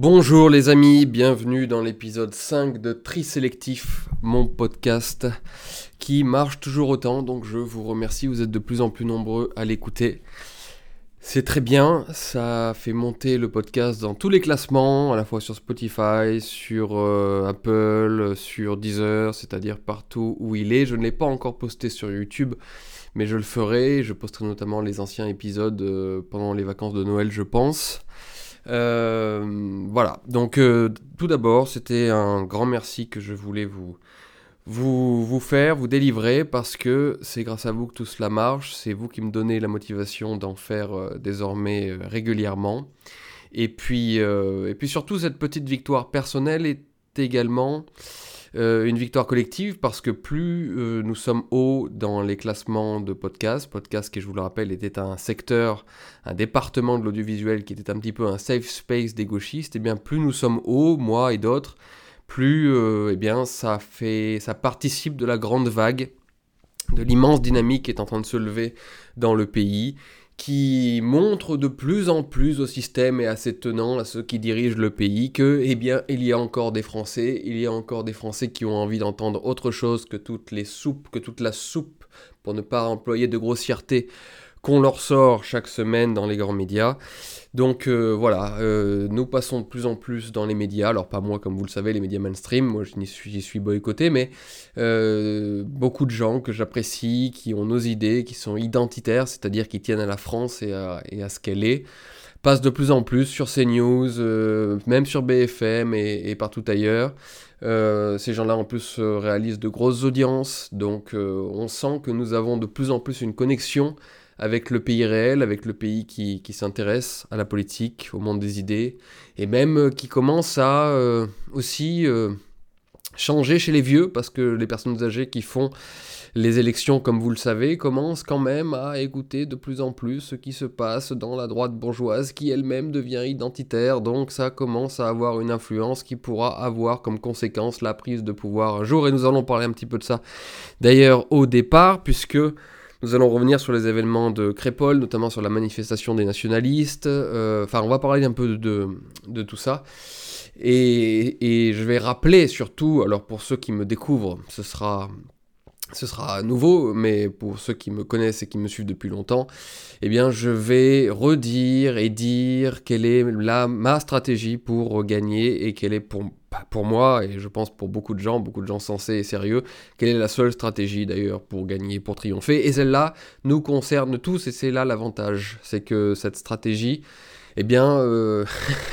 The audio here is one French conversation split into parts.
Bonjour les amis, bienvenue dans l'épisode 5 de Trisélectif, mon podcast qui marche toujours autant, donc je vous remercie, vous êtes de plus en plus nombreux à l'écouter. C'est très bien, ça fait monter le podcast dans tous les classements, à la fois sur Spotify, sur euh, Apple, sur Deezer, c'est-à-dire partout où il est. Je ne l'ai pas encore posté sur YouTube, mais je le ferai. Je posterai notamment les anciens épisodes euh, pendant les vacances de Noël, je pense. Euh, voilà, donc tout d'abord, c'était un grand merci que je voulais vous, vous, vous faire, vous délivrer, parce que c'est grâce à vous que tout cela marche, c'est vous qui me donnez la motivation d'en faire euh, désormais euh, régulièrement. Et puis, euh, et puis surtout, cette petite victoire personnelle est également une victoire collective, parce que plus nous sommes hauts dans les classements de podcasts, podcast qui, je vous le rappelle, était un secteur, un département de l'audiovisuel qui était un petit peu un safe space des gauchistes, et bien plus nous sommes hauts, moi et d'autres, plus euh, eh bien, ça, fait, ça participe de la grande vague, de l'immense dynamique qui est en train de se lever dans le pays, qui montre de plus en plus au système et à ses tenants, à ceux qui dirigent le pays, que, eh bien, il y a encore des Français, il y a encore des Français qui ont envie d'entendre autre chose que toutes les soupes, que toute la soupe, pour ne pas employer de grossièreté, qu'on leur sort chaque semaine dans les grands médias. Donc euh, voilà, euh, nous passons de plus en plus dans les médias, alors pas moi comme vous le savez, les médias mainstream, moi j'y suis, suis, boycotté, mais euh, beaucoup de gens que j'apprécie, qui ont nos idées, qui sont identitaires, c'est-à-dire qui tiennent à la France et à, ce qu'elle est, passent de plus en plus sur CNews, même sur BFM et, et partout ailleurs. ces gens-là en plus réalisent de grosses audiences, donc on sent que nous avons de plus en plus une connexion avec le pays réel, avec le pays qui, s'intéresse à la politique, au monde des idées, et même euh, qui commence à euh, aussi euh, changer chez les vieux, parce que les personnes âgées qui font les élections, comme vous le savez, commencent quand même à écouter de plus en plus ce qui se passe dans la droite bourgeoise, qui elle-même devient identitaire, donc ça commence à avoir une influence qui pourra avoir comme conséquence la prise de pouvoir un jour, et nous allons parler un petit peu de ça d'ailleurs au départ, puisque... Nous allons revenir sur les événements de Crépole, notamment sur la manifestation des nationalistes. Euh, enfin, on va parler un peu de, tout ça. Et, je vais rappeler surtout, alors pour ceux qui me découvrent, ce sera ce sera nouveau, mais pour ceux qui me connaissent et qui me suivent depuis longtemps, eh bien, je vais redire et dire quelle est la, ma stratégie pour gagner et quelle est pour, pour moi, et je pense pour beaucoup de gens, beaucoup de gens sensés et sérieux, quelle est la seule stratégie d'ailleurs pour gagner, pour triompher. Et celle-là nous concerne tous et c'est là l'avantage. C'est que cette stratégie, eh bien, euh,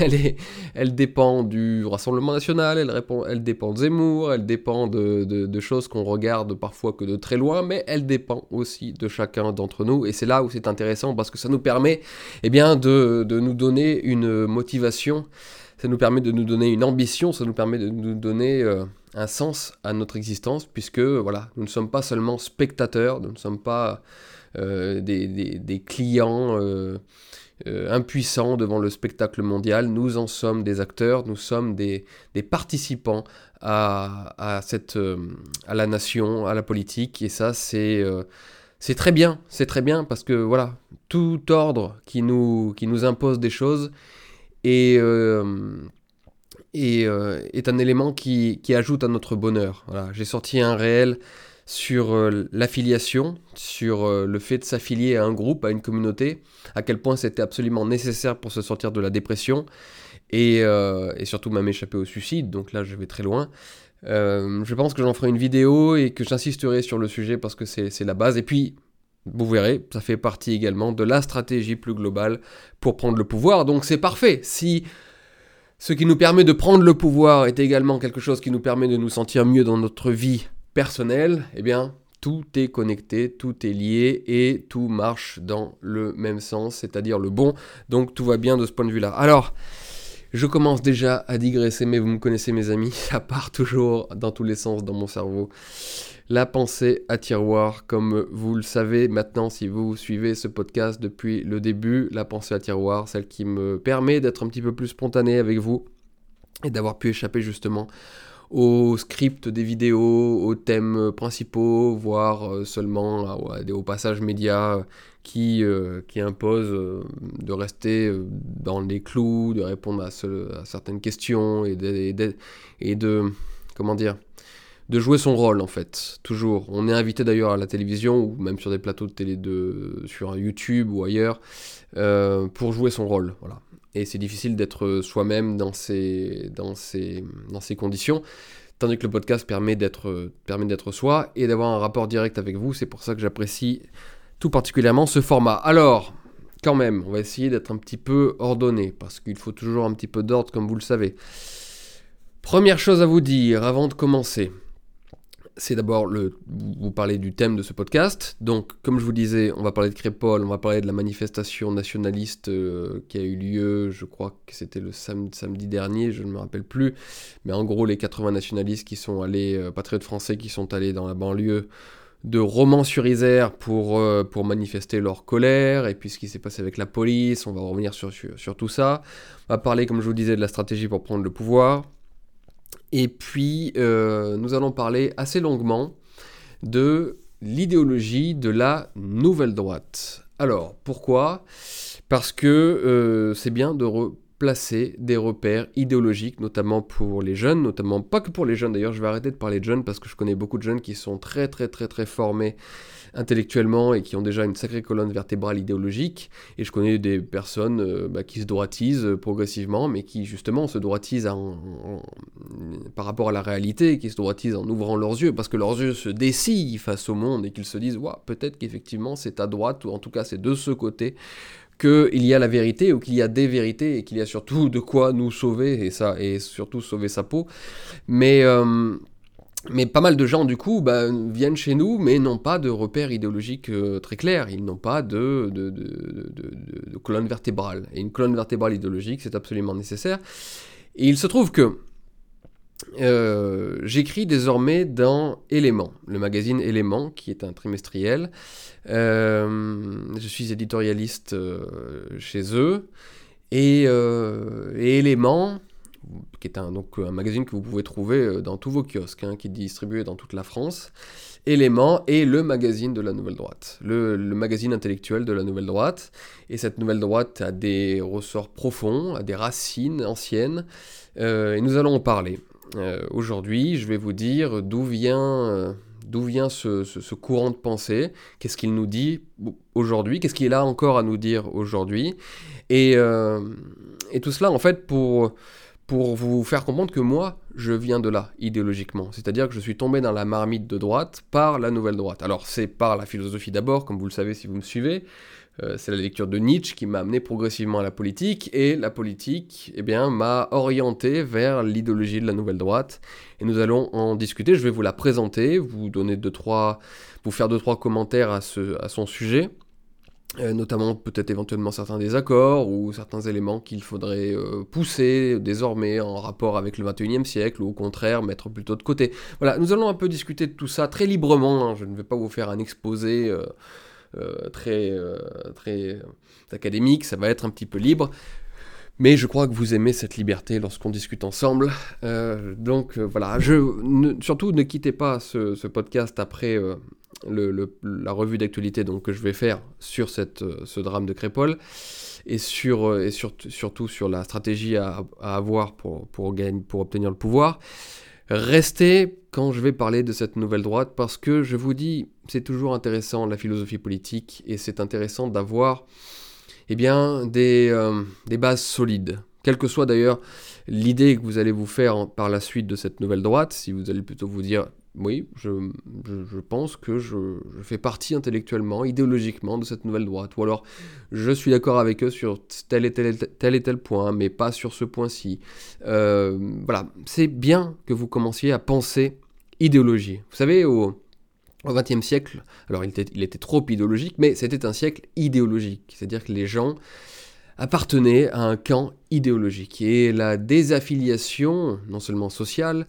elle, dépend du Rassemblement national, elle, répond, elle dépend de Zemmour, elle dépend de, choses qu'on regarde parfois que de très loin, mais elle dépend aussi de chacun d'entre nous. Et c'est là où c'est intéressant parce que ça nous permet eh bien, de, nous donner une motivation, ça nous permet de nous donner une ambition, ça nous permet de nous donner euh, un sens à notre existence, puisque voilà, nous ne sommes pas seulement spectateurs, nous ne sommes pas euh, des, clients impuissants devant le spectacle mondial. Nous en sommes des acteurs, nous sommes des, participants euh, à la nation, à la politique. Et ça, c'est euh, c'est très bien, c'est très bien parce que voilà, tout ordre qui nous, impose des choses est, est, est un élément qui, qui, ajoute à notre bonheur. Voilà, J'ai sorti un réel sur euh, l'affiliation, sur euh, le fait de s'affilier à un groupe, à une communauté, à quel point c'était absolument nécessaire pour se sortir de la dépression et, euh, surtout même échapper au suicide, donc là je vais très loin. je pense que j'en ferai une vidéo et que j'insisterai sur le sujet parce que c'est la base. Et puis, vous verrez, ça fait partie également de la stratégie plus globale pour prendre le pouvoir. Donc c'est parfait. Si ce qui nous permet de prendre le pouvoir est également quelque chose qui nous permet de nous sentir mieux dans notre vie personnel, eh bien, tout est connecté, tout est lié et tout marche dans le même sens, c'est-à-dire le bon. Donc tout va bien de ce point de vue-là. Alors, je commence déjà à digresser, mais vous me connaissez mes amis, ça part toujours dans tous les sens dans mon cerveau. La pensée à tiroir, comme vous le savez maintenant si vous suivez ce podcast depuis le début, la pensée à tiroir, celle qui me permet d'être un petit peu plus spontané avec vous et d'avoir pu échapper justement au script des vidéos, aux thèmes principaux, voire seulement à, des, aux passages médias qui, qui imposent de rester dans les clous, de répondre à, certaines questions et de comment dire de jouer son rôle en fait, toujours. On est invité d'ailleurs à la télévision ou même sur des plateaux de télé de sur YouTube ou ailleurs euh, pour jouer son rôle, voilà. Et c'est difficile d'être soi-même dans ces dans ces dans ces conditions. Tandis que le podcast permet d'être permet d'être soi et d'avoir un rapport direct avec vous. C'est pour ça que j'apprécie tout particulièrement ce format. Alors, quand même, on va essayer d'être un petit peu ordonné parce qu'il faut toujours un petit peu d'ordre, comme vous le savez. Première chose à vous dire avant de commencer c'est d'abord le, vous parler du thème de ce podcast. Donc, comme je vous disais, on va parler de Crépole, on va parler de la manifestation nationaliste euh, qui a eu lieu, je crois que c'était le samedi, dernier, je ne me rappelle plus. Mais en gros, les 80 nationalistes qui sont allés, euh, patriotes français qui sont allés dans la banlieue de Romans-sur-Isère pour, euh, pour manifester leur colère, et puis ce qui s'est passé avec la police, on va revenir sur, sur tout ça. On va parler, comme je vous disais, de la stratégie pour prendre le pouvoir. Et puis, euh, nous allons parler assez longuement de l'idéologie de la nouvelle droite. Alors, pourquoi? Parce que euh, c'est bien de replacer des repères idéologiques, notamment pour les jeunes, notamment pas que pour les jeunes d'ailleurs, je vais arrêter de parler de jeunes parce que je connais beaucoup de jeunes qui sont très très très très formés intellectuellement et qui ont déjà une sacrée colonne vertébrale idéologique. Et je connais des personnes euh, bah, qui se droitisent euh, progressivement, mais qui justement se droitisent par rapport à la réalité, qui se droitisent en ouvrant leurs yeux, parce que leurs yeux se dessillent face au monde et qu'ils se disent, peut-être qu'effectivement c'est à droite, ou en tout cas c'est de ce côté qu'il y a la vérité ou qu'il y a des vérités et qu'il y a surtout de quoi nous sauver et ça et surtout sauver sa peau mais euh, mais pas mal de gens, du coup, bah, viennent chez nous, mais n'ont pas de repères idéologiques euh, très clairs. Ils n'ont pas de, colonne vertébrale. Et une colonne vertébrale idéologique, c'est absolument nécessaire. Et il se trouve que euh, j'écris désormais dans Éléments, le magazine Éléments, qui est un trimestriel. Euh, je suis éditorialiste chez eux. Et, et qui est un, donc, un magazine que vous pouvez trouver euh, dans tous vos kiosques, hein, qui est distribué dans toute la France. Élément est le magazine de la Nouvelle Droite, le, magazine intellectuel de la Nouvelle Droite. Et cette Nouvelle Droite a des ressorts profonds, a des racines anciennes, euh, et nous allons en parler. Euh, aujourd'hui, je vais vous dire d'où vient, d'où vient ce, ce, courant de pensée, qu'est-ce qu'il nous dit aujourd'hui, qu'est-ce qu'il a encore à nous dire aujourd'hui, et, et tout cela en fait pour pour vous faire comprendre que moi, je viens de là, idéologiquement. C'est-à-dire que je suis tombé dans la marmite de droite par la nouvelle droite. Alors c'est par la philosophie d'abord, comme vous le savez si vous me suivez. Euh, c'est la lecture de Nietzsche qui m'a amené progressivement à la politique, et la politique, eh bien, m'a orienté vers l'idéologie de la nouvelle droite. Et nous allons en discuter. Je vais vous la présenter, vous donner deux trois, vous faire deux trois commentaires à, son sujet. Euh, notamment peut-être éventuellement certains désaccords ou certains éléments qu'il faudrait euh, pousser désormais en rapport avec le 21e siècle ou au contraire mettre plutôt de côté. Voilà, nous allons un peu discuter de tout ça très librement, hein. je ne vais pas vous faire un exposé euh, très, très académique, ça va être un petit peu libre. Mais je crois que vous aimez cette liberté lorsqu'on discute ensemble. donc voilà, surtout ne quittez pas ce podcast après la revue d'actualité donc, que je vais faire sur cette, euh, ce drame de Crépole et, sur, euh, et surtout sur la stratégie à, avoir pour, pour, pour obtenir le pouvoir. Restez quand je vais parler de cette nouvelle droite parce que je vous dis, c'est toujours intéressant la philosophie politique et c'est intéressant d'avoir eh bien, des, euh, des bases solides. Quelle que soit d'ailleurs l'idée que vous allez vous faire par la suite de cette nouvelle droite, si vous allez plutôt vous dire oui, je, pense que je, fais partie intellectuellement, idéologiquement de cette nouvelle droite. Ou alors, je suis d'accord avec eux sur tel et tel, point, mais pas sur ce point-ci. Euh, voilà, c'est bien que vous commenciez à penser idéologie. Vous savez, au XXe siècle, alors il était trop idéologique, mais c'était un siècle idéologique. C'est-à-dire que les gens appartenaient à un camp idéologique. Et la désaffiliation, non seulement sociale,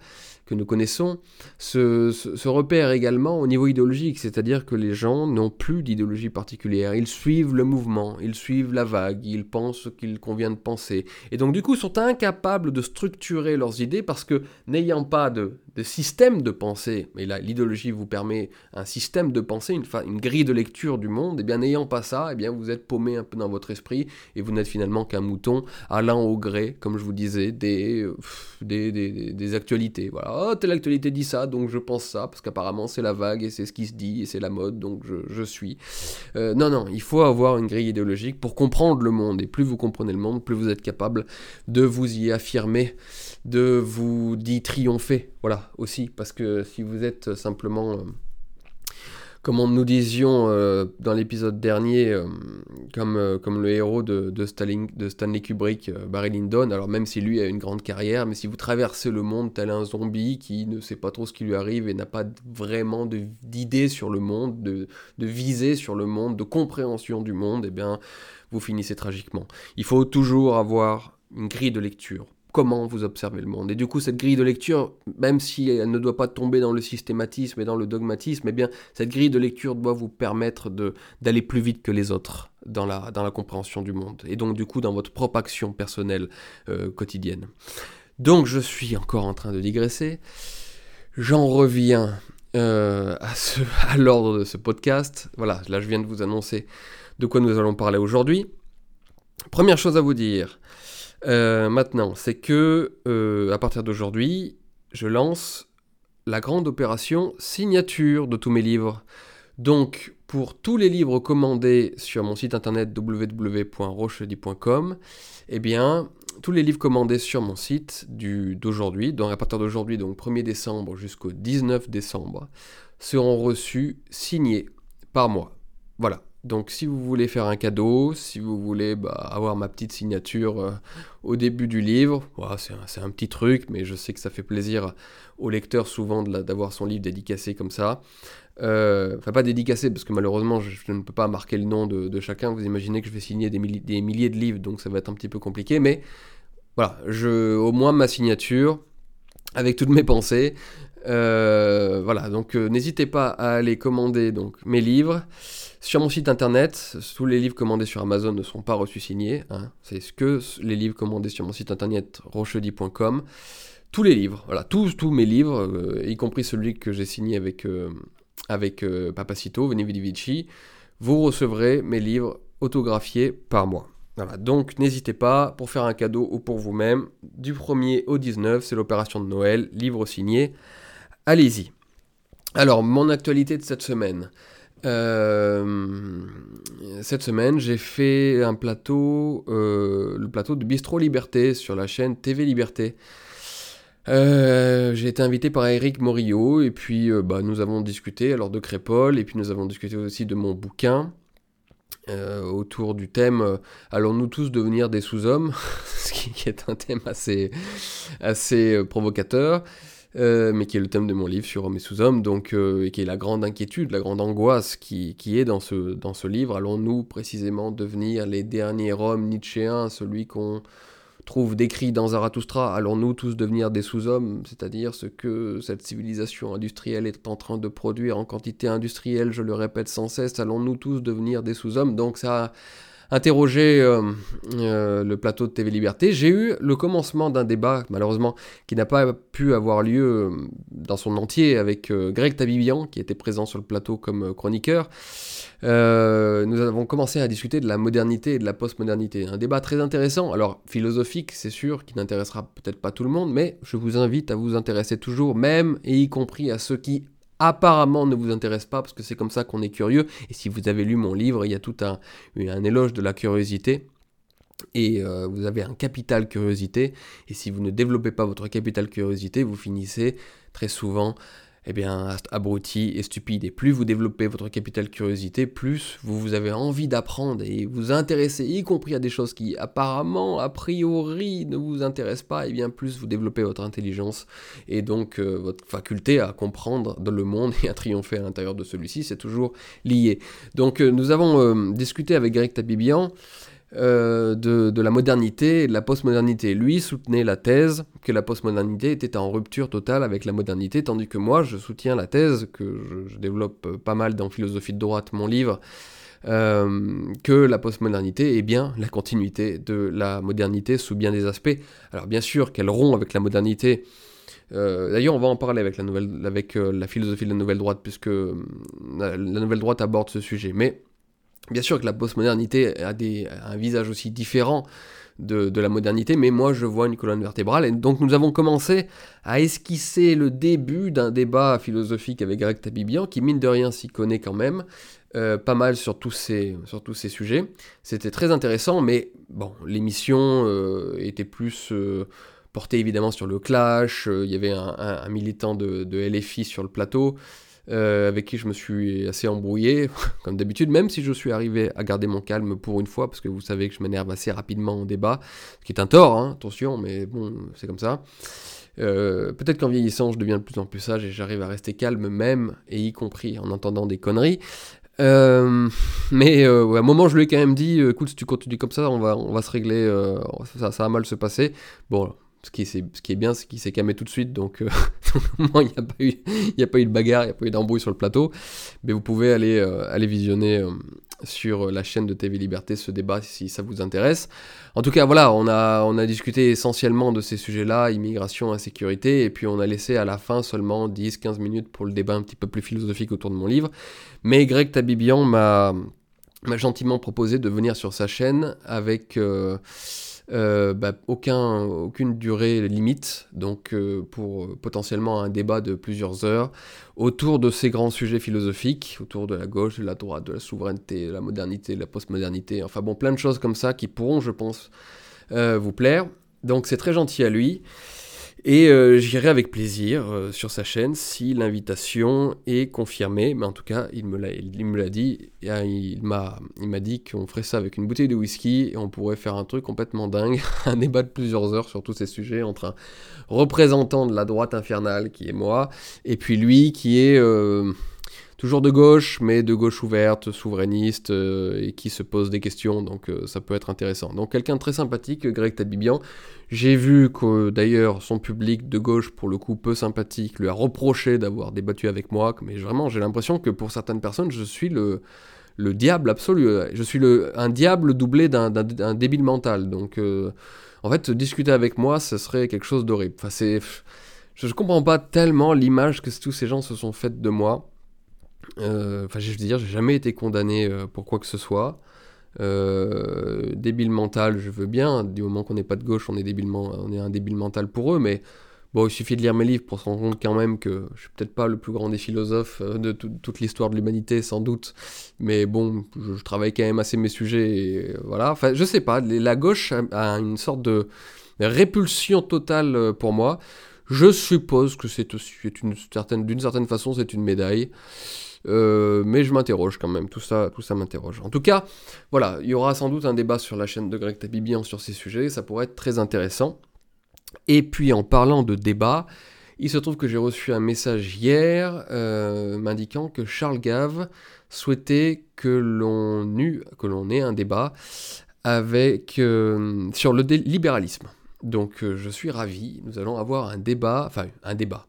que nous connaissons se, repère également au niveau idéologique, c'est-à-dire que les gens n'ont plus d'idéologie particulière, ils suivent le mouvement, ils suivent la vague, ils pensent ce qu'il convient de penser, et donc du coup sont incapables de structurer leurs idées parce que n'ayant pas de, de, système de pensée, mais là l'idéologie vous permet un système de pensée, une, grille de lecture du monde, et bien n'ayant pas ça, et eh bien vous êtes paumé un peu dans votre esprit et vous n'êtes finalement qu'un mouton allant au gré, comme je vous disais, des, euh, des, des, des actualités. Voilà, oh, telle actualité dit ça, donc je pense ça, parce qu'apparemment c'est la vague et c'est ce qui se dit et c'est la mode, donc je, je suis. Euh, non, non, il faut avoir une grille idéologique pour comprendre le monde, et plus vous comprenez le monde, plus vous êtes capable de vous y affirmer, de vous d'y triompher, voilà, aussi, parce que si vous êtes simplement... Euh, comme nous disions euh, dans l'épisode dernier, euh, comme, euh, comme le héros de, de, Stanley Kubrick, Barry Lyndon, alors même si lui a une grande carrière, mais si vous traversez le monde tel un zombie qui ne sait pas trop ce qui lui arrive et n'a pas vraiment d'idée sur le monde, de, de visée sur le monde, de compréhension du monde, eh bien, vous finissez tragiquement. Il faut toujours avoir une grille de lecture comment vous observez le monde. Et du coup, cette grille de lecture, même si elle ne doit pas tomber dans le systématisme et dans le dogmatisme, eh bien, cette grille de lecture doit vous permettre d'aller plus vite que les autres dans la, dans la compréhension du monde. Et donc, du coup, dans votre propre action personnelle euh, quotidienne. Donc, je suis encore en train de digresser. J'en reviens euh, à, à l'ordre de ce podcast. Voilà, là, je viens de vous annoncer de quoi nous allons parler aujourd'hui. Première chose à vous dire, euh, maintenant, c'est que euh, à partir d'aujourd'hui, je lance la grande opération signature de tous mes livres. Donc, pour tous les livres commandés sur mon site internet www.rochedi.com, eh bien, tous les livres commandés sur mon site d'aujourd'hui, donc à partir d'aujourd'hui, donc 1er décembre jusqu'au 19 décembre, seront reçus signés par moi. Voilà. Donc si vous voulez faire un cadeau, si vous voulez bah, avoir ma petite signature euh, au début du livre, c'est un, petit truc, mais je sais que ça fait plaisir au lecteur souvent d'avoir son livre dédicacé comme ça. Euh, enfin pas dédicacé, parce que malheureusement je, ne peux pas marquer le nom de, chacun, vous imaginez que je vais signer des, milliers de livres, donc ça va être un petit peu compliqué, mais voilà, je, au moins ma signature, avec toutes mes pensées, euh, voilà, donc n'hésitez pas à aller commander donc, mes livres. Sur mon site internet, tous les livres commandés sur Amazon ne sont pas reçus signés. Hein. C'est ce que les livres commandés sur mon site internet rochedi.com. Tous les livres, voilà, tous, tous mes livres, euh, y compris celui que j'ai signé avec, euh, avec euh, Papacito, Veni Vici, vous recevrez mes livres autographiés par moi. Voilà, donc n'hésitez pas pour faire un cadeau ou pour vous-même. Du 1er au 19, c'est l'opération de Noël, livre signé. Allez-y. Alors, mon actualité de cette semaine. Euh, cette semaine, j'ai fait un plateau, euh, le plateau de Bistro Liberté sur la chaîne TV Liberté. Euh, j'ai été invité par Eric Morillo et puis bah, nous avons discuté alors de Crépole et puis nous avons discuté aussi de mon bouquin autour du thème Allons-nous tous devenir des sous-hommes Ce qui est un thème assez, assez provocateur. Euh, mais qui est le thème de mon livre sur Hommes et sous-hommes, donc, euh, et qui est la grande inquiétude, la grande angoisse qui, qui est dans ce, dans ce livre. Allons-nous précisément devenir les derniers hommes nietzschéens, celui qu'on trouve décrit dans Zarathustra? Allons-nous tous devenir des sous-hommes, c'est-à-dire ce que cette civilisation industrielle est en train de produire en quantité industrielle, je le répète sans cesse, allons-nous tous devenir des sous-hommes? Donc ça interroger euh, euh, le plateau de TV Liberté, j'ai eu le commencement d'un débat, malheureusement, qui n'a pas pu avoir lieu euh, dans son entier avec Greg Tabibian, qui était présent sur le plateau comme chroniqueur. nous avons commencé à discuter de la modernité et de la postmodernité. Un débat très intéressant, alors philosophique, c'est sûr, qui n'intéressera peut-être pas tout le monde, mais je vous invite à vous intéresser toujours, même et y compris à ceux qui apparemment ne vous intéresse pas, parce que c'est comme ça qu'on est curieux. Et si vous avez lu mon livre, il y a tout un, éloge de la curiosité. Et euh, vous avez un capital curiosité. Et si vous ne développez pas votre capital curiosité, vous finissez très souvent eh bien, abruti et stupide. Et plus vous développez votre capital curiosité, plus vous, vous avez envie d'apprendre et vous intéresser, y compris à des choses qui apparemment, a priori, ne vous intéressent pas, et bien plus vous développez votre intelligence et donc euh, votre faculté à comprendre le monde et à triompher à l'intérieur de celui-ci, c'est toujours lié. Donc euh, nous avons euh, discuté avec Greg Tabibian euh, de, la modernité la postmodernité. Lui soutenait la thèse que la postmodernité était en rupture totale avec la modernité, tandis que moi, je soutiens la thèse, que je, développe pas mal dans Philosophie de droite, mon livre, euh, que la postmodernité est bien la continuité de la modernité sous bien des aspects. Alors bien sûr qu'elle rompt avec la modernité. Euh, d'ailleurs, on va en parler avec la, nouvelle, avec, la philosophie de la nouvelle droite, puisque la nouvelle droite aborde ce sujet. Mais Bien sûr que la postmodernité a, un visage aussi différent de, la modernité, mais moi je vois une colonne vertébrale. Et donc nous avons commencé à esquisser le début d'un débat philosophique avec Greg Tabibian, qui mine de rien s'y connaît quand même, euh, pas mal sur tous ces, sujets. C'était très intéressant, mais l'émission euh, était plus euh, portée évidemment sur le clash, il y avait un, militant de, LFI sur le plateau. Euh, avec qui je me suis assez embrouillé, comme d'habitude, même si je suis arrivé à garder mon calme pour une fois, parce que vous savez que je m'énerve assez rapidement au débat, ce qui est un tort, hein, attention, mais bon, c'est comme ça. Euh, peut-être qu'en vieillissant, je deviens de plus en plus sage et j'arrive à rester calme même, et y compris en entendant des conneries. Euh, mais à un moment, je lui ai quand même dit, écoute, si tu continues comme ça, on va, on va se régler, ça, ça va mal se passer. Bon, ce qui, est, bien, c'est qu'il s'est calmé tout de suite, donc euh, il n'y a, pas eu, de bagarre, il n'y a pas eu d'embrouille sur le plateau. Mais vous pouvez aller, euh, visionner euh, sur la chaîne de TV Liberté ce débat si ça vous intéresse. En tout cas, voilà, on a discuté essentiellement de ces sujets-là, immigration, insécurité, et puis on a laissé à la fin seulement 10-15 minutes pour le débat un petit peu plus philosophique autour de mon livre. Mais Greg Tabibian m'a gentiment proposé de venir sur sa chaîne avec... Euh, bah, aucun, aucune durée limite, donc euh, pour euh, potentiellement un débat de plusieurs heures autour de ces grands sujets philosophiques, autour de la gauche, de la droite, de la souveraineté, de la modernité, de la postmodernité, enfin bon, plein de choses comme ça qui pourront, je pense, vous plaire. Donc c'est très gentil à lui. Et euh, j'irai avec plaisir euh, sur sa chaîne si l'invitation est confirmée. Mais en tout cas, il me l'a, dit. Euh, il m'a dit qu'on ferait ça avec une bouteille de whisky et on pourrait faire un truc complètement dingue, un débat de plusieurs heures sur tous ces sujets entre un représentant de la droite infernale qui est moi et puis lui qui est toujours de gauche, mais de gauche ouverte, souverainiste, euh, et qui se pose des questions, donc euh, ça peut être intéressant. Donc quelqu'un très sympathique, Greg Tabibian. J'ai vu que d'ailleurs son public de gauche, pour le coup peu sympathique, lui a reproché d'avoir débattu avec moi, mais vraiment j'ai l'impression que pour certaines personnes, je suis le, le diable absolu. Je suis un diable doublé d'un débile mental. Donc euh, en fait, discuter avec moi, ce serait quelque chose d'horrible. Je ne comprends pas tellement l'image que tous ces gens se sont faites de moi. Euh, enfin, je veux dire, j'ai jamais été condamné euh, pour quoi que ce soit. Euh, débile mental, je veux bien. Du moment qu'on n'est pas de gauche, on est, débilement, on est un débile mental pour eux. Mais bon, il suffit de lire mes livres pour se rendre compte quand même que je suis peut-être pas le plus grand des philosophes de toute l'histoire de l'humanité, sans doute. Mais bon, je, travaille quand même assez mes sujets. Et voilà. Enfin, je sais pas. La gauche a une sorte de répulsion totale pour moi. Je suppose que c'est une certaine, d'une certaine façon, c'est une médaille. Euh, mais je m'interroge quand même, tout ça, tout ça m'interroge. En tout cas, voilà, il y aura sans doute un débat sur la chaîne de Greg Tabibian sur ces sujets, ça pourrait être très intéressant. Et puis en parlant de débat, il se trouve que j'ai reçu un message hier euh, m'indiquant que Charles Gave souhaitait que l'on que l'on ait un débat avec, euh, sur le libéralisme. Donc je suis ravi, nous allons avoir un débat, enfin un débat.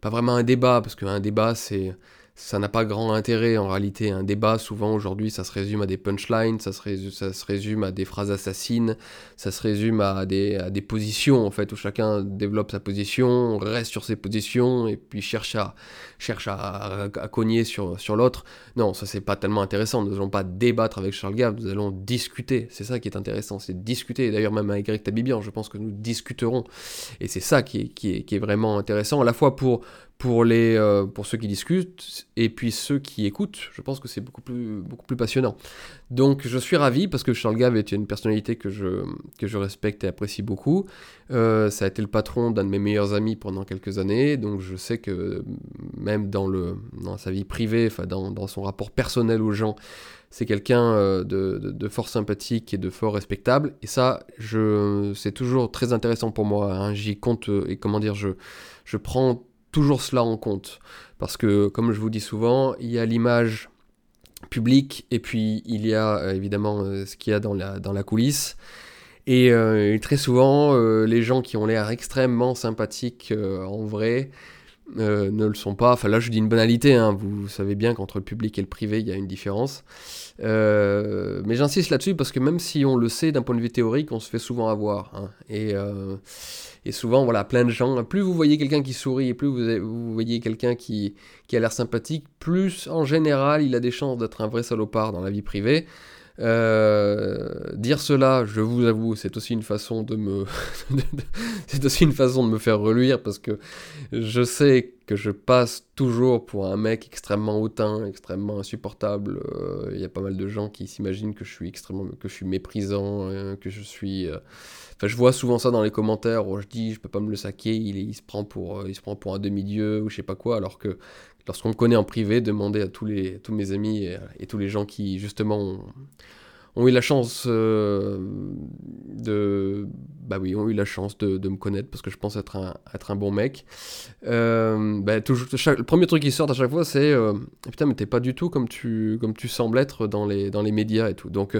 Pas vraiment un débat, parce qu'un débat c'est ça n'a pas grand intérêt en réalité. Un débat, souvent aujourd'hui, ça se résume à des punchlines, ça se, résume, ça se résume à des phrases assassines, ça se résume à des, à des positions en fait, où chacun développe sa position, reste sur ses positions et puis cherche à, cherche à, cogner sur, sur l'autre. Non, ça c'est pas tellement intéressant. Nous n'allons pas débattre avec Charles Gave, nous allons discuter. C'est ça qui est intéressant, c'est discuter. D'ailleurs, même avec Eric Tabibian, je pense que nous discuterons. Et c'est ça qui est, qui, est, qui est vraiment intéressant, à la fois pour pour, les, euh, pour ceux qui discutent et puis ceux qui écoutent, je pense que c'est beaucoup plus, beaucoup plus passionnant. Donc je suis ravi parce que Charles Gave est une personnalité que je, que je respecte et apprécie beaucoup. Euh, ça a été le patron d'un de mes meilleurs amis pendant quelques années, donc je sais que même dans, le, dans sa vie privée, dans, dans son rapport personnel aux gens, c'est quelqu'un euh, de, de, fort sympathique et de fort respectable. Et ça, c'est toujours très intéressant pour moi. Hein. J'y compte et comment dire, je, je prends toujours cela en compte. Parce que, comme je vous dis souvent, il y a l'image public, et puis il y a évidemment ce qu'il y a dans la, dans la coulisse. Et, très souvent, les gens qui ont l'air extrêmement sympathiques en vrai ne le sont pas. Enfin là, je dis une banalité, hein. vous savez bien qu'entre le public et le privé, il y a une différence. Euh, mais j'insiste là-dessus parce que même si on le sait d'un point de vue théorique, on se fait souvent avoir. Hein. Et, euh, et, souvent, voilà, plein de gens, plus vous voyez quelqu'un qui sourit et plus vous, voyez quelqu'un qui, qui a l'air sympathique, plus en général, il a des chances d'être un vrai salopard dans la vie privée. Euh, dire cela, je vous avoue, c'est aussi une façon de me, c'est aussi une façon de me faire reluire parce que je sais que je passe toujours pour un mec extrêmement hautain, extrêmement insupportable. Euh, il y a pas mal de gens qui s'imaginent que je suis extrêmement, que je suis méprisant, euh, que je suis. Enfin, je vois souvent ça dans les commentaires où je dis je peux pas me le saquer, il, il se prend pour, il se prend pour un demi-dieu ou je sais pas quoi, alors que lorsqu'on me connaît en privé, demander à tous, les, tous mes amis et, tous les gens qui, justement, ont, eu la chance euh, de... Bah oui, ont eu la chance de, me connaître parce que je pense être un, être un bon mec. Euh, bah, le premier truc qui sort à chaque fois, c'est euh, Putain, mais t'es pas du tout comme tu, comme tu sembles être dans les, dans les médias et tout. Donc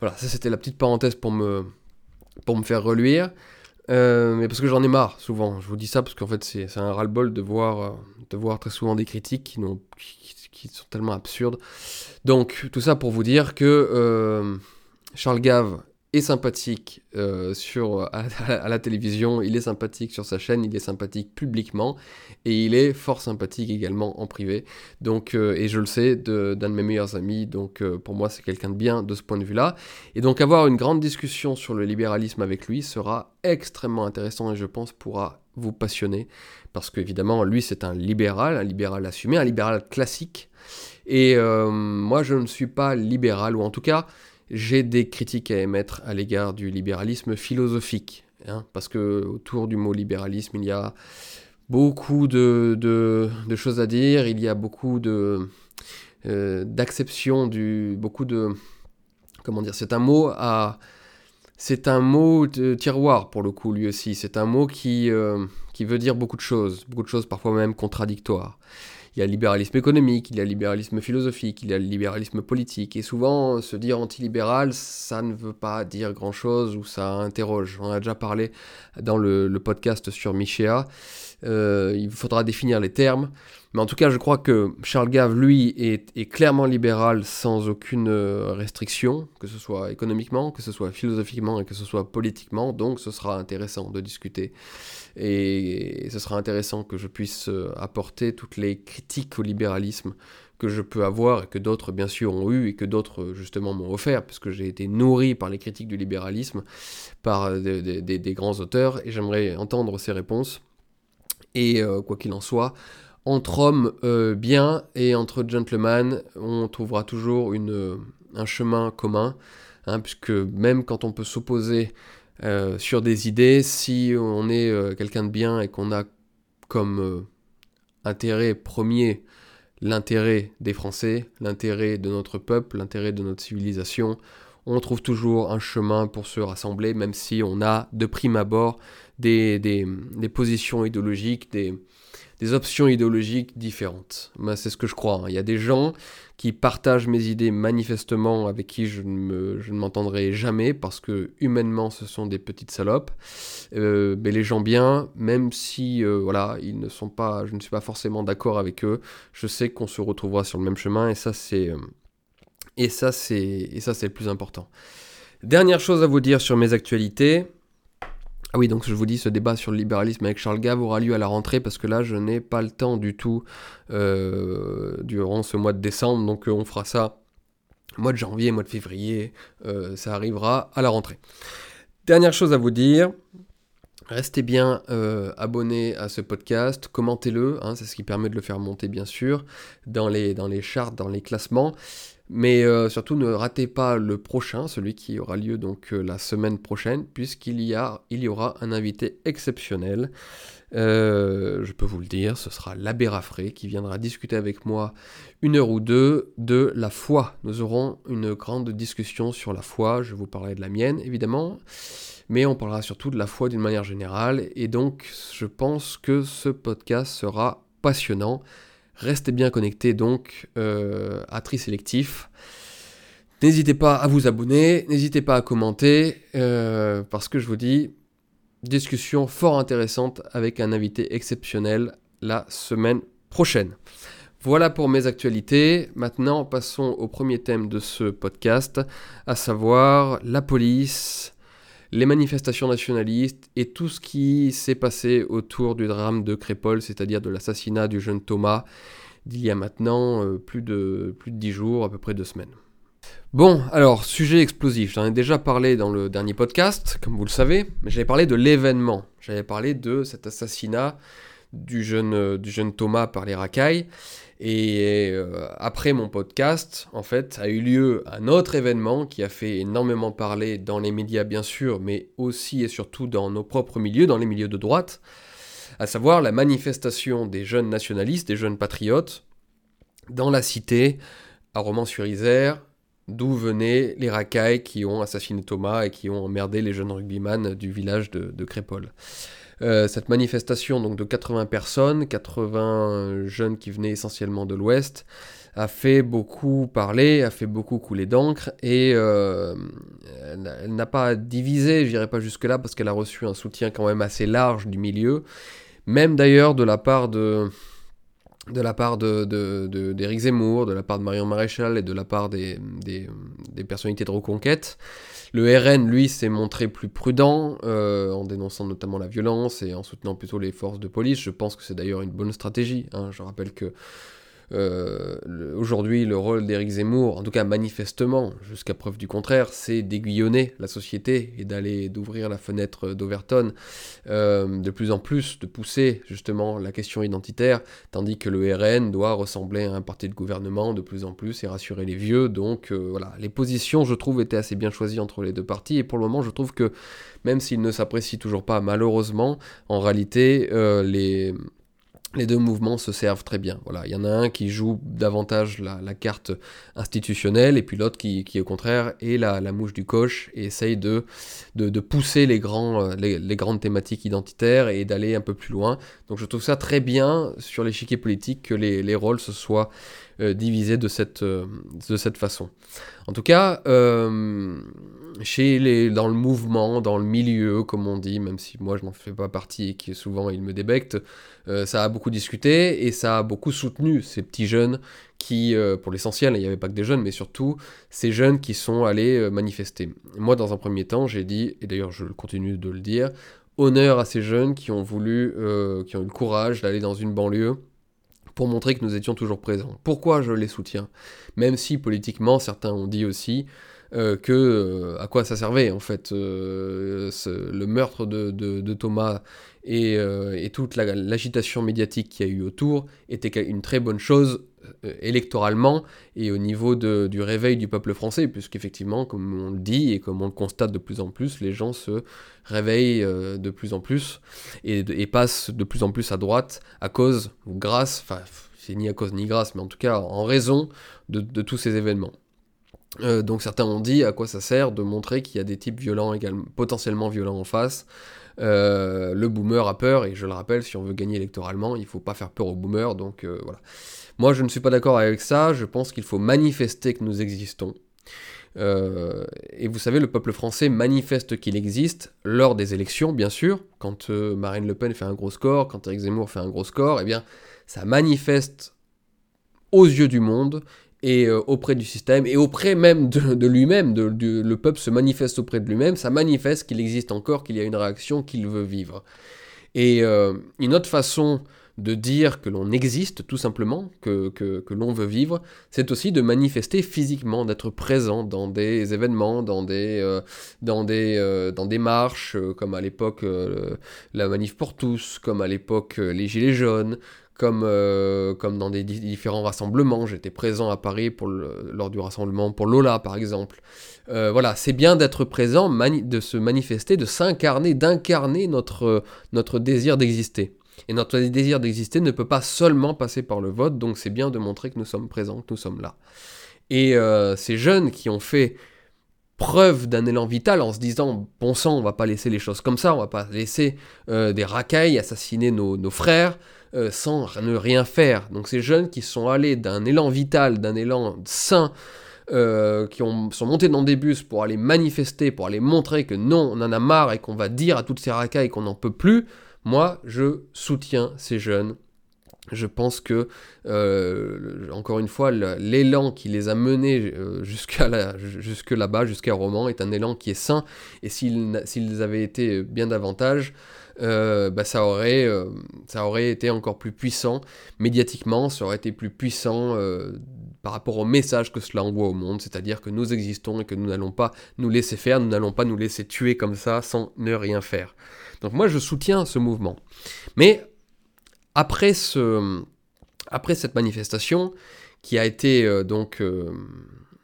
voilà, ça c'était la petite parenthèse pour me, pour me faire reluire. Mais parce que j'en ai marre, souvent. Je vous dis ça parce qu'en fait, c'est un ras-le-bol de voir, de voir très souvent des critiques qui, sont tellement absurdes. Donc, tout ça pour vous dire que euh, Charles Gave est sympathique euh, sur, à, la télévision, il est sympathique sur sa chaîne, il est sympathique publiquement, et il est fort sympathique également en privé. Donc, euh, et je le sais d'un de, mes meilleurs amis, donc pour moi c'est quelqu'un de bien de ce point de vue-là. Et donc avoir une grande discussion sur le libéralisme avec lui sera extrêmement intéressant et je pense pourra vous passionner, parce qu'évidemment lui c'est un libéral, un libéral assumé, un libéral classique. Et moi je ne suis pas libéral, ou en tout cas j'ai des critiques à émettre à l'égard du libéralisme philosophique, hein, parce que autour du mot libéralisme, il y a beaucoup de, choses à dire, il y a beaucoup de euh, du, beaucoup de, comment dire, c'est un mot à, c'est un mot de tiroir pour le coup lui aussi. C'est un mot qui, euh, qui veut dire beaucoup de choses, beaucoup de choses parfois même contradictoires il y a le libéralisme économique, il y a le libéralisme philosophique, il y a le libéralisme politique. Et souvent, se dire antilibéral, ça ne veut pas dire grand-chose ou ça interroge. On a déjà parlé dans le, podcast sur Michéa. Euh, il faudra définir les termes. Mais en tout cas, je crois que Charles Gave, lui, est, clairement libéral sans aucune euh, restriction, que ce soit économiquement, que ce soit philosophiquement et que ce soit politiquement. Donc ce sera intéressant de discuter. Et ce sera intéressant que je puisse euh, apporter toutes les critiques au libéralisme que je peux avoir et que d'autres bien sûr ont eu et que d'autres justement m'ont offert puisque j'ai été nourri par les critiques du libéralisme par des, grands auteurs et j'aimerais entendre ces réponses et quoi qu'il en soit entre hommes euh, bien et entre gentlemen, on trouvera toujours une, un chemin commun, hein, puisque même quand on peut s'opposer euh, sur des idées, si on est euh, quelqu'un de bien et qu'on a comme intérêt premier l'intérêt des Français, l'intérêt de notre peuple, l'intérêt de notre civilisation, on trouve toujours un chemin pour se rassembler, même si on a de prime abord des, des positions idéologiques, des, des options idéologiques différentes. Moi, c'est ce que je crois. Hein. Il y a des gens qui partagent mes idées manifestement avec qui je ne, m'entendrai jamais parce que humainement ce sont des petites salopes. Euh, mais les gens bien, même si euh, voilà, ils ne sont pas, je ne suis pas forcément d'accord avec eux, je sais qu'on se retrouvera sur le même chemin et ça c'est euh, et ça c'est et ça c'est le plus important. Dernière chose à vous dire sur mes actualités. Ah oui, donc je vous dis, ce débat sur le libéralisme avec Charles Gave aura lieu à la rentrée parce que là, je n'ai pas le temps du tout euh, durant ce mois de décembre. Donc euh, on fera ça mois de janvier, mois de février. Euh, ça arrivera à la rentrée. Dernière chose à vous dire. Restez bien abonnés à ce podcast, commentez-le, hein, c'est ce qui permet de le faire monter bien sûr dans les charts, dans les classements. Mais euh, surtout ne ratez pas le prochain, celui qui aura lieu donc euh, la semaine prochaine, puisqu'il y, a, aura un invité exceptionnel. Euh, je peux vous le dire, ce sera l'abbé Raffray qui viendra discuter avec moi une heure ou deux de la foi. Nous aurons une grande discussion sur la foi, je vous parlerai de la mienne évidemment, mais on parlera surtout de la foi d'une manière générale, et donc je pense que ce podcast sera passionnant. Restez bien connectés donc à Tri Sélectif. N'hésitez pas à vous abonner, n'hésitez pas à commenter, parce que je vous dis, discussion fort intéressante avec un invité exceptionnel la semaine prochaine. Voilà pour mes actualités. Maintenant, passons au premier thème de ce podcast, à savoir la police, les manifestations nationalistes et tout ce qui s'est passé autour du drame de Crépol, c'est-à-dire de l'assassinat du jeune Thomas d'il y a maintenant euh, plus, de, plus de 10 jours, à peu près deux semaines. Bon, alors, sujet explosif. J'en ai déjà parlé dans le dernier podcast, comme vous le savez, mais j'avais parlé de l'événement. J'avais parlé de cet assassinat du jeune, euh, du jeune Thomas par les racailles. Et euh, après mon podcast, en fait, a eu lieu un autre événement qui a fait énormément parler dans les médias, bien sûr, mais aussi et surtout dans nos propres milieux, dans les milieux de droite, à savoir la manifestation des jeunes nationalistes, des jeunes patriotes, dans la cité, à Romans-sur-Isère, d'où venaient les racailles qui ont assassiné Thomas et qui ont emmerdé les jeunes rugbyman du village de, de Crépole. Euh, cette manifestation donc de 80 personnes, 80 jeunes qui venaient essentiellement de l'Ouest, a fait beaucoup parler, a fait beaucoup couler d'encre et euh, elle n'a pas divisé, je dirais pas jusque-là, parce qu'elle a reçu un soutien quand même assez large du milieu, même d'ailleurs de la part de de la part d'Éric de, Zemmour, de la part de Marion Maréchal et de la part des, des, des personnalités de reconquête. Le RN, lui, s'est montré plus prudent euh, en dénonçant notamment la violence et en soutenant plutôt les forces de police. Je pense que c'est d'ailleurs une bonne stratégie. Hein. Je rappelle que euh, aujourd'hui, le rôle d'Éric Zemmour, en tout cas manifestement, jusqu'à preuve du contraire, c'est d'aiguillonner la société et d'aller d'ouvrir la fenêtre d'Overton euh, de plus en plus, de pousser justement la question identitaire, tandis que le RN doit ressembler à un parti de gouvernement de plus en plus et rassurer les vieux. Donc euh, voilà, les positions, je trouve, étaient assez bien choisies entre les deux partis. Et pour le moment, je trouve que même s'ils ne s'apprécient toujours pas, malheureusement, en réalité, les les deux mouvements se servent très bien. Voilà, il y en a un qui joue davantage la, carte institutionnelle et puis l'autre qui, au contraire est la, mouche du coche et essaye de, de, pousser les, grands, euh, les, grandes thématiques identitaires et d'aller un peu plus loin. Donc je trouve ça très bien sur l'échiquier politique que les, les rôles se soient euh, divisés de cette, euh, de cette façon. En tout cas, chez les, dans le mouvement, dans le milieu, comme on dit, même si moi je n'en fais pas partie et que souvent il me débecte, euh, ça a beaucoup discuté et ça a beaucoup soutenu ces petits jeunes qui, euh, pour l'essentiel, il n'y avait pas que des jeunes, mais surtout ces jeunes qui sont allés euh, manifester. Moi, dans un premier temps, j'ai dit, et d'ailleurs je continue de le dire, honneur à ces jeunes qui ont voulu, qui ont eu le courage d'aller dans une banlieue montrer que nous étions toujours présents. Pourquoi je les soutiens? Même si politiquement, certains ont dit aussi euh, que euh, à quoi ça servait en fait euh, le meurtre de, Thomas et, toute l'agitation médiatique qu'il y a eu autour était une très bonne chose électoralement et au niveau du réveil du peuple français, puisqu'effectivement, comme on le dit et comme on le constate de plus en plus, les gens se réveillent de plus en plus et, passent de plus en plus à droite à cause, ou grâce, enfin, c'est ni à cause ni grâce, mais en tout cas en raison de tous ces événements. Euh, donc certains ont dit à quoi ça sert de montrer qu'il y a des types violents également, potentiellement violents en face. Euh, le boomer a peur, et je le rappelle, si on veut gagner électoralement, il ne faut pas faire peur au boomer, donc euh, voilà. Moi je ne suis pas d'accord avec ça, je pense qu'il faut manifester que nous existons. et vous savez, le peuple français manifeste qu'il existe lors des élections, bien sûr. Quand Marine Le Pen fait un gros score, quand Eric Zemmour fait un gros score, eh bien, ça manifeste aux yeux du monde et euh, auprès du système et auprès même de, lui-même, le peuple se manifeste auprès de lui-même, ça manifeste qu'il existe encore, qu'il y a une réaction, qu'il veut vivre. Et euh, une autre façon de dire que l'on existe tout simplement, que, l'on veut vivre, c'est aussi de manifester physiquement, d'être présent dans des événements, dans des, euh, marches, comme à l'époque la manif pour tous, comme à l'époque les Gilets jaunes, comme, euh, comme dans des différents rassemblements. J'étais présent à Paris pour lors du rassemblement pour Lola, par exemple. Euh, voilà, c'est bien d'être présent, de se manifester, de s'incarner, d'incarner notre, notre désir d'exister. Et notre désir d'exister ne peut pas seulement passer par le vote, donc c'est bien de montrer que nous sommes présents, que nous sommes là. Et euh, ces jeunes qui ont fait preuve d'un élan vital en se disant bon sang, on va pas laisser les choses comme ça, on va pas laisser des racailles assassiner nos, frères euh, sans ne rien faire. Donc ces jeunes qui sont allés d'un élan vital, d'un élan sain, euh, qui ont, sont montés dans des bus pour aller manifester, pour aller montrer que non, on en a marre et qu'on va dire à toutes ces racailles qu'on n'en peut plus, moi je soutiens ces jeunes je pense que, euh, encore une fois, l'élan qui les a menés jusqu'à jusque là-bas, jusqu'à Roman, est un élan qui est sain. Et s'ils avaient été bien davantage, euh, bah, ça, aurait, ça aurait été encore plus puissant médiatiquement, ça aurait été plus puissant par rapport au message que cela envoie au monde, c'est-à-dire que nous existons et que nous n'allons pas nous laisser faire, nous n'allons pas nous laisser tuer comme ça sans ne rien faire. Donc moi je soutiens ce mouvement. Mais après, ce, après cette manifestation, qui a été euh, donc euh,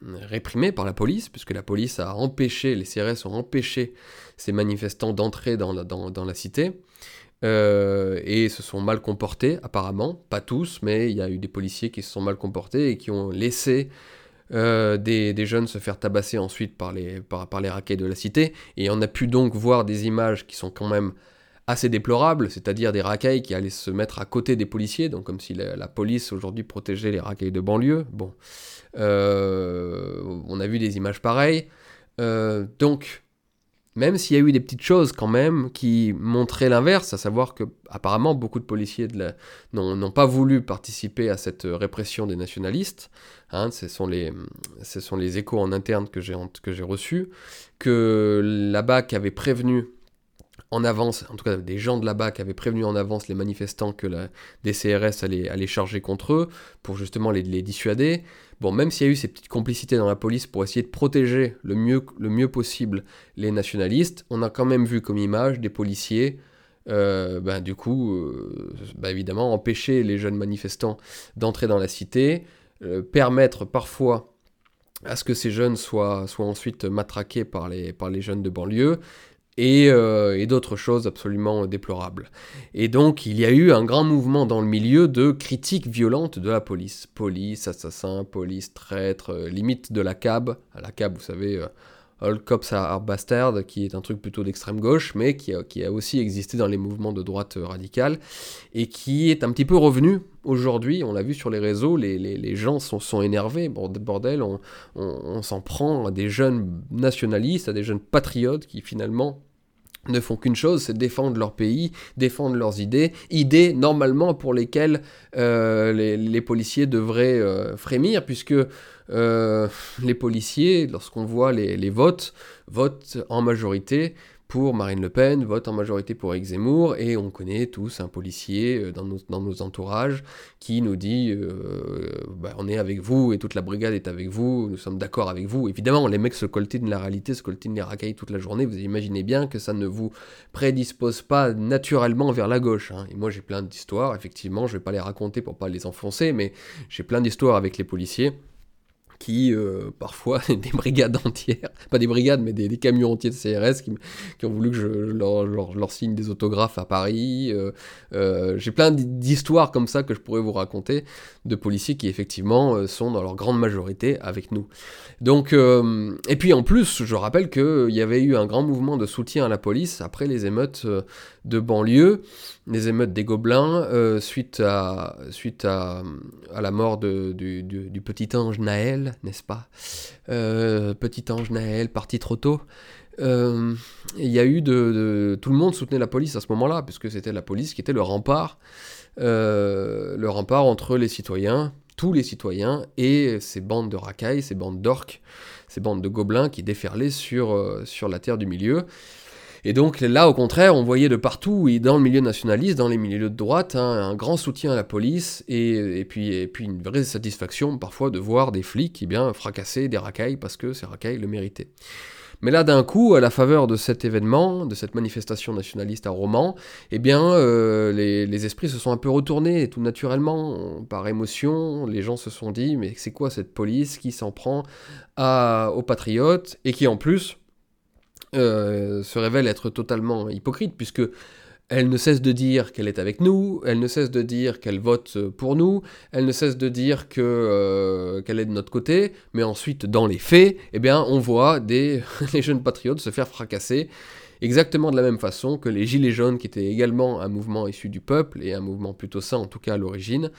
réprimée par la police, puisque la police a empêché, les CRS ont empêché ces manifestants d'entrer dans la, dans, la cité, euh, et se sont mal comportés, apparemment, pas tous, mais il y a eu des policiers qui se sont mal comportés et qui ont laissé des, des, jeunes se faire tabasser ensuite par les, par, par les de la cité, et on a pu donc voir des images qui sont quand même assez déplorable, c'est-à-dire des racailles qui allaient se mettre à côté des policiers, donc comme si la, police aujourd'hui protégeait les racailles de banlieue. Bon, euh, on a vu des images pareilles. Euh, donc, même s'il y a eu des petites choses quand même qui montraient l'inverse, à savoir que apparemment beaucoup de policiers n'ont pas voulu participer à cette répression des nationalistes, hein, ce, sont les, ce sont les échos en interne que j'ai reçus, que la BAC avait prévenu en avance, en tout cas des gens de la BAC avaient prévenu en avance les manifestants que la DCRS allait, allait charger contre eux pour justement les, dissuader. Bon, même s'il y a eu ces petites complicités dans la police pour essayer de protéger le mieux, le mieux possible les nationalistes, on a quand même vu comme image des policiers, euh, ben, du coup, euh, ben, évidemment, empêcher les jeunes manifestants d'entrer dans la cité, euh, permettre parfois à ce que ces jeunes soient, soient ensuite matraqués par les, par les jeunes de banlieue, euh, et, d'autres choses absolument déplorables. Et donc il y a eu un grand mouvement dans le milieu de critiques violentes de la police. Police, assassin, police, traître, euh, limite de la CAB. La CAB, vous savez, euh, All Cops Are Bastard, qui est un truc plutôt d'extrême gauche, mais qui a, aussi existé dans les mouvements de droite radicale, et qui est un petit peu revenu aujourd'hui. On l'a vu sur les réseaux, les, gens sont, sont, énervés. Bordel, on s'en prend à des jeunes nationalistes, à des jeunes patriotes qui finalement ne font qu'une chose, c'est défendre leur pays, défendre leurs idées, idées normalement pour lesquelles euh, les, policiers devraient euh, frémir, puisque euh, les policiers, lorsqu'on voit les, votes, votent en majorité pour Marine Le Pen, vote en majorité pour Eric et on connaît tous un policier euh, dans nos, dans nos entourages qui nous dit euh, bah, on est avec vous et toute la brigade est avec vous, nous sommes d'accord avec vous. Évidemment, les mecs se coltinent la réalité, se coltinent les racailles toute la journée, vous imaginez bien que ça ne vous prédispose pas naturellement vers la gauche. Hein. Et moi j'ai plein d'histoires, effectivement, je vais pas les raconter pour pas les enfoncer, mais j'ai plein d'histoires avec les policiers qui euh, parfois des brigades entières, pas des brigades mais des, camions entiers de CRS qui, ont voulu que je leur, leur, signe des autographes à Paris. Euh, euh, j'ai plein d'histoires comme ça que je pourrais vous raconter de policiers qui effectivement sont dans leur grande majorité avec nous. Donc, et puis en plus, je rappelle qu'il y avait eu un grand mouvement de soutien à la police après les émeutes de banlieue, les émeutes des Gobelins, suite, à, suite à, à la mort du, petit ange Naël n'est-ce pas? Euh, Petit ange Naël, parti trop tôt. Euh, il y a eu de, Tout le monde soutenait la police à ce moment-là, puisque c'était la police qui était le rempart, euh, le rempart entre les citoyens, tous les citoyens, et ces bandes de racailles, ces bandes d'orques, ces bandes de gobelins qui déferlaient sur la terre du milieu. Et donc là, au contraire, on voyait de partout, et dans le milieu nationaliste, dans les milieux de droite, hein, un grand soutien à la police, et, puis, et une vraie satisfaction parfois de voir des flics eh bien, fracasser des racailles parce que ces racailles le méritaient. Mais là, d'un coup, à la faveur de cet événement, de cette manifestation nationaliste à Romans, eh bien, euh, les, esprits se sont un peu retournés, tout naturellement, par émotion. Les gens se sont dit, mais c'est quoi cette police? Qui s'en prend aux patriotes? Et qui, en plus, euh, se révèle être totalement hypocrite, puisque Elle ne cesse de dire qu'elle est avec nous, elle ne cesse de dire qu'elle vote pour nous, elle ne cesse de dire euh, qu'elle est de notre côté, mais ensuite, dans les faits, eh bien, on voit des les jeunes patriotes se faire fracasser exactement de la même façon que les Gilets jaunes, qui étaient également un mouvement issu du peuple, et un mouvement plutôt sain en tout cas à l'origine,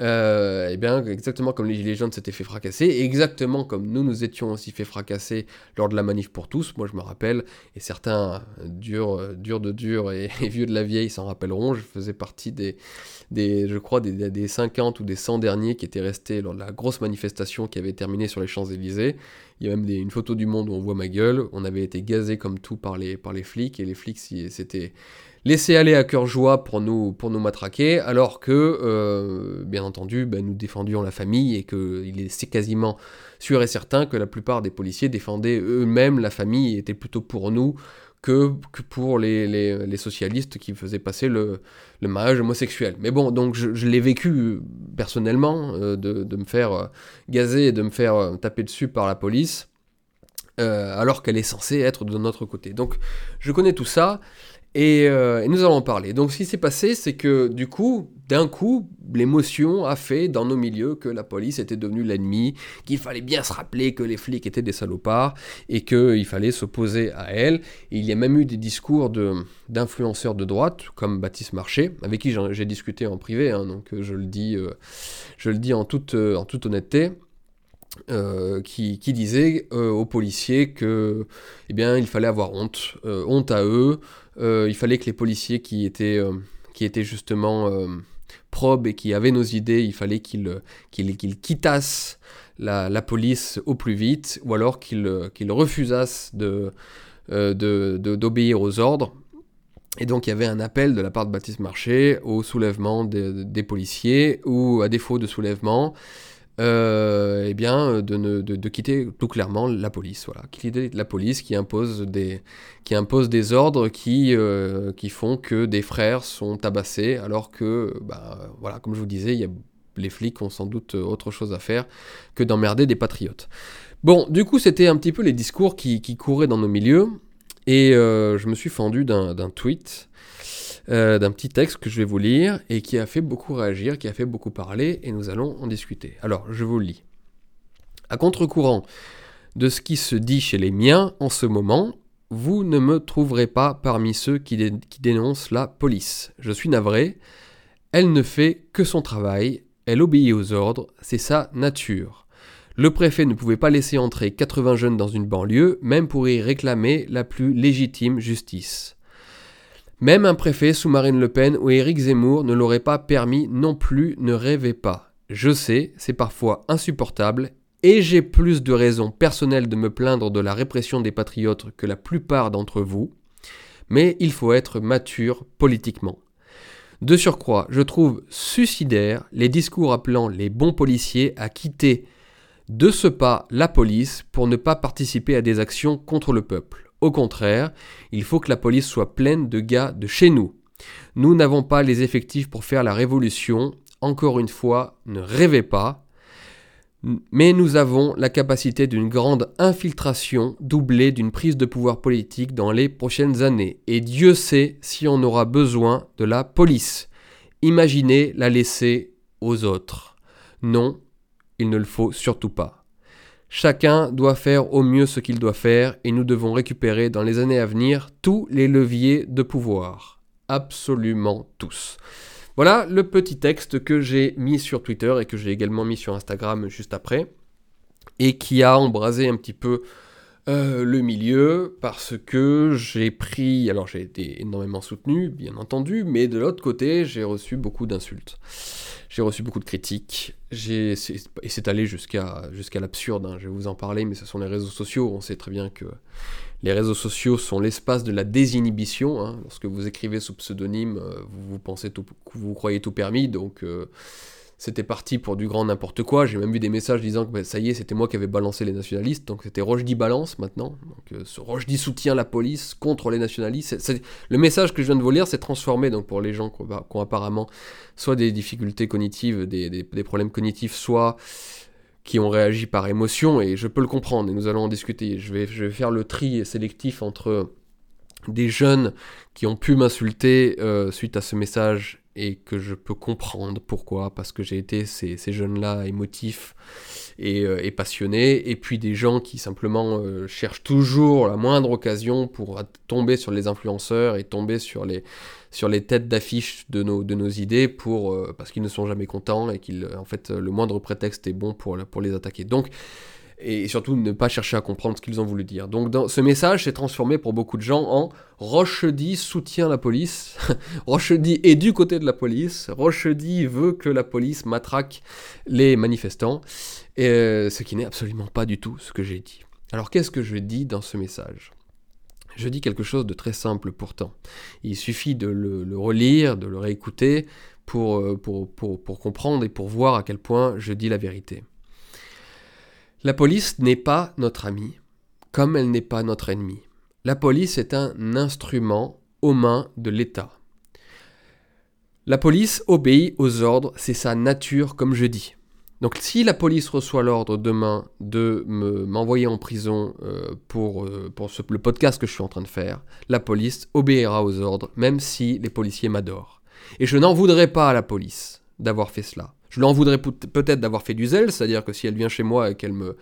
euh, eh bien exactement comme les Gilets jaunes s'étaient fait fracasser, exactement comme nous nous étions aussi fait fracasser lors de la manif pour tous, moi je me rappelle, et certains durs, durs de dur et, vieux de la vieille s'en rappelleront, je faisais partie des, des je crois, des, des 50 ou des 100 derniers qui étaient restés lors de la grosse manifestation qui avait terminé sur les Champs-Élysées, il y a même une photo du monde où on voit ma gueule. On avait été gazé comme tout par les, flics et les flics s'étaient laissés aller à cœur joie pour nous, matraquer, alors que, euh, bien entendu, ben, nous défendions la famille et qu'il est quasiment sûr et certain que la plupart des policiers défendaient eux-mêmes la famille et étaient plutôt pour nous que, pour les, socialistes qui faisaient passer le, mariage homosexuel. Mais bon, donc je, l'ai vécu euh, personnellement, euh, de, me faire euh, gazer et de me faire taper dessus par la police, alors qu'elle est censée être de notre côté. Donc je connais tout ça, euh, et, nous allons en parler. Donc ce qui s'est passé, c'est que du coup, d'un coup, l'émotion a fait dans nos milieux que la police était devenue l'ennemi, qu'il fallait bien se rappeler que les flics étaient des salopards et qu'il fallait s'opposer à elle. il y a même eu des discours d'influenceurs de, droite, comme Baptiste Marché, avec qui j'ai discuté en privé, hein, donc je le dis, euh, je le dis en, toute, toute honnêteté. Euh, qui, qui, disait aux policiers que eh bien il fallait avoir honte honte à eux euh, il fallait que les policiers qui étaient, euh, qui étaient justement euh, probes et qui avaient nos idées, il fallait qu'ils qu'ils quittassent la, police au plus vite, ou alors qu'ils qu'ils refusassent de, d'obéir aux ordres. Et donc il y avait un appel de la part de Baptiste Marché au soulèvement des policiers, ou à défaut de soulèvement, euh, eh bien, de, ne, de, quitter tout clairement la police. Voilà, quitter la police qui impose des, qui impose des ordres qui, euh, qui font que des frères sont tabassés, alors que, bah, voilà, comme je vous disais, y a, les flics ont sans doute autre chose à faire que d'emmerder des patriotes. Bon, du coup, c'était un petit peu les discours qui, qui couraient dans nos milieux, et euh, je me suis fendu d'un tweet euh, d'un petit texte que je vais vous lire et qui a fait beaucoup réagir, qui a fait beaucoup parler, et nous allons en discuter. Alors, je vous le lis. À contre-courant de ce qui se dit chez les miens en ce moment, vous ne me trouverez pas parmi ceux qui, qui dénoncent la police. Je suis navré, elle ne fait que son travail, elle obéit aux ordres, c'est sa nature. Le préfet ne pouvait pas laisser entrer 80 jeunes dans une banlieue, même pour y réclamer la plus légitime justice. Même un préfet sous Marine Le Pen ou Éric Zemmour ne l'auraient pas permis non plus, ne rêvez pas. Je sais, c'est parfois insupportable, et j'ai plus de raisons personnelles de me plaindre de la répression des patriotes que la plupart d'entre vous, mais il faut être mature politiquement. De surcroît, je trouve suicidaire les discours appelant les bons policiers à quitter de ce pas la police pour ne pas participer à des actions contre le peuple. Au contraire, il faut que la police soit pleine de gars de chez nous. Nous n'avons pas les effectifs pour faire la révolution. Encore une fois, ne rêvez pas. Mais nous avons la capacité d'une grande infiltration doublée d'une prise de pouvoir politique dans les prochaines années. Et Dieu sait si on aura besoin de la police. Imaginez la laisser aux autres. Non, il ne le faut surtout pas. Chacun doit faire au mieux ce qu'il doit faire et nous devons récupérer dans les années à venir tous les leviers de pouvoir. Absolument tous. Voilà le petit texte que j'ai mis sur Twitter et que j'ai également mis sur Instagram juste après et qui a embrasé un petit peu euh, le milieu parce que j'ai pris, alors j'ai été énormément soutenu, bien entendu, mais de l'autre côté, j'ai reçu beaucoup d'insultes. J'ai reçu beaucoup de critiques, et c'est allé jusqu'à l'absurde, hein. je vais vous en parler, mais ce sont les réseaux sociaux, on sait très bien que les réseaux sociaux sont l'espace de la désinhibition, hein. lorsque vous écrivez sous pseudonyme, euh, vous, pensez vous croyez tout permis, donc... Euh, c'était parti pour du grand n'importe quoi. J'ai même vu des messages disant que bah, ça y est, c'était moi qui avais balancé les nationalistes. Donc c'était Rochdy balance maintenant. Donc euh, ce Rochdy soutient la police contre les nationalistes. le message que je viens de vous lire s'est transformé donc pour les gens qui ont, apparemment soit des difficultés cognitives, des, problèmes cognitifs, soit qui ont réagi par émotion. Et je peux le comprendre et nous allons en discuter. Je vais, je vais faire le tri sélectif entre des jeunes qui ont pu m'insulter euh, suite à ce message et que je peux comprendre pourquoi, parce que j'ai été ces, jeunes-là émotifs et, euh, et, passionnés, et puis des gens qui simplement euh, cherchent toujours la moindre occasion pour tomber sur les influenceurs et tomber sur les, sur les têtes d'affiche de nos, de nos idées pour, parce qu'ils ne sont jamais contents et qu'ils, fait, le moindre prétexte est bon pour, pour les attaquer. Donc, et surtout ne pas chercher à comprendre ce qu'ils ont voulu dire. Donc ce message s'est transformé pour beaucoup de gens en Rochedy soutient la police, Rochedy est du côté de la police, Rochedy veut que la police matraque les manifestants, et, euh, ce qui n'est absolument pas du tout ce que j'ai dit. Alors qu'est-ce que je dis dans ce message? Je dis quelque chose de très simple pourtant. Il suffit de le, relire, de le réécouter euh, pour comprendre et pour voir à quel point je dis la vérité. La police n'est pas notre amie, comme elle n'est pas notre ennemi. La police est un instrument aux mains de l'État. La police obéit aux ordres, c'est sa nature comme je dis. Donc si la police reçoit l'ordre demain de m'envoyer en prison euh, pour, euh, pour le podcast que je suis en train de faire, la police obéira aux ordres, même si les policiers m'adorent. Et je n'en voudrais pas à la police d'avoir fait cela. Je lui en voudrais peut-être d'avoir fait du zèle, c'est-à-dire que si elle vient chez moi et qu'elle me,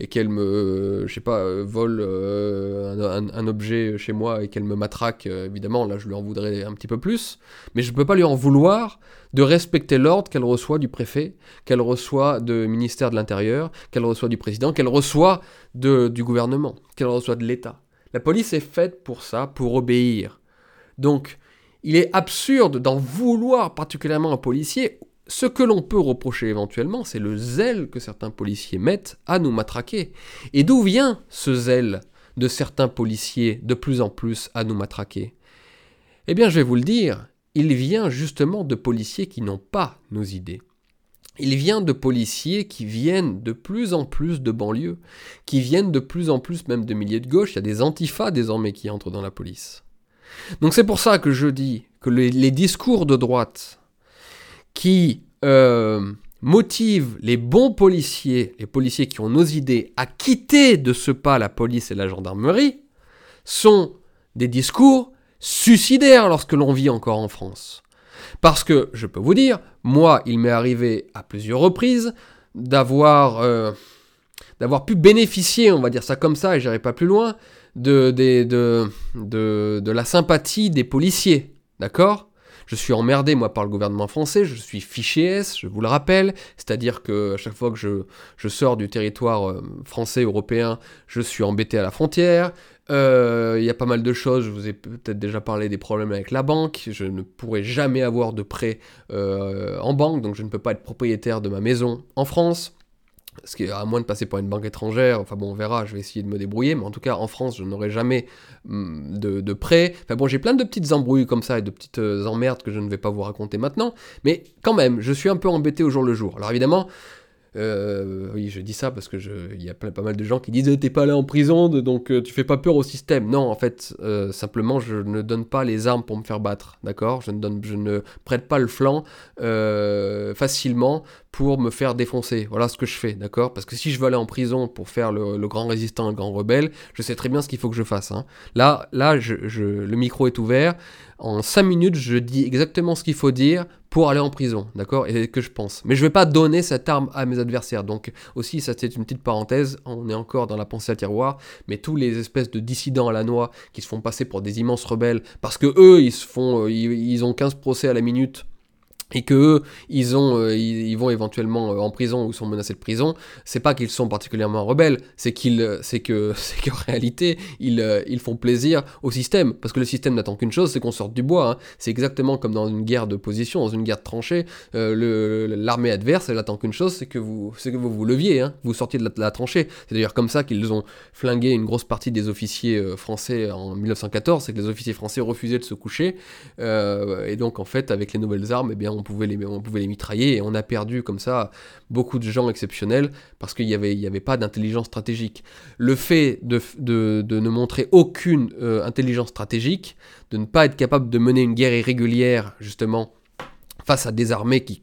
euh, euh, vole euh, un, objet chez moi et qu'elle me matraque, évidemment, là je lui en voudrais un petit peu plus. Mais je ne peux pas lui en vouloir de respecter l'ordre qu'elle reçoit du préfet, qu'elle reçoit du ministère de l'Intérieur, qu'elle reçoit du président, qu'elle reçoit de, du gouvernement, qu'elle reçoit de l'État. La police est faite pour ça, pour obéir. Donc, il est absurde d'en vouloir particulièrement un policier ce que l'on peut reprocher éventuellement, c'est le zèle que certains policiers mettent à nous matraquer. Et d'où vient ce zèle de certains policiers de plus en plus à nous matraquer? Eh bien, je vais vous le dire, il vient justement de policiers qui n'ont pas nos idées. Il vient de policiers qui viennent de plus en plus de banlieues, qui viennent de plus en plus même de milliers de gauche. Il y a des antifas désormais qui entrent dans la police. Donc c'est pour ça que je dis que les discours de droite qui euh, motive les bons policiers, les policiers qui ont nos idées, à quitter de ce pas la police et la gendarmerie, sont des discours suicidaires lorsque l'on vit encore en France. Parce que, je peux vous dire, moi, il m'est arrivé à plusieurs reprises d'avoir euh, pu bénéficier, on va dire ça comme ça, et j'irai pas plus loin, de la sympathie des policiers. D'accord? Je suis emmerdé, moi, par le gouvernement français, je suis fiché S, je vous le rappelle, c'est-à-dire que à chaque fois que je, sors du territoire euh, français, européen, je suis embêté à la frontière, euh, il y a pas mal de choses, je vous ai peut-être déjà parlé des problèmes avec la banque, je ne pourrai jamais avoir de prêt euh, en banque, donc je ne peux pas être propriétaire de ma maison en France. Ce qui, à moins de passer par une banque étrangère, enfin bon, on verra, je vais essayer de me débrouiller, mais en tout cas, en France, je n'aurai jamais mm, de, de, prêt. Enfin bon, j'ai plein de petites embrouilles comme ça et de petites euh, emmerdes que je ne vais pas vous raconter maintenant, mais quand même, je suis un peu embêté au jour le jour. Alors évidemment, euh, oui, je dis ça parce que il y a pas mal de gens qui disent t'es pas allé en prison, donc euh, tu fais pas peur au système. Non, en fait, euh, simplement, je ne donne pas les armes pour me faire battre, d'accord? Je, ne donne, je ne prête pas le flanc facilement pour me faire défoncer. Voilà ce que je fais, d'accord? Parce que si je veux aller en prison pour faire le, grand résistant, le grand rebelle, je sais très bien ce qu'il faut que je fasse. Hein. Là, là le micro est ouvert. En 5 minutes, je dis exactement ce qu'il faut dire pour aller en prison, d'accord Et que je pense. Mais je ne vais pas donner cette arme à mes adversaires. Donc aussi, ça c'est une petite parenthèse, on est encore dans la pensée à tiroir, mais tous les espèces de dissidents à la noix qui se font passer pour des immenses rebelles, parce que eux, ils se font, euh, ils ont 15 procès à la minute et que ils ont euh, ils, vont éventuellement euh, en prison ou sont menacés de prison c'est pas qu'ils sont particulièrement rebelles c'est qu'ils euh, c'est que c'est qu'en réalité ils ils font plaisir au système parce que le système n'attend qu'une chose c'est qu'on sorte du bois hein. c'est exactement comme dans une guerre de position dans une guerre de tranchée l'armée adverse elle attend qu'une chose c'est que vous c'est que vous vous leviez hein. vous sortiez de la, tranchée c'est d'ailleurs comme ça qu'ils ont flingué une grosse partie des officiers français en 1914 c'est que les officiers français refusaient de se coucher et donc en fait avec les nouvelles armes eh bien on on pouvait les mitrailler et on a perdu comme ça beaucoup de gens exceptionnels parce qu'il n'y avait, y avait pas d'intelligence stratégique. Le fait de, ne montrer aucune euh, intelligence stratégique, de ne pas être capable de mener une guerre irrégulière justement face à des armées qui,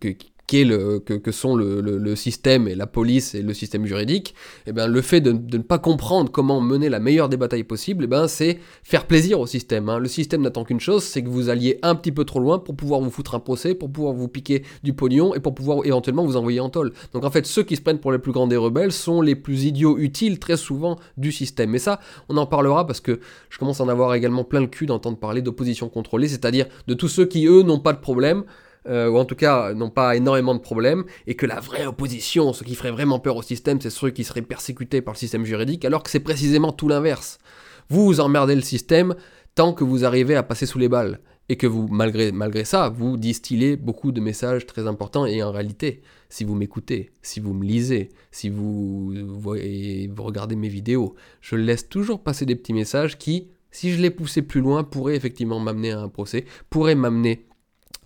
que, sont le, système et la police et le système juridique, et eh ben, le fait de, ne pas comprendre comment mener la meilleure des batailles possibles, et eh ben, c'est faire plaisir au système. Hein. Le système n'attend qu'une chose, c'est que vous alliez un petit peu trop loin pour pouvoir vous foutre un procès, pour pouvoir vous piquer du pognon et pour pouvoir éventuellement vous envoyer en tôle. Donc en fait, ceux qui se prennent pour les plus grands des rebelles sont les plus idiots utiles très souvent du système. Et ça, on en parlera parce que je commence à en avoir également plein le cul d'entendre parler d'opposition contrôlée, c'est-à-dire de tous ceux qui, eux, n'ont pas de problème, euh, ou en tout cas n'ont pas énormément de problèmes, et que la vraie opposition, ce qui ferait vraiment peur au système, c'est ceux qui seraient persécutés par le système juridique, alors que c'est précisément tout l'inverse. Vous, emmerdez le système tant que vous arrivez à passer sous les balles, et que vous, malgré, malgré ça, vous distillez beaucoup de messages très importants, et en réalité, si vous m'écoutez, si vous me lisez, si vous, vous regardez mes vidéos, je laisse toujours passer des petits messages qui, si je les poussais plus loin, pourraient effectivement m'amener à un procès, pourraient m'amener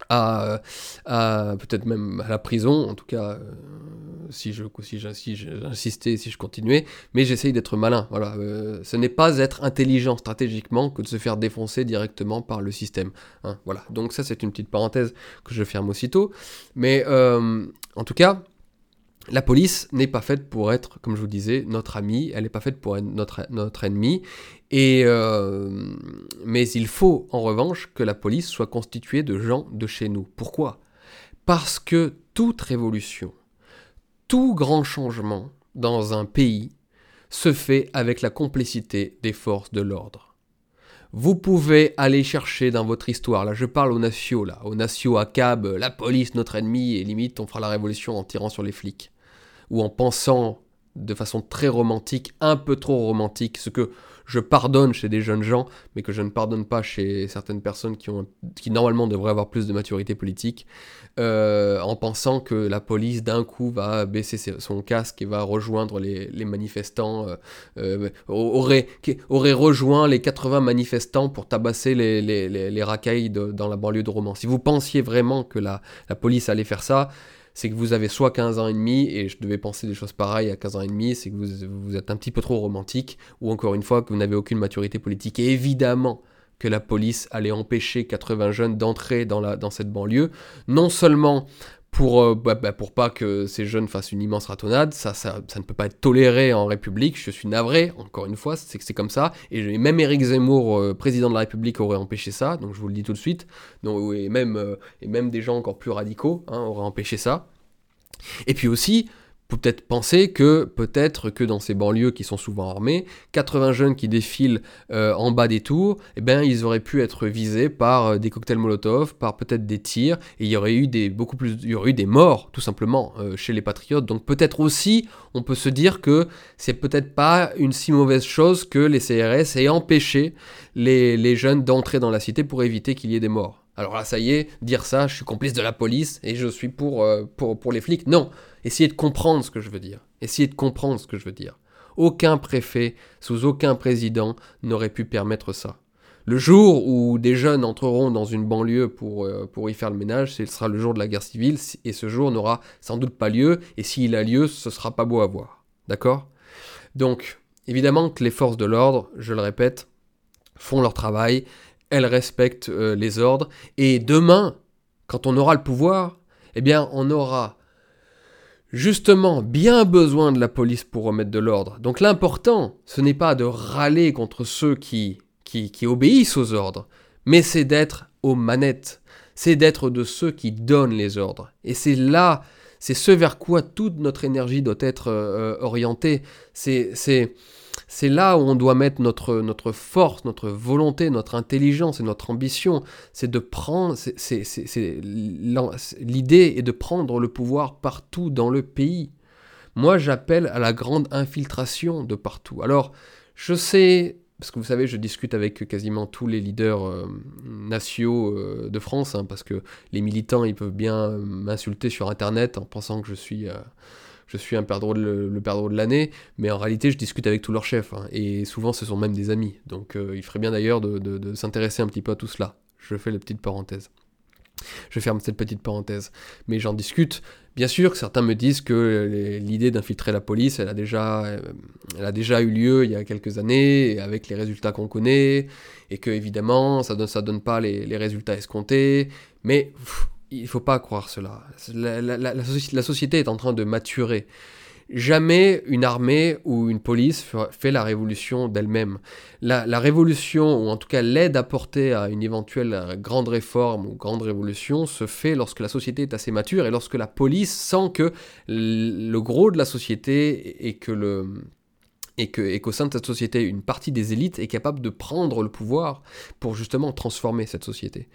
à, peut-être même à la prison, en tout cas, euh, si je si j'insistais, si je continuais, mais j'essaye d'être malin. Voilà, euh, ce n'est pas être intelligent stratégiquement que de se faire défoncer directement par le système. Hein, voilà, donc ça c'est une petite parenthèse que je ferme aussitôt, mais euh, en tout cas. La police n'est pas faite pour être, comme je vous disais, notre ami, elle n'est pas faite pour être notre, notre ennemi, et, euh, mais il faut en revanche que la police soit constituée de gens de chez nous. Pourquoi? Parce que toute révolution, tout grand changement dans un pays se fait avec la complicité des forces de l'ordre. Vous pouvez aller chercher dans votre histoire, là je parle aux nations, là, aux nations à cab, la police notre ennemi, et limite on fera la révolution en tirant sur les flics ou en pensant de façon très romantique, un peu trop romantique, ce que je pardonne chez des jeunes gens, mais que je ne pardonne pas chez certaines personnes qui, normalement devraient avoir plus de maturité politique, euh, en pensant que la police d'un coup va baisser son casque et va rejoindre les, manifestants, euh, euh, aurait, rejoint les 80 manifestants pour tabasser les, les, racailles dans la banlieue de Romans. Si vous pensiez vraiment que la police allait faire ça, c'est que vous avez soit 15 ans et demi, et je devais penser des choses pareilles à 15 ans et demi, c'est que vous, êtes un petit peu trop romantique, ou encore une fois que vous n'avez aucune maturité politique. Et évidemment que la police allait empêcher 80 jeunes d'entrer dans, dans cette banlieue, non seulement pour, euh, bah, bah, pour pas que ces jeunes fassent une immense ratonnade. Ça, ça, ça, ne peut pas être toléré en République. Je suis navré, encore une fois, c'est que c'est comme ça. Et même Éric Zemmour, euh, président de la République, aurait empêché ça. Donc je vous le dis tout de suite. Donc, et, même, euh, et même des gens encore plus radicaux hein, auraient empêché ça. Et puis aussi, peut-être penser que peut-être que dans ces banlieues qui sont souvent armées, 80 jeunes qui défilent euh, en bas des tours, eh ben ils auraient pu être visés par euh, des cocktails Molotov, par peut-être des tirs, et il y aurait eu des beaucoup plus, il y aurait eu des morts tout simplement euh, chez les patriotes. Donc peut-être aussi, on peut se dire que c'est peut-être pas une si mauvaise chose que les CRS aient empêché les jeunes d'entrer dans la cité pour éviter qu'il y ait des morts. Alors là, ça y est, dire ça, je suis complice de la police et je suis pour, pour, pour les flics. Non, Essayez de comprendre ce que je veux dire. Essayez de comprendre ce que je veux dire. Aucun préfet, sous aucun président, n'aurait pu permettre ça. Le jour où des jeunes entreront dans une banlieue pour, euh, pour y faire le ménage, ce sera le jour de la guerre civile, et ce jour n'aura sans doute pas lieu, et s'il a lieu, ce sera pas beau à voir. D'accord? Donc, évidemment que les forces de l'ordre, je le répète, font leur travail, elles respectent euh, les ordres, et demain, quand on aura le pouvoir, eh bien, on aura justement bien besoin de la police pour remettre de l'ordre. Donc l'important, ce n'est pas de râler contre ceux qui, qui, obéissent aux ordres, mais c'est d'être aux manettes, c'est d'être de ceux qui donnent les ordres. Et c'est là, c'est ce vers quoi toute notre énergie doit être euh, orientée. C'est, c'est, là où on doit mettre notre, force, notre volonté, notre intelligence et notre ambition. C'est de prendre, l'idée est de prendre le pouvoir partout dans le pays. Moi, j'appelle à la grande infiltration de partout. Alors, je sais, parce que vous savez, je discute avec quasiment tous les leaders euh, nationaux euh, de France, hein, parce que les militants, ils peuvent bien m'insulter sur Internet en pensant que je suis... Euh, je suis un perdreau de, le perdreau de l'année, mais en réalité, je discute avec tous leurs chefs, hein, et souvent, ce sont même des amis. Donc, euh, il ferait bien d'ailleurs de, s'intéresser un petit peu à tout cela. Je fais la petite parenthèse. Je ferme cette petite parenthèse. Mais j'en discute. Bien sûr, certains me disent que l'idée d'infiltrer la police, elle a, déjà, euh, elle a déjà eu lieu il y a quelques années, avec les résultats qu'on connaît, et que évidemment, ça ne donne pas les, résultats escomptés. Mais il ne faut pas croire cela. La, société est en train de maturer. Jamais une armée ou une police fait la révolution d'elle-même. La, révolution, ou en tout cas l'aide apportée à une éventuelle grande réforme ou grande révolution, se fait lorsque la société est assez mature et lorsque la police sent que le gros de la société et que le, et qu'au sein de cette société, une partie des élites est capable de prendre le pouvoir pour justement transformer cette société.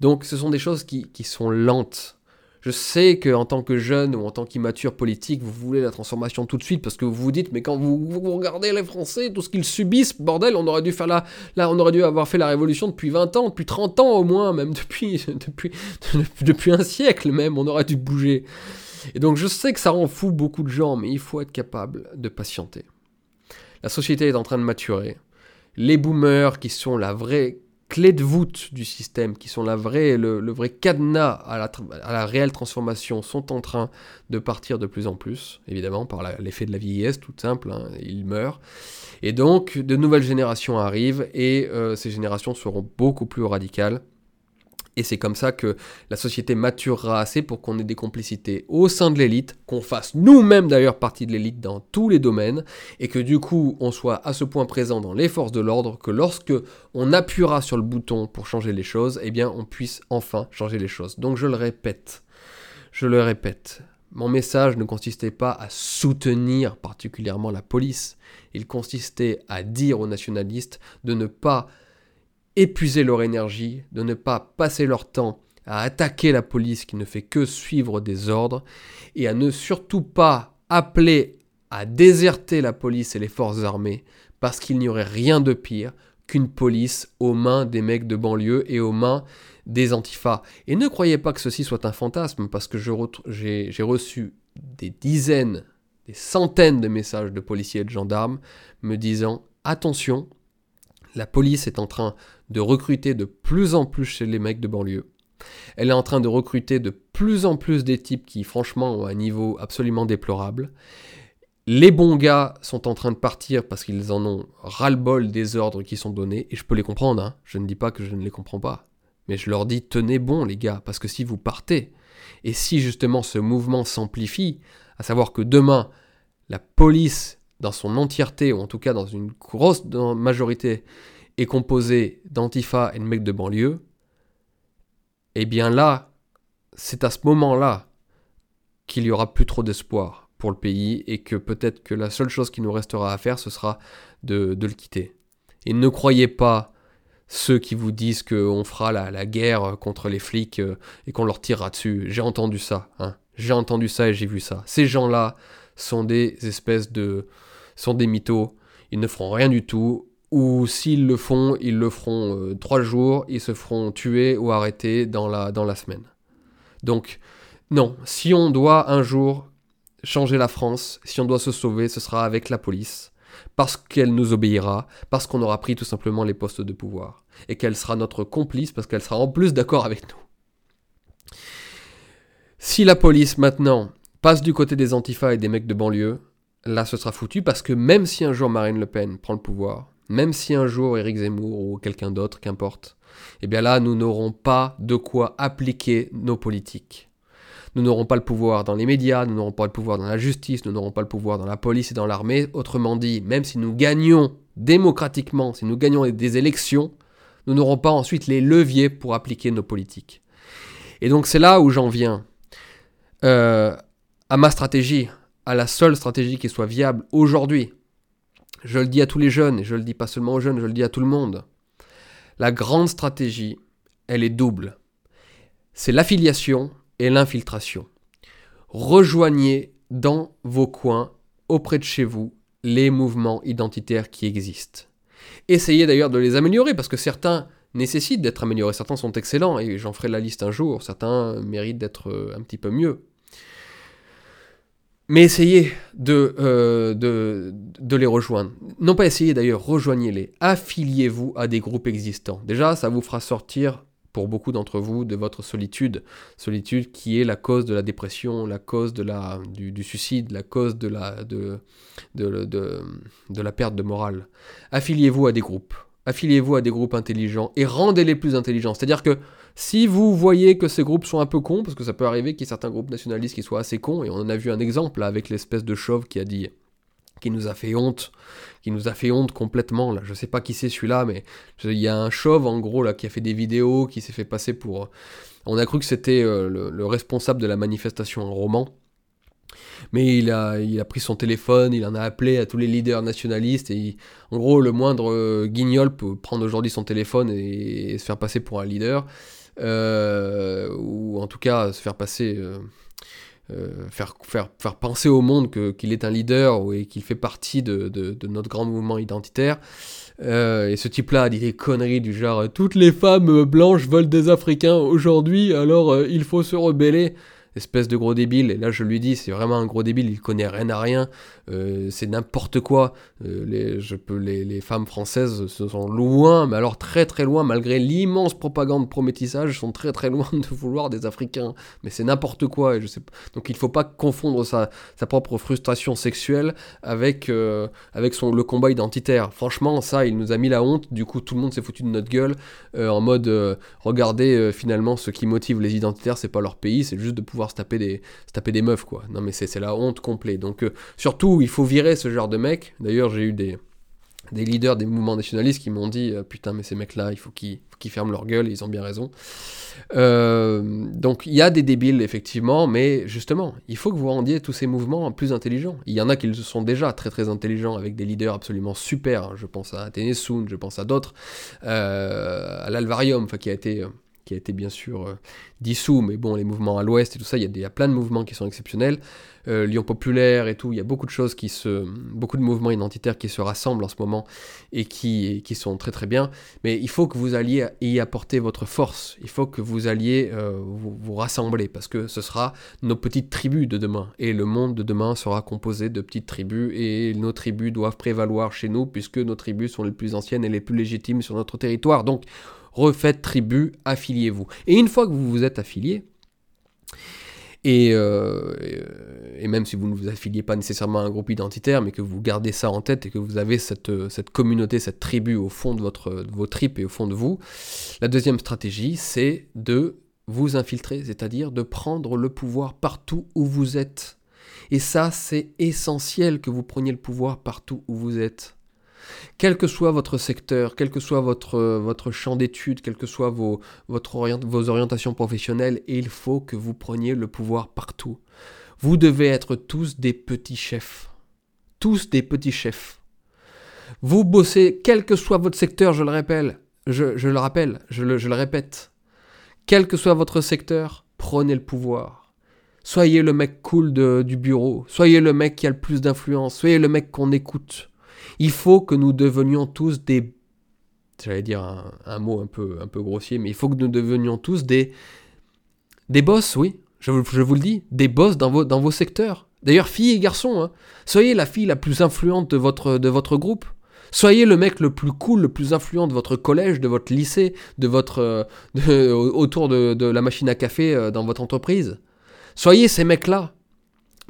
Donc ce sont des choses qui, sont lentes. Je sais qu'en tant que jeune ou en tant qu'immature politique, vous voulez la transformation tout de suite parce que vous vous dites, mais quand vous, regardez les Français, tout ce qu'ils subissent, bordel, on aurait dû faire la, là, on aurait dû avoir fait la révolution depuis 20 ans, depuis 30 ans au moins, même depuis, depuis, depuis un siècle même, on aurait dû bouger. Et donc je sais que ça rend fou beaucoup de gens, mais il faut être capable de patienter. La société est en train de maturer. Les boomers, qui sont la vraie clé de voûte du système, qui sont la vraie, le, vrai cadenas à la, réelle transformation, sont en train de partir de plus en plus, évidemment, par l'effet de la vieillesse, tout simple, hein, ils meurent. Et donc, de nouvelles générations arrivent, et euh, ces générations seront beaucoup plus radicales. Et c'est comme ça que la société maturera assez pour qu'on ait des complicités au sein de l'élite, qu'on fasse nous-mêmes d'ailleurs partie de l'élite dans tous les domaines, et que du coup on soit à ce point présent dans les forces de l'ordre que lorsque on appuiera sur le bouton pour changer les choses, eh bien on puisse enfin changer les choses. Donc je le répète, je le répète, mon message ne consistait pas à soutenir particulièrement la police, il consistait à dire aux nationalistes de ne pas épuiser leur énergie, de ne pas passer leur temps à attaquer la police qui ne fait que suivre des ordres, et à ne surtout pas appeler à déserter la police et les forces armées, parce qu'il n'y aurait rien de pire qu'une police aux mains des mecs de banlieue et aux mains des antifas. Et ne croyez pas que ceci soit un fantasme, parce que j'ai reçu des dizaines, des centaines de messages de policiers et de gendarmes me disant attention, la police est en train de recruter de plus en plus chez les mecs de banlieue. Elle est en train de recruter de plus en plus des types qui, franchement, ont un niveau absolument déplorable. Les bons gars sont en train de partir parce qu'ils en ont ras-le-bol des ordres qui sont donnés, et je peux les comprendre, hein. je ne dis pas que je ne les comprends pas. Mais je leur dis, tenez bon les gars, parce que si vous partez, et si justement ce mouvement s'amplifie, à savoir que demain, la police, dans son entièreté, ou en tout cas dans une grosse majorité, est composé d'antifa et de mecs de banlieue, eh bien là, c'est à ce moment-là qu'il y aura plus trop d'espoir pour le pays et que peut-être que la seule chose qui nous restera à faire, ce sera de, le quitter. Et ne croyez pas ceux qui vous disent qu'on fera la, guerre contre les flics euh, et qu'on leur tirera dessus. J'ai entendu ça, hein. j'ai entendu ça et j'ai vu ça. Ces gens-là sont des espèces de... sont des mythos, ils ne feront rien du tout, ou s'ils le font, ils le feront euh, trois jours, ils se feront tuer ou arrêter dans la, dans la semaine. Donc, non, si on doit un jour changer la France, si on doit se sauver, ce sera avec la police, parce qu'elle nous obéira, parce qu'on aura pris tout simplement les postes de pouvoir, et qu'elle sera notre complice, parce qu'elle sera en plus d'accord avec nous. Si la police maintenant passe du côté des antifas et des mecs de banlieue, là ce sera foutu, parce que même si un jour Marine Le Pen prend le pouvoir, même si un jour Éric Zemmour ou quelqu'un d'autre, qu'importe, eh bien là, nous n'aurons pas de quoi appliquer nos politiques. Nous n'aurons pas le pouvoir dans les médias, nous n'aurons pas le pouvoir dans la justice, nous n'aurons pas le pouvoir dans la police et dans l'armée. Autrement dit, même si nous gagnons démocratiquement, si nous gagnons des élections, nous n'aurons pas ensuite les leviers pour appliquer nos politiques. Et donc c'est là où j'en viens euh, à ma stratégie, à la seule stratégie qui soit viable aujourd'hui. Je le dis à tous les jeunes, et je le dis pas seulement aux jeunes, je le dis à tout le monde. La grande stratégie, elle est double. C'est l'affiliation et l'infiltration. Rejoignez dans vos coins, auprès de chez vous, les mouvements identitaires qui existent. Essayez d'ailleurs de les améliorer, parce que certains nécessitent d'être améliorés, certains sont excellents, et j'en ferai la liste un jour, certains méritent d'être euh, un petit peu mieux. Mais essayez euh, de, de, les rejoindre. Non pas essayez d'ailleurs, rejoignez-les. Affiliez-vous à des groupes existants. Déjà, ça vous fera sortir, pour beaucoup d'entre vous, de votre solitude. Solitude qui est la cause de la dépression, la cause de la, du, suicide, la cause de la, de, de, de, la perte de morale. Affiliez-vous à des groupes. affiliez-vous à des groupes intelligents et rendez-les plus intelligents. C'est-à-dire que si vous voyez que ces groupes sont un peu cons, parce que ça peut arriver qu'il y ait certains groupes nationalistes qui soient assez cons, et on en a vu un exemple là, avec l'espèce de chauve qui a dit qui nous a fait honte, qui nous a fait honte complètement. Là, je sais pas qui c'est celui-là, mais il y a un chauve en gros là qui a fait des vidéos, qui s'est fait passer pour. On a cru que c'était euh, le, responsable de la manifestation en roman. Mais il a, il a pris son téléphone, il en a appelé à tous les leaders nationalistes, et en gros, le moindre euh, guignol peut prendre aujourd'hui son téléphone et, se faire passer pour un leader. Euh, ou en tout cas se faire passer, euh, euh, faire, faire, faire penser au monde qu'il est un leader et qu'il fait partie de, de, notre grand mouvement identitaire. et ce type-là a dit des conneries du genre toutes les femmes blanches veulent des Africains aujourd'hui, alors il faut se rebeller espèce de gros débile. Et là, je lui dis, c'est vraiment un gros débile, il connaît rien à rien, euh, c'est n'importe quoi. Euh, les, je peux, les, les, femmes françaises se sont loin, mais alors très très loin, malgré l'immense propagande prométissage, sont très très loin de vouloir des Africains. Mais c'est n'importe quoi. Et je sais Donc il faut pas confondre sa, sa propre frustration sexuelle avec, euh, avec son, le combat identitaire. Franchement, ça, il nous a mis la honte. Du coup, tout le monde s'est foutu de notre gueule en mode, regardez, finalement, ce qui motive les identitaires, c'est pas leur pays, c'est juste de pouvoir se taper des, se taper des meufs, quoi. Non, mais c'est la honte complète. Donc, euh, surtout, il faut virer ce genre de mec. D'ailleurs, j'ai eu des, des leaders des mouvements nationalistes qui m'ont dit euh, Putain, mais ces mecs-là, il faut qu'ils ferment leur gueule, ils ont bien raison. Euh, donc, il y a des débiles, effectivement, mais justement, il faut que vous rendiez tous ces mouvements plus intelligents. Il y en a qui sont déjà très très intelligents avec des leaders absolument super. Je pense à Tennessoon, je pense à d'autres, à l'Alvarium, qui a été qui a été bien sûr euh, dissous, mais bon, les mouvements à l'ouest et tout ça, il y, a, plein de mouvements qui sont exceptionnels. Euh, Lyon populaire et tout, il y a beaucoup de choses qui se. beaucoup de mouvements identitaires qui se rassemblent en ce moment et qui, qui sont très très bien. Mais il faut que vous alliez y apporter votre force, il faut que vous alliez euh, vous, vous, rassembler parce que ce sera nos petites tribus de demain. Et le monde de demain sera composé de petites tribus et nos tribus doivent prévaloir chez nous puisque nos tribus sont les plus anciennes et les plus légitimes sur notre territoire. Donc, refaites tribu, affiliez-vous. Et une fois que vous vous êtes affilié, et, euh, et, même si vous ne vous affiliez pas nécessairement à un groupe identitaire, mais que vous gardez ça en tête et que vous avez cette, cette communauté, cette tribu au fond de, votre, de vos tripes et au fond de vous, la deuxième stratégie, c'est de vous infiltrer, c'est-à-dire de prendre le pouvoir partout où vous êtes. Et ça, c'est essentiel que vous preniez le pouvoir partout où vous êtes. Quel que soit votre secteur, quel que soit votre, votre champ d'études, quelles que soient vos, orientations professionnelles, il faut que vous preniez le pouvoir partout. Vous devez être tous des petits chefs. Tous des petits chefs. Vous bossez, quel que soit votre secteur, je le rappelle, je, le rappelle, je le, je le répète. Quel que soit votre secteur, prenez le pouvoir. Soyez le mec cool du bureau. Soyez le mec qui a le plus d'influence. Soyez le mec qu'on écoute. Il faut que nous devenions tous des... J'allais dire un, mot un peu, grossier, mais il faut que nous devenions tous des... Des boss, oui, je, vous le dis, des boss dans vos, secteurs. D'ailleurs, filles et garçons, hein, soyez la fille la plus influente de votre, groupe. Soyez le mec le plus cool, le plus influent de votre collège, de votre lycée, de votre, autour de, de, la machine à café euh, dans votre entreprise. Soyez ces mecs-là.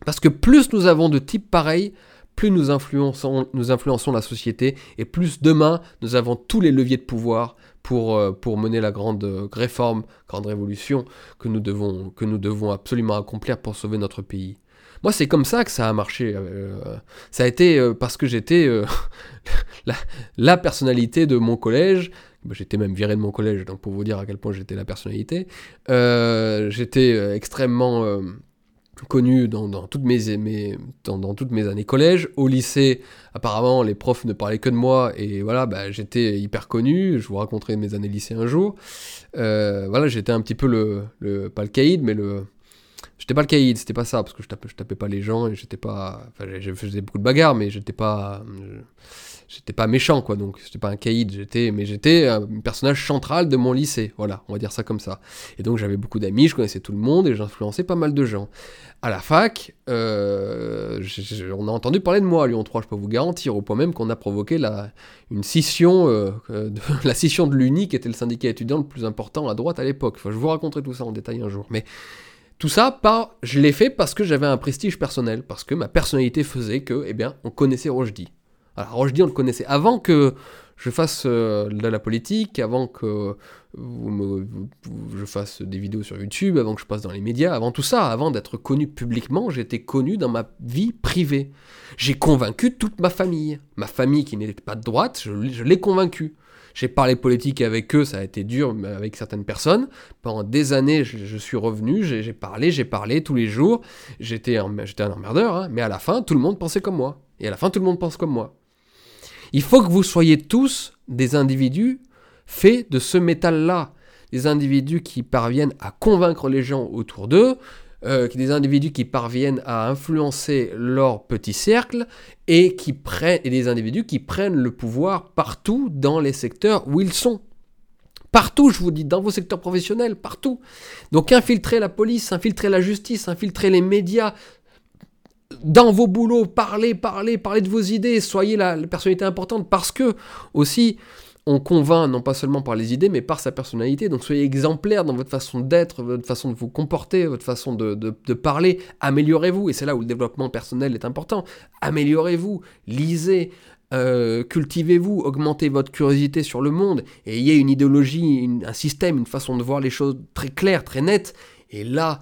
Parce que plus nous avons de types pareils, plus nous influençons, la société et plus demain nous avons tous les leviers de pouvoir pour, euh, mener la grande euh, réforme, grande révolution que nous, devons, absolument accomplir pour sauver notre pays. Moi, c'est comme ça que ça a marché. Euh, ça a été parce que j'étais la, personnalité de mon collège. Bah, j'étais même viré de mon collège, donc pour vous dire à quel point j'étais la personnalité. j'étais extrêmement connu dans, toutes mes, années collège. Au lycée, apparemment, les profs ne parlaient que de moi et voilà, bah, j'étais hyper connu. Je vous raconterai mes années lycée un jour. Euh, voilà, j'étais un petit peu le, le, pas le caïd, mais le, j'étais pas le caïd, c'était pas ça parce que je tapais, tapais pas les gens et j'étais pas, enfin, je faisais beaucoup de bagarres, mais j'étais pas, j'étais pas méchant quoi donc j'étais pas un caïd j'étais mais j'étais un personnage central de mon lycée voilà on va dire ça comme ça. Et donc j'avais beaucoup d'amis je connaissais tout le monde et j'influençais pas mal de gens. À la fac euh, on a entendu parler de moi à Lyon 3 je peux vous garantir au point même qu'on a provoqué la une scission euh, de, la scission de l'UNI qui était le syndicat étudiant le plus important à droite à l'époque. Enfin, je vous raconterai tout ça en détail un jour mais tout ça, je l'ai fait parce que j'avais un prestige personnel, parce que ma personnalité faisait que, eh on connaissait Rochdy. Alors Rochdy, on le connaissait avant que je fasse euh, de la politique, avant que je fasse des vidéos sur YouTube, avant que je passe dans les médias, avant tout ça, avant d'être connu publiquement, j'étais connu dans ma vie privée. J'ai convaincu toute ma famille. Ma famille qui n'était pas de droite, je, je l'ai convaincu. J'ai parlé politique avec eux, ça a été dur avec certaines personnes. Pendant des années, je, suis revenu, j'ai parlé, j'ai parlé tous les jours. J'étais un, un emmerdeur, hein, mais à la fin, tout le monde pensait comme moi. Et à la fin, tout le monde pense comme moi. Il faut que vous soyez tous des individus faits de ce métal-là. Des individus qui parviennent à convaincre les gens autour d'eux, euh, des individus qui parviennent à influencer leur petit cercle et, qui prennent, et des individus qui prennent le pouvoir partout dans les secteurs où ils sont. Partout, je vous dis, dans vos secteurs professionnels, partout. Donc infiltrer la police, infiltrer la justice, infiltrer les médias, dans vos boulots, parlez, parlez, parlez de vos idées, soyez la personnalité importante parce que aussi on convainc non pas seulement par les idées, mais par sa personnalité. Donc soyez exemplaire dans votre façon d'être, votre façon de vous comporter, votre façon de, parler. Améliorez-vous. Et c'est là où le développement personnel est important. Améliorez-vous, lisez, euh, cultivez-vous, augmentez votre curiosité sur le monde, et ayez une idéologie, un système, une façon de voir les choses très claire, très nette. Et là,